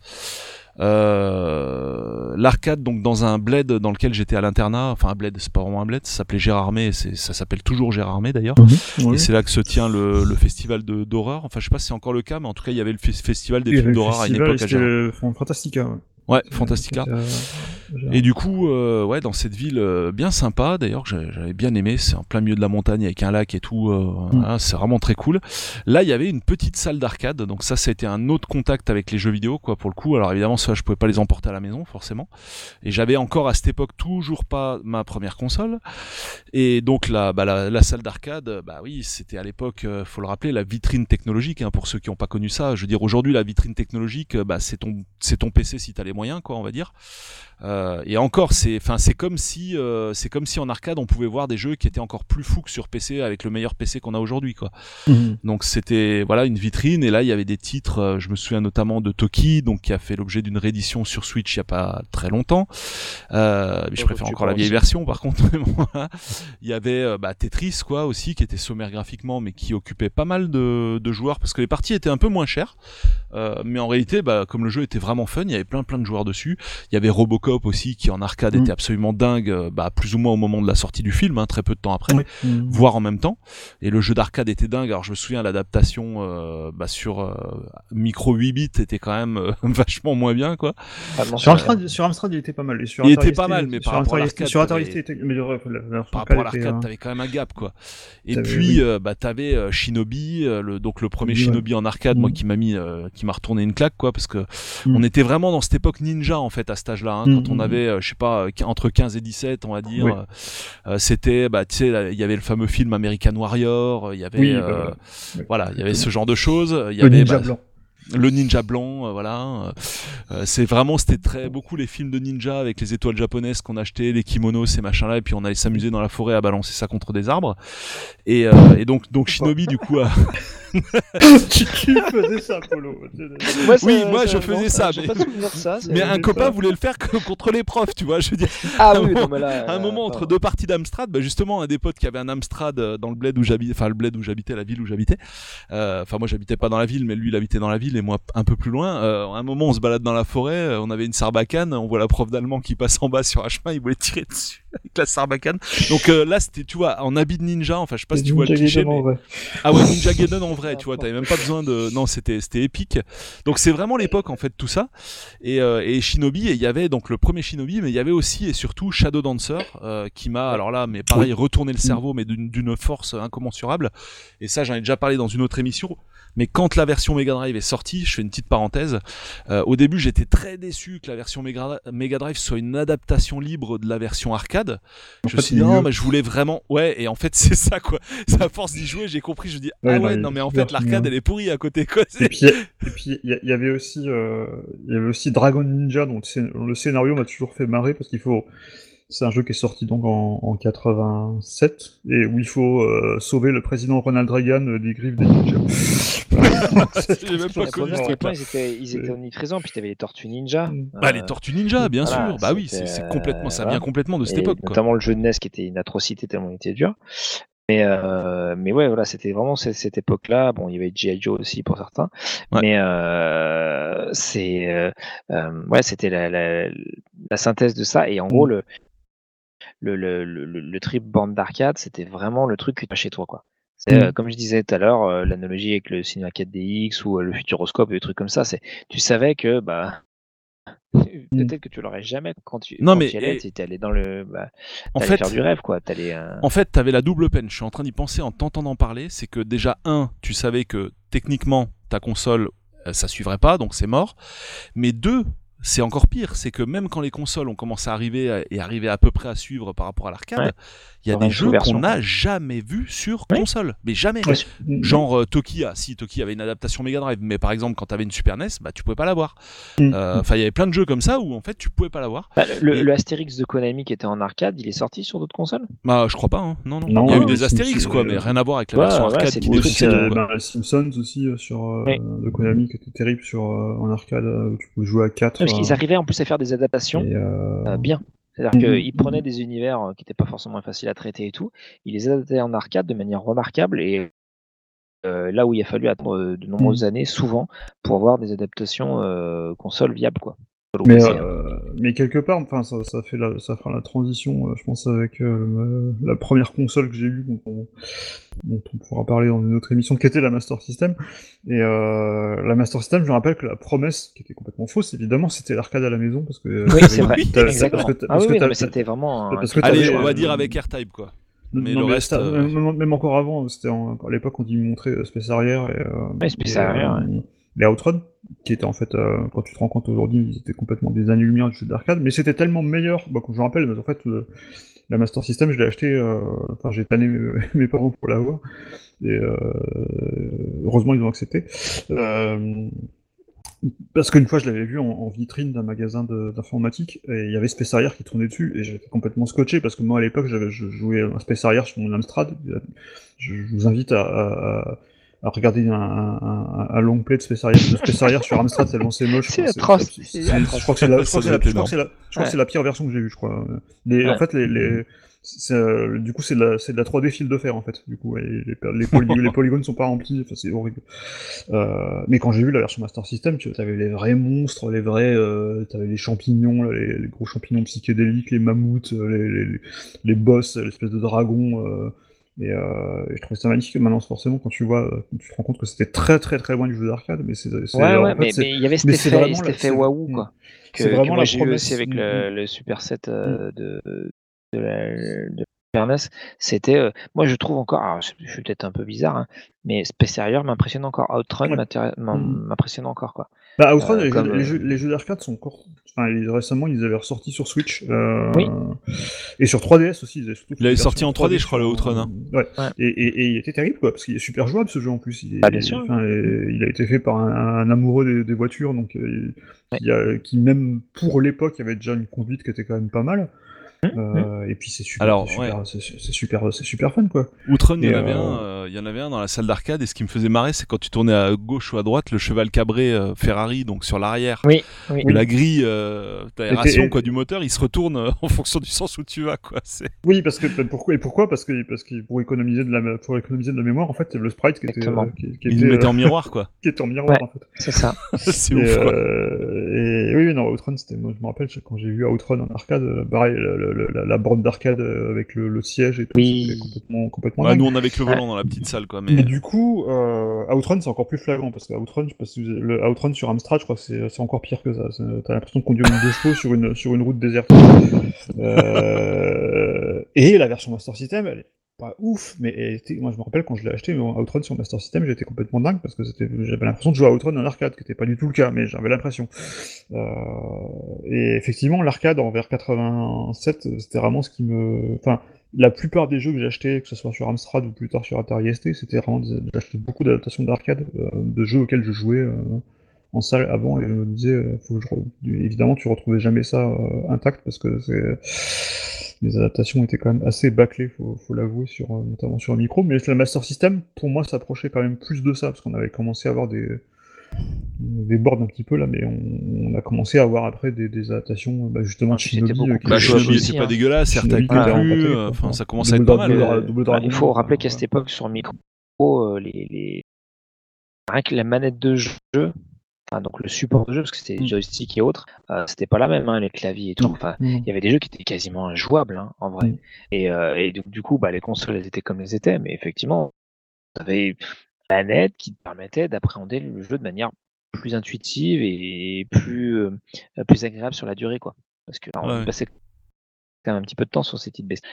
Euh, l'arcade donc dans un bled dans lequel j'étais à l'internat enfin un bled c'est pas vraiment un bled ça s'appelait Gérardmer ça s'appelle toujours Gérardmer d'ailleurs Mhm, oui. et c'est là que se tient le, le festival de d'horreur enfin je sais pas si c'est encore le cas mais en tout cas il y avait le fes- festival des films d'horreur à une époque à c'était Gérardmer. le Fantastica. Ouais. Ouais Fantastica Euh, et du coup, euh, ouais, dans cette ville euh, bien sympa, d'ailleurs, j'avais bien aimé, c'est en plein milieu de la montagne avec un lac et tout, euh, Mm. voilà, c'est vraiment très cool. Là, il y avait une petite salle d'arcade, donc ça, été un autre contact avec les jeux vidéo, quoi, pour le coup. Alors évidemment, ça, je pouvais pas les emporter à la maison, forcément. Et j'avais encore à cette époque toujours pas ma première console. Et donc la, bah, la, la salle d'arcade, bah oui, c'était à l'époque, euh, faut le rappeler, la vitrine technologique. Hein, pour ceux qui n'ont pas connu ça, je veux dire, aujourd'hui, la vitrine technologique, bah, c'est ton, c'est ton PC si t'as les moyens, quoi, on va dire. Euh, et encore, c'est, enfin, c'est comme si, euh, c'est comme si en arcade on pouvait voir des jeux qui étaient encore plus fous que sur PC avec le meilleur PC qu'on a aujourd'hui, quoi. Mhm. Donc c'était, voilà, une vitrine. Et là, il y avait des titres. euh, je me souviens notamment de Toki, donc qui a fait l'objet d'une réédition sur Switch il y a pas très longtemps. Euh, mais je préfère encore la vieille aussi. version, par contre. il y avait bah, Tetris, quoi, aussi, qui était sommaire graphiquement, mais qui occupait pas mal de, de joueurs parce que les parties étaient un peu moins chères. Euh, mais en réalité, bah, comme le jeu était vraiment fun, il y avait plein plein de joueurs dessus. Il y avait Robocop aussi qui en arcade Mm. était absolument dingue, euh, bah, plus ou moins au moment de la sortie du film, hein, très peu de temps après. Mhm. voire en même temps. Et le jeu d'arcade était dingue. Alors je me souviens l'adaptation euh, bah, sur euh, micro 8 bits était quand même euh, vachement moins bien quoi. De mention, Sur. Amstrad, sur Amstrad, il était pas mal. Et sur Il Atari était pas mal, mais par rapport à l'arcade, Sur Atari t'avais- ST, était- mais le- la version Par rapport à arcade était, l'arcade, t'avais quand même un gap quoi. Et puis oui. euh, bah t'avais euh, Shinobi, euh, le, donc le premier. Shinobi en arcade, moi Mm. qui m'a mis, euh, qui m'a retourné une claque quoi, parce que Mm. on était vraiment dans cette époque ninja en fait à cet âge-là, hein, Mm, quand on mm, avait, euh, je sais pas, euh, entre 15 et 17 on va dire. Oui. euh, C'était, bah tu sais, il y avait le fameux film American Warrior, il y avait, Oui, bah, ouais. voilà, il y avait ce genre de choses. Il y Le avait ninja bah, blanc. le ninja blanc, euh, voilà. euh, c'est vraiment, c'était très beaucoup les films de ninja avec les étoiles japonaises qu'on achetait, les kimonos, ces machins-là, et puis on allait s'amuser dans la forêt à balancer ça contre des arbres. Et, euh, et donc, donc Shinobi, du coup, a- tu, tu faisais ça, Polo. Moi, Oui, moi, je non, faisais ça, mais- de ça. un copain ça. voulait le faire que contre les profs, tu vois. Je veux dire, Ah à un oui, moment- non, mais là. à un euh, moment entre deux parties d'Amstrad, bah justement un des potes qui avait un Amstrad euh, dans le bled où j'habitais, enfin le bled où j'habitais, la ville où j'habitais. Euh, Enfin moi j'habitais pas dans la ville, mais lui il habitait dans la ville et moi un peu plus loin. Euh, à un moment on se balade dans la forêt, on avait une sarbacane, on voit la prof d'allemand qui passe en bas sur un chemin, il voulait tirer dessus avec la sarbacane. Donc euh, là c'était tu vois en habit de ninja, enfin je sais pas si tu vois le Ninja cliché, mais... ah ouais Ninja Gaiden en vrai, tu vois, t'avais même pas besoin de, non c'était c'était épique. Donc c'est vraiment l'époque en fait tout ça. Et, euh, et Shinobi, et il y avait donc le premier Shinobi, mais il y avait aussi et surtout Shadow Dancer euh, qui m'a, alors là, mais pareil, retourné le cerveau, mais d'une force incommensurable. Et ça, j'en ai déjà parlé dans une autre émission. Mais quand la version Mega Drive est sortie, je fais une petite parenthèse. euh, au début, j'étais très déçu que la version Mega, Drive soit une adaptation libre de la version arcade. En je me suis dit non, mais je voulais vraiment, ouais. Et en fait, c'est ça quoi. C'est à force d'y jouer, j'ai compris. Je dis Ouais, ah ouais, non, mais en fait, l'arcade, elle est pourrie à côté quoi. Et puis, il y, avait aussi, euh, y avait aussi Dragon Ninja, scén- le scénario m'a toujours fait marrer parce qu'il faut, c'est un jeu qui est sorti donc en, en 87 et où il faut euh, sauver le président Ronald Reagan euh, des griffes des ninjas. J'ai même pas La connu première, ce à truc-là. ils étaient, ils étaient omniprésents, puis t'avais les Tortues Ninja. Mm. Bah, euh, les Tortues Ninja, bien voilà, sûr. Bah oui, c'est complètement, ça euh, vient complètement de cette et époque, quoi. Notamment le jeu de NES qui était une atrocité tellement il était dur. Mais, euh, mais ouais, voilà, c'était vraiment cette, cette époque-là. Bon, il y avait G.I. Joe aussi pour certains. Ouais. Mais euh, c'est, euh, ouais, c'était la, la, la synthèse de ça. Et en gros, le, le, le, le, le trip bande d'arcade, c'était vraiment le truc que tu as chez toi, quoi. C'est, Mm. euh, comme je disais tout à l'heure, euh, l'analogie avec le Cinéma 4DX ou euh, le Futuroscope et des trucs comme ça, c'est, tu savais que, bah, Peut-être que tu l'aurais jamais quand tu, Non, quand mais- tu y allais, et- tu étais allé dans le. Bah, En fait, faire du rêve, quoi. En fait, t'avais la double peine. Je suis en train d'y penser en t'entendant parler. C'est que déjà, un, tu savais que techniquement, ta console, ça suivrait pas, donc c'est mort. Mais deux, c'est encore pire. C'est que même quand les consoles ont commencé à arriver à- et arriver à peu près à suivre par rapport à l'arcade, Ouais. il y a des jeux qu'on n'a jamais vus sur Ouais. console. Mais jamais. Ouais. Genre euh, Toki, ah, si Toki avait une adaptation Mega Drive, mais par exemple quand t'avais une Super NES, bah tu pouvais pas l'avoir. Mm. Euh, Enfin, il y avait plein de jeux comme ça où en fait tu pouvais pas l'avoir. bah, le, Et- le Astérix de Konami qui était en arcade, il est sorti sur d'autres consoles? Bah je crois pas. Hein. Non, non. Non, il y a eu des Astérix quoi, mais rien à voir avec la Ouais, version arcade qui défonçait euh, bah, les Simpsons aussi euh, sur euh, Oui. de Konami qui était terrible sur euh, en arcade euh, où tu pouvais jouer à 4 Parce qu'ils arrivaient en plus à faire des adaptations euh, euh, bien. C'est-à-dire Mhm. qu'ils prenaient des univers euh, qui n'étaient pas forcément faciles à traiter et tout, ils les adaptaient en arcade de manière remarquable et euh, là où il a fallu attendre de nombreuses années, souvent, pour avoir des adaptations euh, console viables, quoi. Mais, euh, mais quelque part, enfin, ça, ça fait la, ça fera la transition, euh, je pense, avec euh, la première console que j'ai eue, dont on, dont on pourra parler dans une autre émission, qui était la Master System. Et euh, la Master System, je me rappelle que la promesse, qui était complètement fausse, évidemment, c'était l'arcade à la maison, parce que Oui, c'est vrai, t'as- exactement. parce que t'as- Ah oui, c'était vraiment. parce que Allez, on va dire avec AirType quoi. Mais non, le reste, ça- euh, même, même encore avant, c'était en- à l'époque on dit montrer euh, Space Harrier et, euh, Ouais, Space et, euh, les Outrun, qui étaient en fait, euh, quand tu te rends compte aujourd'hui, ils étaient complètement des années-lumière du jeu d'arcade, mais c'était tellement meilleur, bah, comme je me rappelle, en fait, la Master System, je l'ai acheté, euh, enfin j'ai tanné mes, parents pour l'avoir, et euh, heureusement ils ont accepté. Parce qu'une fois, je l'avais vu en, vitrine d'un magasin d'informatique, et il y avait Space Harrier qui tournait dessus, et j'étais complètement scotché, parce que moi, à l'époque, je jouais à Space Harrier sur mon Amstrad. Je, vous invite à regarder un, un, un- un long play de Space Harrier, de Space Harrier sur Amstrad, tellement c'est moche. C'est atroce. Je crois que c'est la, je crois que c'est la- Ouais. la pire version que j'ai vue, je crois. Les, En fait, les, les, c'est, euh, du coup, c'est de, la, c'est de la 3D fil de fer, en fait. Du coup, et les, les, poly- les polygones sont pas remplis, enfin, c'est horrible. Euh, mais quand j'ai vu la version Master System, tu avais les vrais monstres, les vrais, euh, t'avais les champignons, là, les, les gros champignons psychédéliques, les mammouths, euh, les, les, les boss, l'espèce de dragon. Et, euh, et je trouvais ça magnifique. Maintenant, forcément, quand tu vois, euh, tu te rends compte que c'était très très très loin du jeu d'arcade, mais c'est, Ouais, ouais, mais il y avait cet effet, vraiment la- waouh, Mm. quoi. Que, C'est que vraiment moi la j'ai eu aussi avec Mm, le, le Super 7 euh, de, de la de NES. C'était, euh, moi je trouve encore, alors, je, je suis peut-être un peu bizarre, hein, mais Space Harrier m'impressionne encore, Outrun Ouais. Mm. m'impressionne encore, quoi. Bah, Outrun, Euh, les, comme, jeux, les, euh, jeux, les jeux d'arcade sont encore. Enfin, ils- récemment, ils avaient ressorti sur Switch. euh, Oui. Et sur 3DS aussi. Ils Il avait sorti en 3D, je crois, le Outrun, hein. Ouais. Ouais. Et, et, et il était terrible, quoi, parce qu'il est super jouable ce jeu en plus. Il, est- Bah, bien sûr. il a été fait par un, un amoureux des, des voitures, donc euh, qui, a- qui, même pour l'époque, avait déjà une conduite qui était quand même pas mal. Euh, et puis c'est super, Alors, c'est super, c'est c'est super, c'est super fun quoi. Outrun, il y, en avait euh, un, euh, il y en avait un dans la salle d'arcade et ce qui me faisait marrer, c'est quand tu tournais à gauche ou à droite, le cheval cabré euh, Ferrari, donc sur l'arrière, Oui, oui. la grille euh, d'aération Et- quoi du moteur, il se retourne euh, en fonction du sens où tu vas quoi. C'est Oui, parce que pourquoi et pourquoi? Parce que parce que pour économiser de la pour économiser de la mémoire, en fait, le sprite qui était euh, qui, qui il était, mettait euh, en miroir quoi. qui était en miroir Ouais. en fait. C'est ça. c'est Et, ouf quoi. euh, et oui, non, Outrun, c'était, moi, je me rappelle quand j'ai vu Outrun en arcade, euh, pareil, le- le- le- la, la borne d'arcade euh, avec le, le siège et tout, Oui. complètement, complètement Ouais, nous on avait que le volant dans la petite salle quoi, mais Mais du coup, euh, Outrun, c'est encore plus flagrant, parce que Outrun, je sais pas si vous avez- le Outrun sur Amstrad, je crois que c'est, c'est encore pire que ça. T'as l'impression de conduire une deux chevaux sur une, sur une route déserte. Euh, et la version Master System, elle est pas ouf, mais moi je me rappelle quand je l'ai acheté, mon Outrun sur Master System, j'étais complètement dingue, parce que j'avais l'impression de jouer à Outrun en arcade, qui était pas du tout le cas, mais j'avais l'impression. Euh, et effectivement, l'arcade envers 87, c'était vraiment ce qui me... Enfin, la plupart des jeux que j'ai achetés, que ce soit sur Amstrad ou plus tard sur Atari ST, c'était vraiment des... acheté beaucoup d'adaptations d'arcade, euh, de jeux auxquels je jouais euh, en salle avant, et je me disais, évidemment, tu retrouvais jamais ça intact, parce que c'est... les adaptations étaient quand même assez bâclées, faut, faut l'avouer, sur, euh, notamment sur le micro, mais la Master System, pour moi, s'approchait quand même plus de ça, parce qu'on avait commencé à avoir des des boards un petit peu là, mais on, on a commencé à avoir après des, des adaptations, bah, justement, Ah, Shinobi. beaucoup euh, plus qui bah, Shinobi était pas hein. dégueulasse, certes le pâté, euh, enfin ça commençait à être Double pas mal. Euh. Double Bah, il faut rappeler euh, qu'à cette époque, sur micro, euh, les, les... rien que la manette de jeu, enfin, donc le support de jeu, parce que c'était Mm. joystick et autres, euh, c'était pas la même, hein, les claviers et tout. Enfin, non. il y avait des jeux qui étaient quasiment injouables, hein, en vrai. Mm. Et, euh, et donc, du coup, bah, les consoles, elles étaient comme elles étaient, mais effectivement, tu avais manette qui te permettait d'appréhender le jeu de manière plus intuitive et plus, euh, plus agréable sur la durée, quoi. Parce que Ouais. passait quand même un petit peu de temps sur ces petites besties.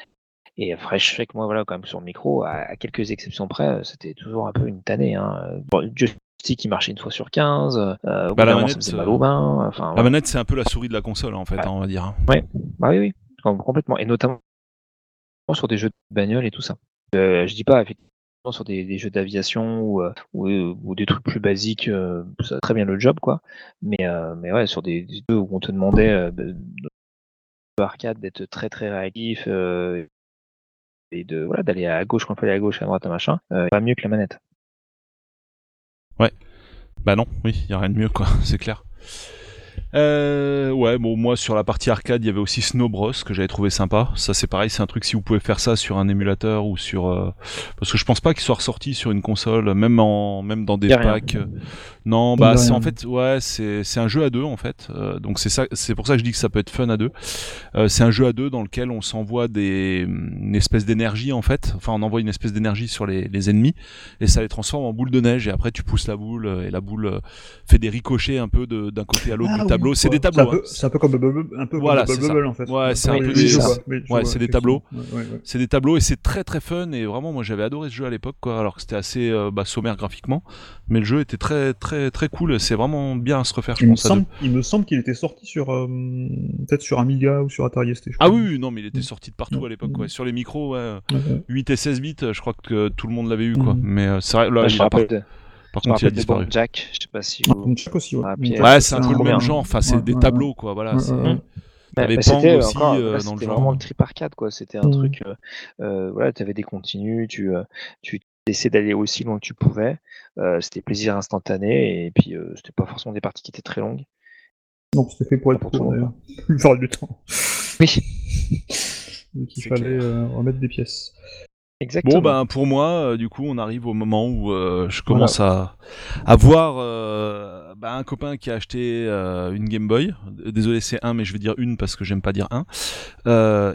Et Fresh Fake, moi, voilà, quand même sur le micro, à, à quelques exceptions près, c'était toujours un peu une tannée. Hein. Bon, joystick qui marchait une fois sur 15, euh, Bah, la manette, euh, mal. Enfin, La manette, c'est un peu la souris de la console, en fait, Ouais. hein, on va dire. Bah oui, oui, com- complètement. Et notamment sur des jeux de bagnole et tout ça. Euh, je dis pas effectivement sur des, des jeux d'aviation ou, euh, ou, euh, ou des trucs plus basiques, euh, ça a très bien le job, quoi. Mais, euh, mais ouais, sur des, des jeux où on te demandait euh, de, de arcade d'être très très réactif euh, et de voilà d'aller à gauche quand il fallait à gauche, à droite, à machin, euh, pas mieux que la manette. Bah non, oui, il a rien de mieux, quoi, c'est clair. Euh, ouais, bon, moi sur la partie arcade, il y avait aussi Snow Bros que j'avais trouvé sympa. Ça, c'est pareil, c'est un truc si vous pouvez faire ça sur un émulateur ou sur, euh, parce que je pense pas qu'il soit ressorti sur une console, même en, même dans des rien. packs. euh, Non, bah c'est rien. en fait, ouais, c'est c'est un jeu à deux en fait. Euh, donc c'est ça, c'est pour ça que je dis que ça peut être fun à deux. Euh, c'est un jeu à deux dans lequel on s'envoie des une espèce d'énergie en fait. Enfin, on envoie une espèce d'énergie sur les, les ennemis et ça les transforme en boule de neige. Et après, tu pousses la boule euh, et la boule euh, fait des ricochets un peu d'un côté à l'autre Ah C'est des tableaux. C'est un, peu- hein. c'est un peu comme Bubble, un peu Voilà, comme c'est Bubble, ça. en fait. Ouais, c'est un peu des- Ouais, c'est tableaux. C'est des tableaux et c'est très très fun et vraiment moi j'avais adoré ce jeu à l'époque quoi alors que c'était assez euh, bah, sommaire graphiquement mais le jeu était très très très cool c'est vraiment bien à se refaire je Il me pense semble, deux. il me semble qu'il était sorti sur euh, peut-être sur Amiga ou sur Atari ST. Ah oui, non mais il était Mm. sorti de partout Mm. à l'époque ouais. sur les micros ouais, Ouais, ouais. 8 et 16 bits je crois que tout le monde l'avait eu quoi Mm. mais euh, c'est vrai là je par, contre il a disparu Jack, je sais pas si vous. Nunchak aussi, ouais. Ah, ouais c'est un peu le même genre enfin c'est Ouais, des ouais, tableaux quoi voilà ouais, c'est- ouais, ouais. Bah, T'avais bah, Pang aussi, encore, euh, là, dans le c'était genre. vraiment le trip arcade quoi. C'était un Mhm. truc, euh, euh, voilà, tu avais des continues, tu, euh, tu essayais d'aller aussi loin que tu pouvais. Euh, c'était plaisir instantané et puis euh, c'était pas forcément des parties qui étaient très longues. Non, c'était fait pour être pour tout le temps. Oui, Donc il C'est fallait euh, remettre des pièces. Exactement. Bon ben pour moi, euh, du coup, on arrive au moment où euh, je commence à, à voir euh, bah, un copain qui a acheté une Game Boy. Désolé, c'est un, mais je vais dire une parce que j'aime pas dire un.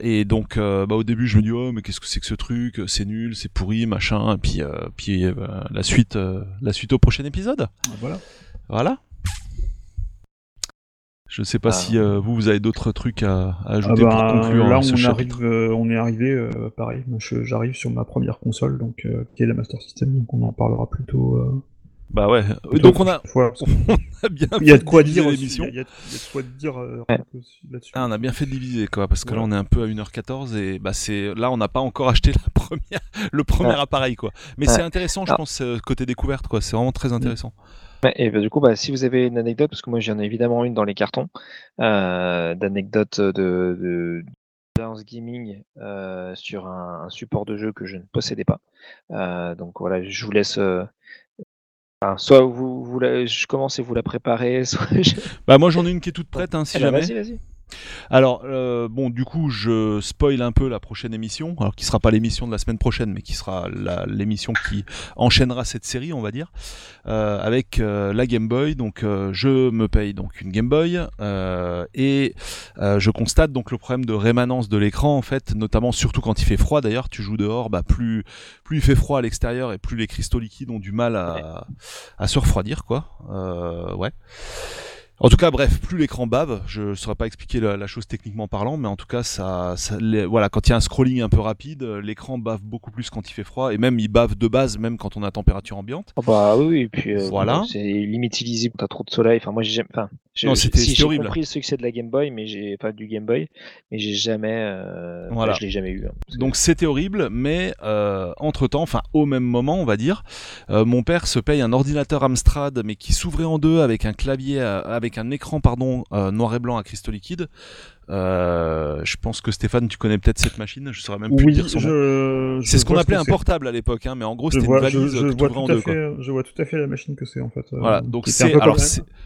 Et donc, bah, au début, je me dis oh mais qu'est-ce que c'est que ce truc? C'est nul, c'est pourri, machin. Et puis, puis la suite, la suite au prochain épisode. Voilà. Voilà. Je sais pas Ah. si euh, vous, vous avez d'autres trucs à, à Ah ajouter bah, pour conclure là, euh, ce on chapitre. arrive, euh, on est arrivé, euh, pareil. J'arrive sur ma première console, donc euh, qui est la Master System, donc on en parlera plutôt. Euh, Bah ouais. plutôt Donc on a, fois, on a bien Il y a fait de quoi diviser dire l'émission. Il y, a il y a de quoi dire euh, Ouais. là-dessus. Ah, on a bien fait de diviser quoi, parce que là Voilà. on est un peu à 1h14 et bah c'est là on n'a pas encore acheté la première, le premier Ouais. appareil quoi. Mais Ouais. c'est intéressant, je Ah. pense, euh, côté découverte quoi. C'est vraiment très intéressant. Et bah, du coup, bah, si vous avez une anecdote, parce que moi j'en ai évidemment une dans les cartons, euh, d'anecdotes de, de d'expérience gaming euh, sur un, un support de jeu que je ne possédais pas. Euh, donc voilà, je vous laisse. euh, enfin, soit vous, vous la- je commence et vous la préparez, soit je... Bah moi j'en ai une qui est toute prête hein, si Eh ben, jamais. Vas-y, vas-y. Alors euh, bon du coup je spoil un peu la prochaine émission, alors qui sera pas l'émission de la semaine prochaine, mais qui sera l'émission qui enchaînera cette série on va dire, euh, avec euh, la Game Boy. Donc je me paye donc une Game Boy et je constate donc le problème de rémanence de l'écran en fait, notamment surtout quand il fait froid. D'ailleurs tu joues dehors, bah plus plus il fait froid à l'extérieur et plus les cristaux liquides ont du mal à, à se refroidir quoi. Ouais. En tout cas, bref, plus l'écran bave, je ne saurais pas expliquer la, la chose techniquement parlant, mais en tout cas, ça, ça les- voilà, quand il y a un scrolling un peu rapide, euh, l'écran bave beaucoup plus quand il fait froid, et même il bave de base, même quand on a température ambiante. Oh, bah oui, et puis euh, Voilà. c'est limite illisible t'as trop de soleil. Enfin, moi j'ai jamais. Enfin, je- Non, c'était- si, c'était j'ai horrible. compris le succès de la Game Boy, mais j'ai pas du Game Boy, mais j'ai jamais. Euh... Voilà. bah, je l'ai jamais eu. hein, Donc c'était horrible, mais euh, entre temps, enfin au même moment, on va dire, euh, mon père se paye un ordinateur Amstrad, mais qui s'ouvrait en deux avec un clavier, euh, avec un écran pardon euh, noir et blanc à cristaux liquides. Euh, je pense que Stéphane, tu connais peut-être cette machine. Je saurais même plus Oui, dire son nom. je. je C'est ce qu'on appelait un portable à l'époque, hein, mais en gros Je c'était une je, valise je que tu vois en tout à deux. Quoi. fait, je vois tout à fait la machine que c'est en fait. euh, Voilà, donc c'est alors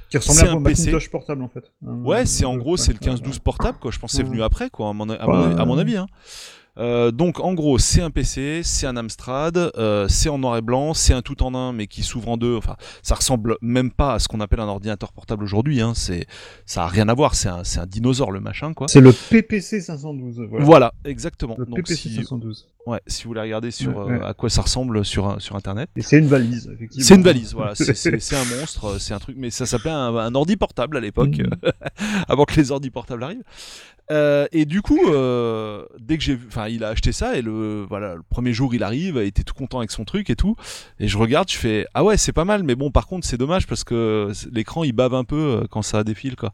qui ressemblait c'est un. Macintosh portable en fait. Ouais, c'est en gros c'est le ouais, 15-12 portable quoi. Je pense que c'est venu après quoi, à mon, à à mon avis. Euh, donc en gros, c'est un PC, c'est un Amstrad, euh, c'est en noir et blanc, c'est un tout en un mais qui s'ouvre en deux. Enfin, ça ressemble même pas à ce qu'on appelle un ordinateur portable aujourd'hui. Hein. C'est, ça a rien à voir. C'est un, c'est un dinosaure le machin quoi. C'est le PPC 512. Voilà. Voilà, exactement. Le Donc, PPC si, 512. ouais, si vous voulez regarder sur Ouais, euh, à quoi ça ressemble sur sur internet. Et c'est une valise, effectivement. C'est une valise, voilà. C'est- C'est c'est un monstre, c'est un truc, mais ça s'appelait un, un ordi portable à l'époque, euh, avant que les ordi portables arrivent. Euh, et du coup, euh, dès que j'ai vu, enfin, il a acheté ça et le voilà, le premier jour il arrive, il était tout content avec son truc et tout. Et je regarde, je fais ah ouais c'est pas mal, mais bon par contre c'est dommage parce que l'écran il bave un peu euh, quand ça défile quoi.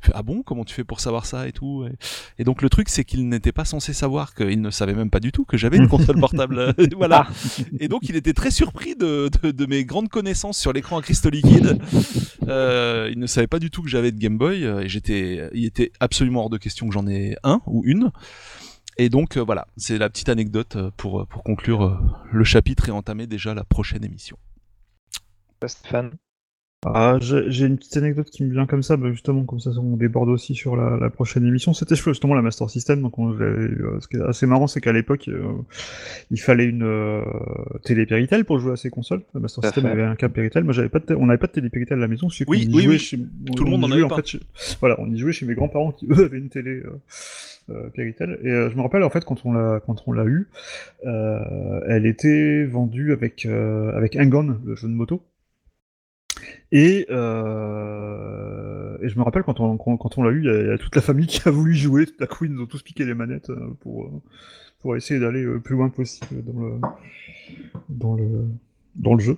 Je fais, ah bon comment tu fais pour savoir ça et tout. Et, et donc le truc c'est qu'il n'était pas censé savoir, qu'il ne savait même pas du tout que j'avais une console portable. voilà. Et donc il était très surpris de, de, de mes grandes connaissances sur l'écran à cristaux liquides. Euh, il ne savait pas du tout que j'avais de Game Boy euh, et j'étais, il était absolument hors de question j'en ai un ou une. Et donc euh, voilà, c'est la petite anecdote euh, pour, pour conclure euh, le chapitre et entamer déjà la prochaine émission. Stéphane. Ah, j'ai une petite anecdote qui me vient comme ça, bah, justement, comme ça on déborde aussi sur la, la prochaine émission. C'était justement la Master System, donc on, euh, ce qui est assez marrant, c'est qu'à l'époque, euh, il fallait une euh, télé Péritel pour jouer à ces consoles. La Master System fait. avait un câble Péritel, moi j'avais pas de on n'avait pas de télé Péritel à la maison, Oui, oui, jouait oui. chez- Tout le on monde en jouait, avait pas. fait, chez- Voilà, on y jouait chez mes grands-parents qui eux avaient une télé euh, euh, Péritel. Et euh, je me rappelle en fait quand on l'a quand on l'a eu, euh, elle était vendue avec euh, avec Hang-On, le jeu de moto. Et, euh, et je me rappelle quand on, quand, quand on l'a eu, il y, a- il y a toute la famille qui a voulu jouer. Tout à coup, ils ont tous piqué les manettes euh, pour, euh, pour essayer d'aller le plus loin possible dans le, dans le, dans le jeu.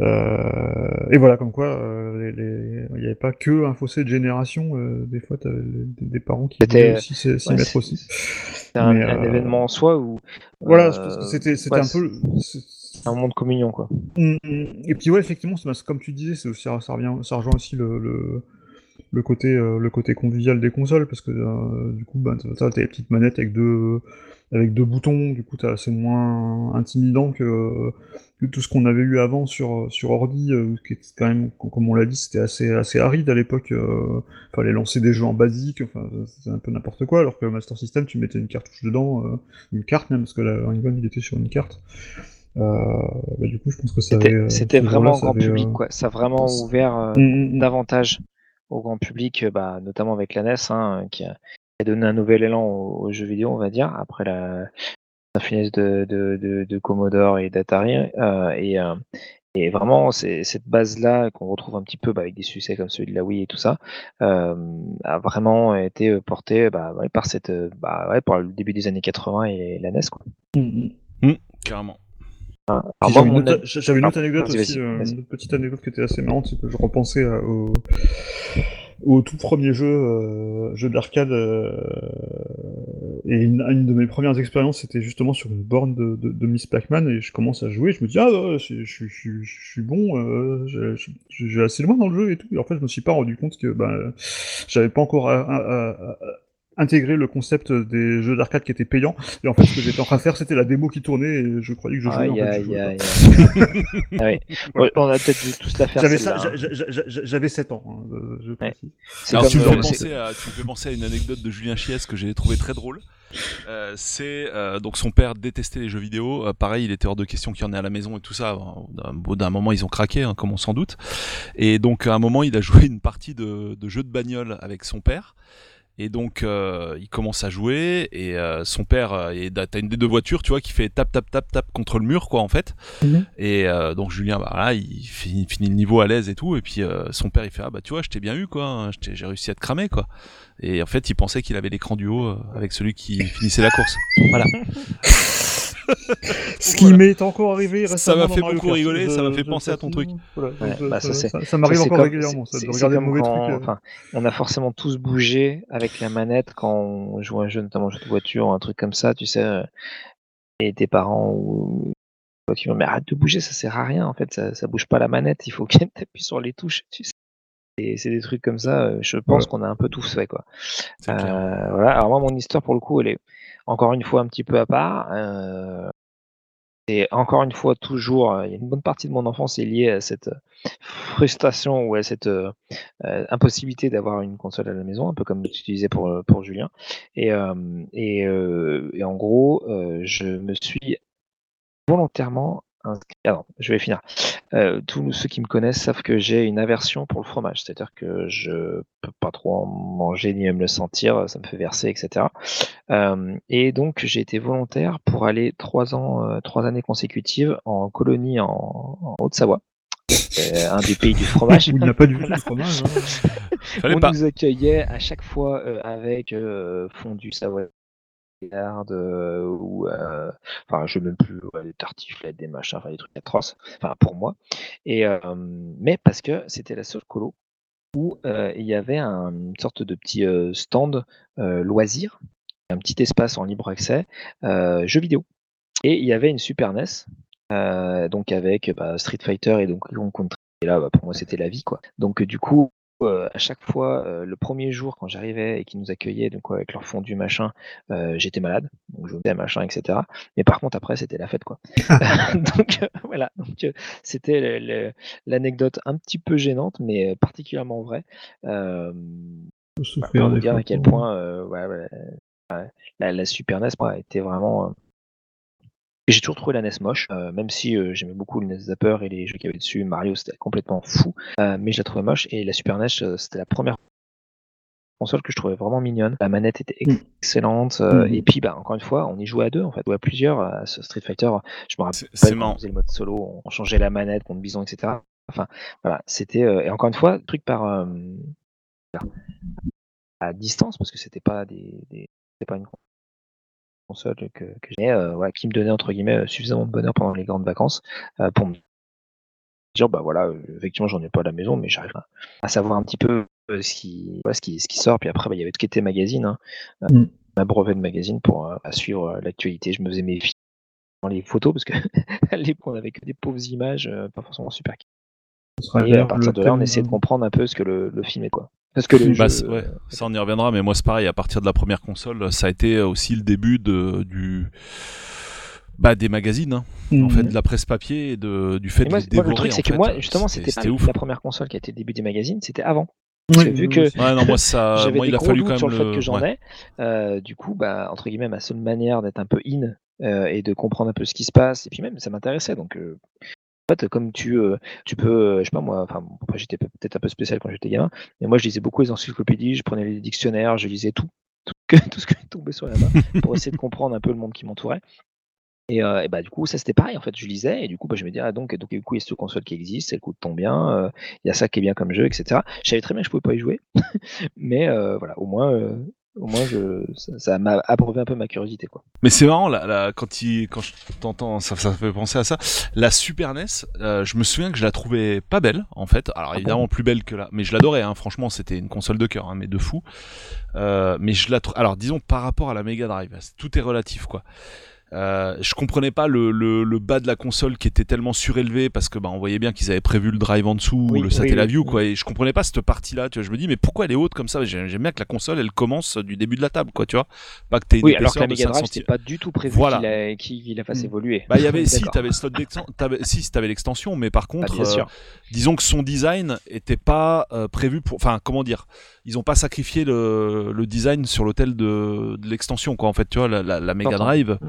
Euh, et voilà, comme quoi, euh, il n'y avait pas que un fossé de génération. euh, des fois, t'avais des, des parents qui C'était- voulaient aussi s'y ouais, mettre aussi. C'est un, événement en soi où. Voilà, c'était c'était ouais, un peu. Un moment de communion, quoi. Mm. Et puis ouais, effectivement, comme tu disais, ça, revient, ça rejoint aussi le, le, côté, euh, le côté convivial des consoles, parce que euh, du coup, bah, t'as les petites manettes avec deux, avec deux boutons, du coup, c'est moins intimidant que, tout ce qu'on avait eu avant sur, sur ordi, euh, qui était quand même, comme on l'a dit, c'était assez, assez aride à l'époque. Fallait lancer des jeux en basique, enfin, c'est un peu n'importe quoi, alors que Master System, tu mettais une cartouche dedans, une carte même, parce que la il était sur une carte. Euh, bah, du coup, je pense que ça C'était euh, vraiment grand avait, public, euh, quoi. Ça a vraiment ouvert euh, Mm, mm, mm. davantage au grand public, bah, notamment avec la NES, hein, qui, a, donné un nouvel élan aux, aux jeux vidéo, on va dire, après la, la finesse de, de, de, de Commodore et d'Atari. euh, et, euh, et vraiment, c'est cette base-là qu'on retrouve un petit peu bah, avec des succès comme celui de la Wii et tout ça, euh, a vraiment été euh, porté bah, ouais, par cette, ouais, par le début des années 80 et la NES. Quoi. Mm, mm. Carrément. J'avais une, autre- j'avais une autre anecdote aussi, euh, une autre petite anecdote qui était assez marrante, c'est que je repensais à- au, au tout premier jeu, euh, jeu d'arcade, euh, et une, une de mes premières expériences, c'était justement sur une borne de, de, de Miss Pac-Man, et je commence à jouer, je me dis, ah, ouais, je, je, je, je suis bon, vais assez loin dans le jeu et tout, et en fait, je me suis pas rendu compte que, ben, j'avais pas encore à- à- intégré le concept des jeux d'arcade qui étaient payants, et en fait, ce que j'étais en train de faire, c'était la démo qui tournait, et je croyais que je jouais, Aïe. Ah. On a peut-être dû tous la faire. J'avais ça, hein. j'a- j'a- j'a- j'avais 7 ans, hein, euh, je. C'est Alors comme, tu me, euh, fais penser à, tu me fais penser à une anecdote de Julien Chies que j'ai trouvé très drôle. Euh, c'est euh, donc son père détestait les jeux vidéo. Euh, pareil, il était hors de question qu'il y en ait à la maison et tout ça. D'un- Au bout d'un moment, ils ont craqué, hein, comme on s'en doute. Et donc à un moment, il a joué une partie de, de jeu de bagnole avec son père. Et donc euh, il commence à jouer et euh, son père, euh, t'as une des deux voitures, tu vois, qui fait tap tap tap tap contre le mur, quoi, en fait. Mhm. Et euh, donc Julien, bah là, il finit, finit le niveau à l'aise et tout. Et puis euh, son père, il fait ah bah tu vois, je t'ai bien eu quoi, hein, je t'ai- j'ai réussi à te cramer quoi. Et en fait, il pensait qu'il avait l'écran du haut euh, avec celui qui finissait la course. Voilà. Ce qui Voilà. m'est encore arrivé Ça récemment m'a dans fait beaucoup Kart. rigoler, ça m'a fait penser à ton truc. voilà, Ouais, je- bah, ça, ça, ça- ça m'arrive Ça, encore comme- régulièrement, ça, de regarder mauvais quand- euh. enfin, on a forcément tous bougé avec la manette quand on joue à un jeu, notamment un jeu de voiture ou un truc comme ça, tu sais. euh, Et tes parents ou toi qui vont, mais arrête de bouger, ça sert à rien en fait, ça, ça bouge pas la manette, il faut qu'elle t'appuie sur les touches, tu sais. Et c'est des trucs comme ça, euh, je pense Ouais. qu'on a un peu tous fait quoi. Euh, voilà. Alors moi, mon histoire pour le coup, elle est encore une fois un petit peu à part. Euh, Et encore une fois, toujours, euh, une bonne partie de mon enfance est liée à cette frustration ou à cette impossibilité d'avoir une console à la maison, un peu comme tu disais pour, pour Julien. Et, et en gros, je me suis volontairement alors, je vais finir. Euh, tous ceux qui me connaissent savent que j'ai une aversion pour le fromage, c'est-à-dire que je peux pas trop en manger ni même le sentir, ça me fait verser, etc. Euh, et donc j'ai été volontaire pour aller trois ans, euh, trois années consécutives en colonie en, Haute-Savoie. un des pays du fromage. il n'y a pas du tout de fromage. Hein. On nous accueillait à chaque fois avec fondu euh, ou euh, enfin je même plus des tartiflettes des machins enfin des trucs atroces enfin pour moi. Et euh, mais parce que c'était la seule colo où il y avait un, une sorte de petit stand loisir un petit espace en libre accès jeux vidéo. Et il y avait une Super NES donc avec bah, Street Fighter et donc Country. Et là bah, pour moi c'était la vie quoi. Donc du coup à chaque fois, le premier jour quand j'arrivais et qu'ils nous accueillaient donc avec leur fondu machin, j'étais malade, donc je faisais machin, etc. Mais par contre après c'était la fête quoi. donc voilà, donc c'était l'anecdote un petit peu gênante mais particulièrement vraie. Euh, pour vous dire à quel point ouais, la, la, Super NES moi, était vraiment j'ai toujours trouvé la NES moche, euh, même si euh, j'aimais beaucoup le NES Zapper et les jeux qu'il y avait dessus. Mario, c'était complètement fou, euh, mais je la trouvais moche. Et la Super NES, c'était la première console que je trouvais vraiment mignonne. La manette était mm. excellente. Mm. Et puis, bah, encore une fois, on y jouait à deux, en fait, ou à plusieurs. À ce Street Fighter, je me rappelle quand on faisait le mode solo, on changeait la manette contre Bison, etc. Enfin, voilà, c'était. et encore une fois, truc par. à distance, parce que c'était pas des, des c'était pas une console que, j'ai, euh, qui me donnait entre guillemets euh, suffisamment de bonheur pendant les grandes vacances euh, pour me dire bah voilà effectivement j'en ai pas à la maison mais j'arrive à, savoir un petit peu ce qui ce qui ce qui sort. Puis après bah, il y avait tout qui était magazine hein, mm. ma brevet de magazine pour suivre l'actualité. Je me faisais mes dans les photos parce que l'époque on avait que des pauvres images pas forcément super. Et à partir de là on essayait de comprendre un peu ce que le, le film est quoi parce que bah, ouais, ça on y reviendra, mais moi c'est pareil. À partir de la première console, ça a été aussi le début de du bah des magazines, hein. en mhm. fait, de la presse papier et de, du fait moi, de dévorer, Le truc c'est que moi justement c'était pas la première console qui a été le début des magazines, c'était avant. vu que ouais, non, moi, ça, moi, il a fallu quand même sur le, fait que j'en ai, euh, du coup, bah, entre guillemets, ma seule manière d'être un peu in euh, et de comprendre un peu ce qui se passe, et puis même, ça m'intéressait. Donc, euh, fait, comme tu, euh, tu peux, euh, je sais pas moi, enfin, j'étais peut-être un peu spécial quand j'étais gamin, mais moi je lisais beaucoup les encyclopédies, je prenais les dictionnaires, je lisais tout, tout, tout ce qui tombait sur la main pour essayer de comprendre un peu le monde qui m'entourait. Et, euh, et, bah du coup ça c'était pareil en fait je lisais et du coup bah, je me disais ah, donc donc du coup il y a cette console qui existe elle coûte tant bien il y a ça qui est bien comme jeu etc je savais très bien que je pouvais pas y jouer mais voilà au moins au moins je, ça m'a approuvé un peu ma curiosité quoi. Mais c'est marrant là, quand il, quand je t'entends ça, ça fait penser à ça. La Super NES, euh, je me souviens que je la trouvais pas belle en fait. Alors ah évidemment plus belle que là, mais je l'adorais. Hein, franchement, c'était une console de cœur, hein, mais de fou. Euh, mais je la, alors disons par rapport à la Mega Drive, tout est relatif quoi. Euh, je comprenais pas le, le, le, bas de la console qui était tellement surélevé parce que bah, on voyait bien qu'ils avaient prévu le drive en dessous, le satellite view quoi. Et je comprenais pas cette partie-là. Tu vois, je me dis mais pourquoi elle est haute comme ça? J'aime bien que la console elle commence du début de la table quoi, tu vois. Pas que t'aies oui, alors que la Mega Drive c'était pas du tout prévu voilà. qu'il la fasse mm. évoluer. Bah il y avait si t'avais slot si t'avais l'extension, mais par contre, ah, euh, disons que son design était pas euh, prévu pour, enfin comment dire, ils ont pas sacrifié le, le design sur l'hôtel de, de l'extension quoi. En fait, tu vois la, la, la Mega Drive. Mm.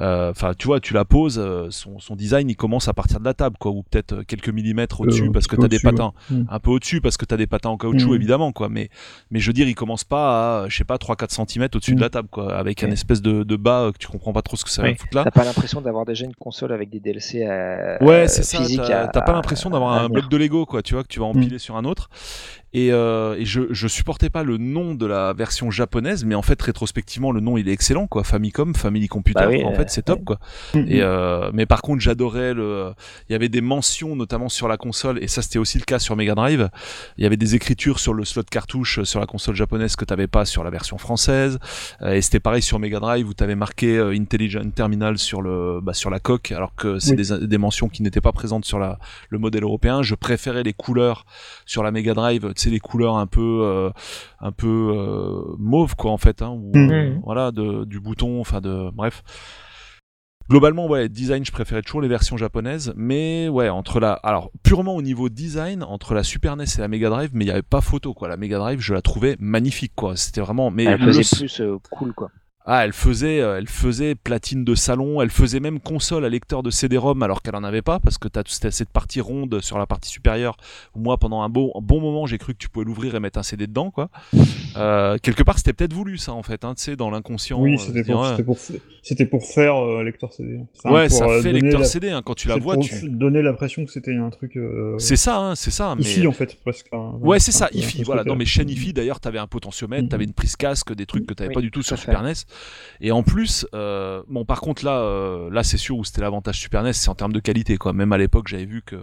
Euh, enfin, tu vois, tu la poses, euh, son, son, design il commence à partir de la table, quoi, ou peut-être euh, quelques millimètres au-dessus parce que t'as des patins, mm. un peu au-dessus parce que t'as des patins en caoutchouc, mm. évidemment, quoi. Mais, mais je veux dire, il commence pas à, je sais pas, 3-4 cm au-dessus de mm. la table, quoi, avec un espèce de, de bas que tu comprends pas trop ce que ça va foutre là. T'as pas l'impression d'avoir déjà une console avec des DLC à, ouais, c'est ça. T'as pas l'impression d'avoir un bloc de Lego, quoi, tu vois, que tu vas empiler sur un autre. Et, euh, et je, je supportais pas le nom de la version japonaise, mais en fait rétrospectivement le nom il est excellent quoi, Famicom, Family Computer, bah en fait c'est top quoi. Mm-hmm. Et euh, mais par contre j'adorais le, il y avait des mentions notamment sur la console et ça c'était aussi le cas sur Mega Drive. Il y avait des écritures sur le slot cartouche sur la console japonaise que t'avais pas sur la version française. Euh, et c'était pareil sur Mega Drive où t'avais marqué euh, Intelligent Terminal sur le, bah, sur la coque, alors que c'est des, des mentions qui n'étaient pas présentes sur la, le modèle européen. Je préférais les couleurs sur la Mega Drive c'est les couleurs un peu euh, un peu euh, mauve quoi en fait hein, mm. voilà de, du bouton enfin de bref globalement, ouais, design, je préférais toujours les versions japonaises, mais ouais, entre la, alors purement au niveau design, entre la Super NES et la Mega Drive, mais il y avait pas photo quoi. La Mega Drive, je la trouvais magnifique quoi. C'était vraiment, mais Elle le- plus euh, cool, quoi. Ah, elle faisait, euh, elle faisait platine de salon, elle faisait même console à lecteur de CD-ROM alors qu'elle en avait pas parce que t'as as cette partie ronde sur la partie supérieure. Où moi, pendant un bon, un bon moment, j'ai cru que tu pouvais l'ouvrir et mettre un CD dedans, quoi. Euh, quelque part, c'était peut-être voulu ça en fait, hein, tu sais, dans l'inconscient. Oui, euh, c'était pour, ouais. pour, c'était pour faire euh, lecteur CD. Enfin, ouais, pour, ça euh, fait lecteur la- CD hein, quand tu la vois. pour Tu... donner l'impression que c'était un truc. euh, C'est ça, hein, c'est ça. Mais... IFI en fait, presque. hein. Ouais, c'est ça, IFI. Voilà, mes truc-là. chaînes IFI, d'ailleurs, t'avais un potentiomètre, Mhm. t'avais une prise casque, des trucs que t'avais Oui, pas du tout sur. Super NES. Et en plus, euh, bon, par contre, là, euh, là, c'est sûr où c'était l'avantage Super NES, c'est en termes de qualité, quoi. Même à l'époque, j'avais vu que,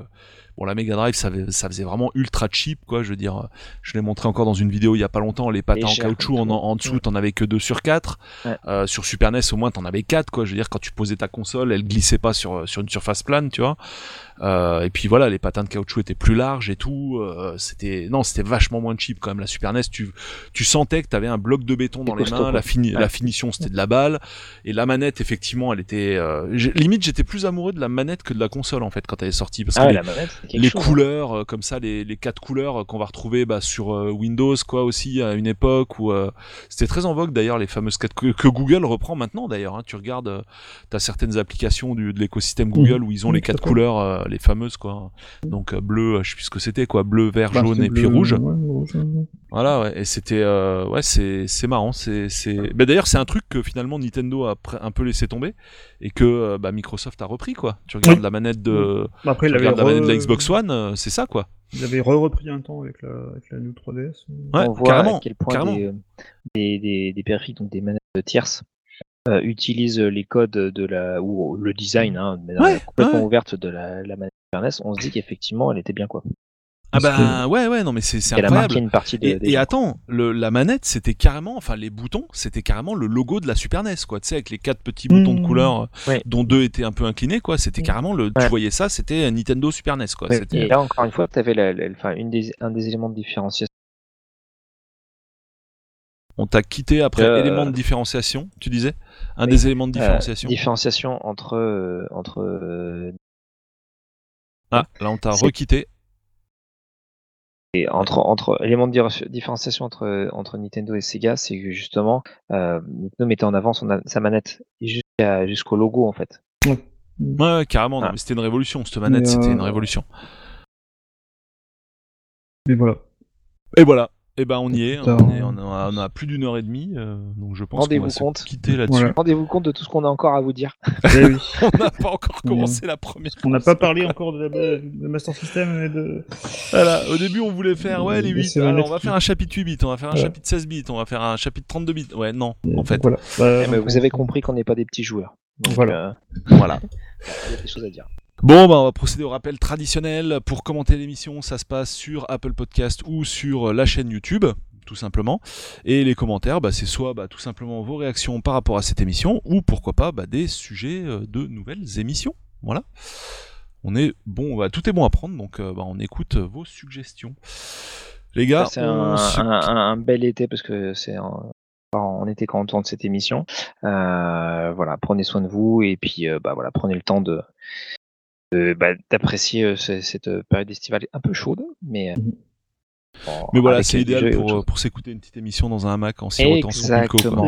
bon, la Mega Drive, ça, faisait vraiment ultra cheap, quoi. Je veux dire, je l'ai montré encore dans une vidéo il y a pas longtemps, les patins en caoutchouc, en, en dessous, Ouais. t'en avais que 2 sur 4. Ouais. Euh, sur Super NES, au moins, t'en avais 4, quoi. Je veux dire, quand tu posais ta console, elle glissait pas sur, sur une surface plane, tu vois. Euh, et puis voilà, les patins de caoutchouc étaient plus larges et tout. euh, c'était non, c'était vachement moins cheap quand même. La Super NES, tu tu sentais que t'avais un bloc de béton dans les mains. La, fini- Ouais. la finition, c'était de la balle. Et la manette, effectivement, elle était euh, limite, j'étais plus amoureux de la manette que de la console en fait quand elle est sortie parce Ah que ouais, les, la manette, les chose, hein. couleurs euh, comme ça, les, les quatre couleurs euh, qu'on va retrouver bah, sur euh, Windows quoi aussi à une époque où euh, c'était très en vogue d'ailleurs les fameuses quatre que, que Google reprend maintenant d'ailleurs. Hein, tu regardes, euh, t'as certaines applications du, de l'écosystème Google où ils ont Oui, les quatre fait. couleurs, euh, les fameuses quoi. Donc euh, bleu, euh, je sais plus ce que c'était quoi, bleu, vert, Bah, jaune et puis bleu, rouge. ouais, rouge, ouais. Voilà, ouais, et c'était, euh, ouais, c'est, c'est marrant, c'est, c'est. Bah, d'ailleurs, c'est un truc que finalement Nintendo a un peu laissé tomber et que bah, Microsoft a repris quoi. Tu regardes Oui. la manette de, Bah, Après, tu il avait, regardes la manette de la re- Xbox One, euh, c'est ça quoi. il avait re-repris un temps avec la, avec la New 3DS. Ouais, on voit carrément, à quel point carrément. des, des, des, des périphériques, donc des manettes tierces, euh, utilisent les codes de la ou le design hein, de manière Ouais, complètement ouais. ouverte de la, la manette on se dit qu'effectivement elle était bien quoi. Ah bah ouais, ouais, non mais c'est, c'est incroyable. une partie des. Et, des et gens. attends, le, la manette, c'était carrément, enfin les boutons, c'était carrément le logo de la Super NES, quoi. Tu sais, avec les quatre petits boutons de Mmh. couleur, euh, Ouais. dont deux étaient un peu inclinés, quoi. C'était Mmh. carrément le. Tu voyais ça, c'était un Nintendo Super NES, quoi. Ouais, Et là encore une fois, tu avais la, la- enfin, une des, un des éléments de différenciation. On t'a quitté après Euh, élément de différenciation, tu disais? Un oui. des éléments de euh, différenciation. différenciation entre euh, entre euh, ah, là on t'a requitté. Et entre entre éléments de différenciation entre entre Nintendo et Sega, c'est que justement euh, Nintendo mettait en avant son, sa manette et jusqu'à jusqu'au logo en fait. Ouais, ouais, carrément. Ah. c'était une révolution. Cette manette, c'était euh, une révolution. Mais voilà. Et voilà. Et ben on y est. Putain. On, est- on a, on a plus d'une heure et demie, euh, donc je pense qu'on Rendez-vous va se compte. quitter là-dessus. Voilà. Rendez-vous compte de tout ce qu'on a encore à vous dire. Eh oui. on n'a pas encore Mmh. commencé la première. On n'a pas parlé encore de, la, de Master System et de. Voilà, au début on voulait faire ouais les Mais 8 c'est alors on va faire un chapitre 8 bits, on va faire un Voilà. chapitre 16 bits, on va faire un chapitre 32 bits. Ouais, non, en fait. Voilà. Bah, Eh ben, vous avez compris qu'on n'est pas des petits joueurs. Donc, Voilà. euh, Voilà. il y a des choses à dire. Bon, bah, on va procéder au rappel traditionnel. Pour commenter l'émission, ça se passe sur Apple Podcast ou sur la chaîne YouTube, tout simplement. Et les commentaires, bah, c'est soit bah, tout simplement vos réactions par rapport à cette émission, ou pourquoi pas bah, des sujets euh, de nouvelles émissions. Voilà. On est bon, tout est bon à prendre, donc euh, on écoute vos suggestions. Les gars, C'est on un, un- un- un bel été parce que c'est en, en été quand on tourne cette émission. Euh, voilà, prenez soin de vous et puis euh, voilà, prenez le temps de de- bah, d'apprécier euh, ce- cette période estivale un peu chaude, mais euh, Mhm. bon, Mais voilà, c'est idéal pour, euh, pour s'écouter une petite émission dans un hamac en sirotant son.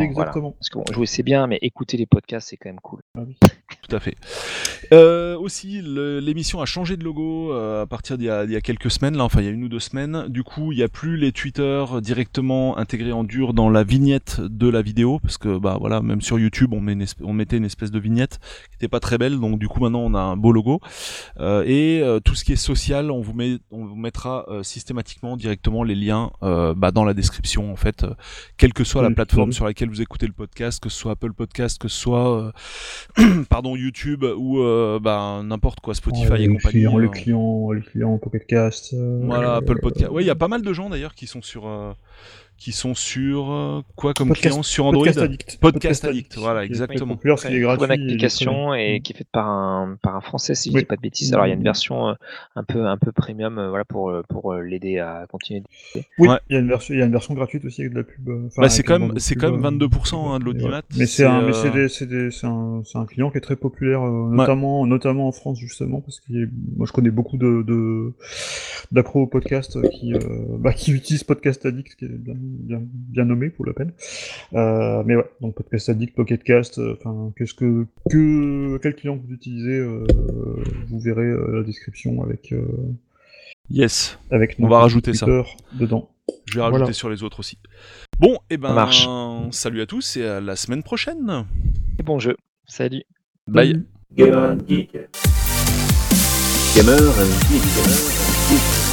Exactement. Parce que bon, jouer c'est bien, mais écouter les podcasts c'est quand même cool. Ah oui. Tout à fait. Euh, aussi, l'émission a changé de logo euh, à partir d'il y, y a quelques semaines, là, enfin il y a une ou deux semaines. Du coup, il n'y a plus les Twitter directement intégrés en dur dans la vignette de la vidéo, parce que bah voilà, même sur YouTube, on, met une on mettait une espèce de vignette qui n'était pas très belle, donc du coup maintenant on a un beau logo. Euh, et euh, tout ce qui est social, on vous met, on vous mettra euh, systématiquement directement les liens euh, bah, dans la description en fait, euh, quelle que soit la plateforme sur laquelle vous écoutez le podcast, que ce soit Apple Podcast, que ce soit euh, pardon YouTube ou euh, bah, n'importe quoi Spotify et compagnie. clients, les euh, clients, les clients Pocket Cast. euh, voilà, euh, Apple Podcast. Ouais, il y a pas mal de gens d'ailleurs qui sont sur euh, qui sont sur euh, quoi comme Podcast- client sur Android Podcast Addict. Podcast Addict, voilà, exactement. populaire parce qu'il est Très gratuit. bonne et il est application et qui est faite par un, par un français si je Oui. dis pas de bêtises. Alors il y a une version euh, un peu un peu premium euh, voilà pour pour l'aider à continuer. Oui, Ouais. il y a une version, il y a une version gratuite aussi avec de la pub. Bah, c'est quand même- c'est quand même euh, 22% hein, de l'audimat. ouais. Mais c'est C'est, un, mais c'est des- c'est des- c'est un, c'est un client qui est très populaire, euh, notamment, notamment en France justement, parce que moi je connais beaucoup de, de d'accros au podcast qui, euh, bah, qui utilisent Podcast Addict, qui est bien, bien, bien nommé pour la peine. Euh, mais ouais, donc Podcast Addict, Pocket Cast, euh, enfin, qu'est-ce que, que, quel client vous utilisez, euh, vous verrez euh, la description avec, euh, Yes, avec On va rajouter ça. Dedans. je vais rajouter Voilà. sur les autres aussi. Bon, et ben, Ça marche. salut à tous et à la semaine prochaine. Et bon jeu. Salut. Bye. Gamer and Geek. Gamer and Geek. Gamer and Geek.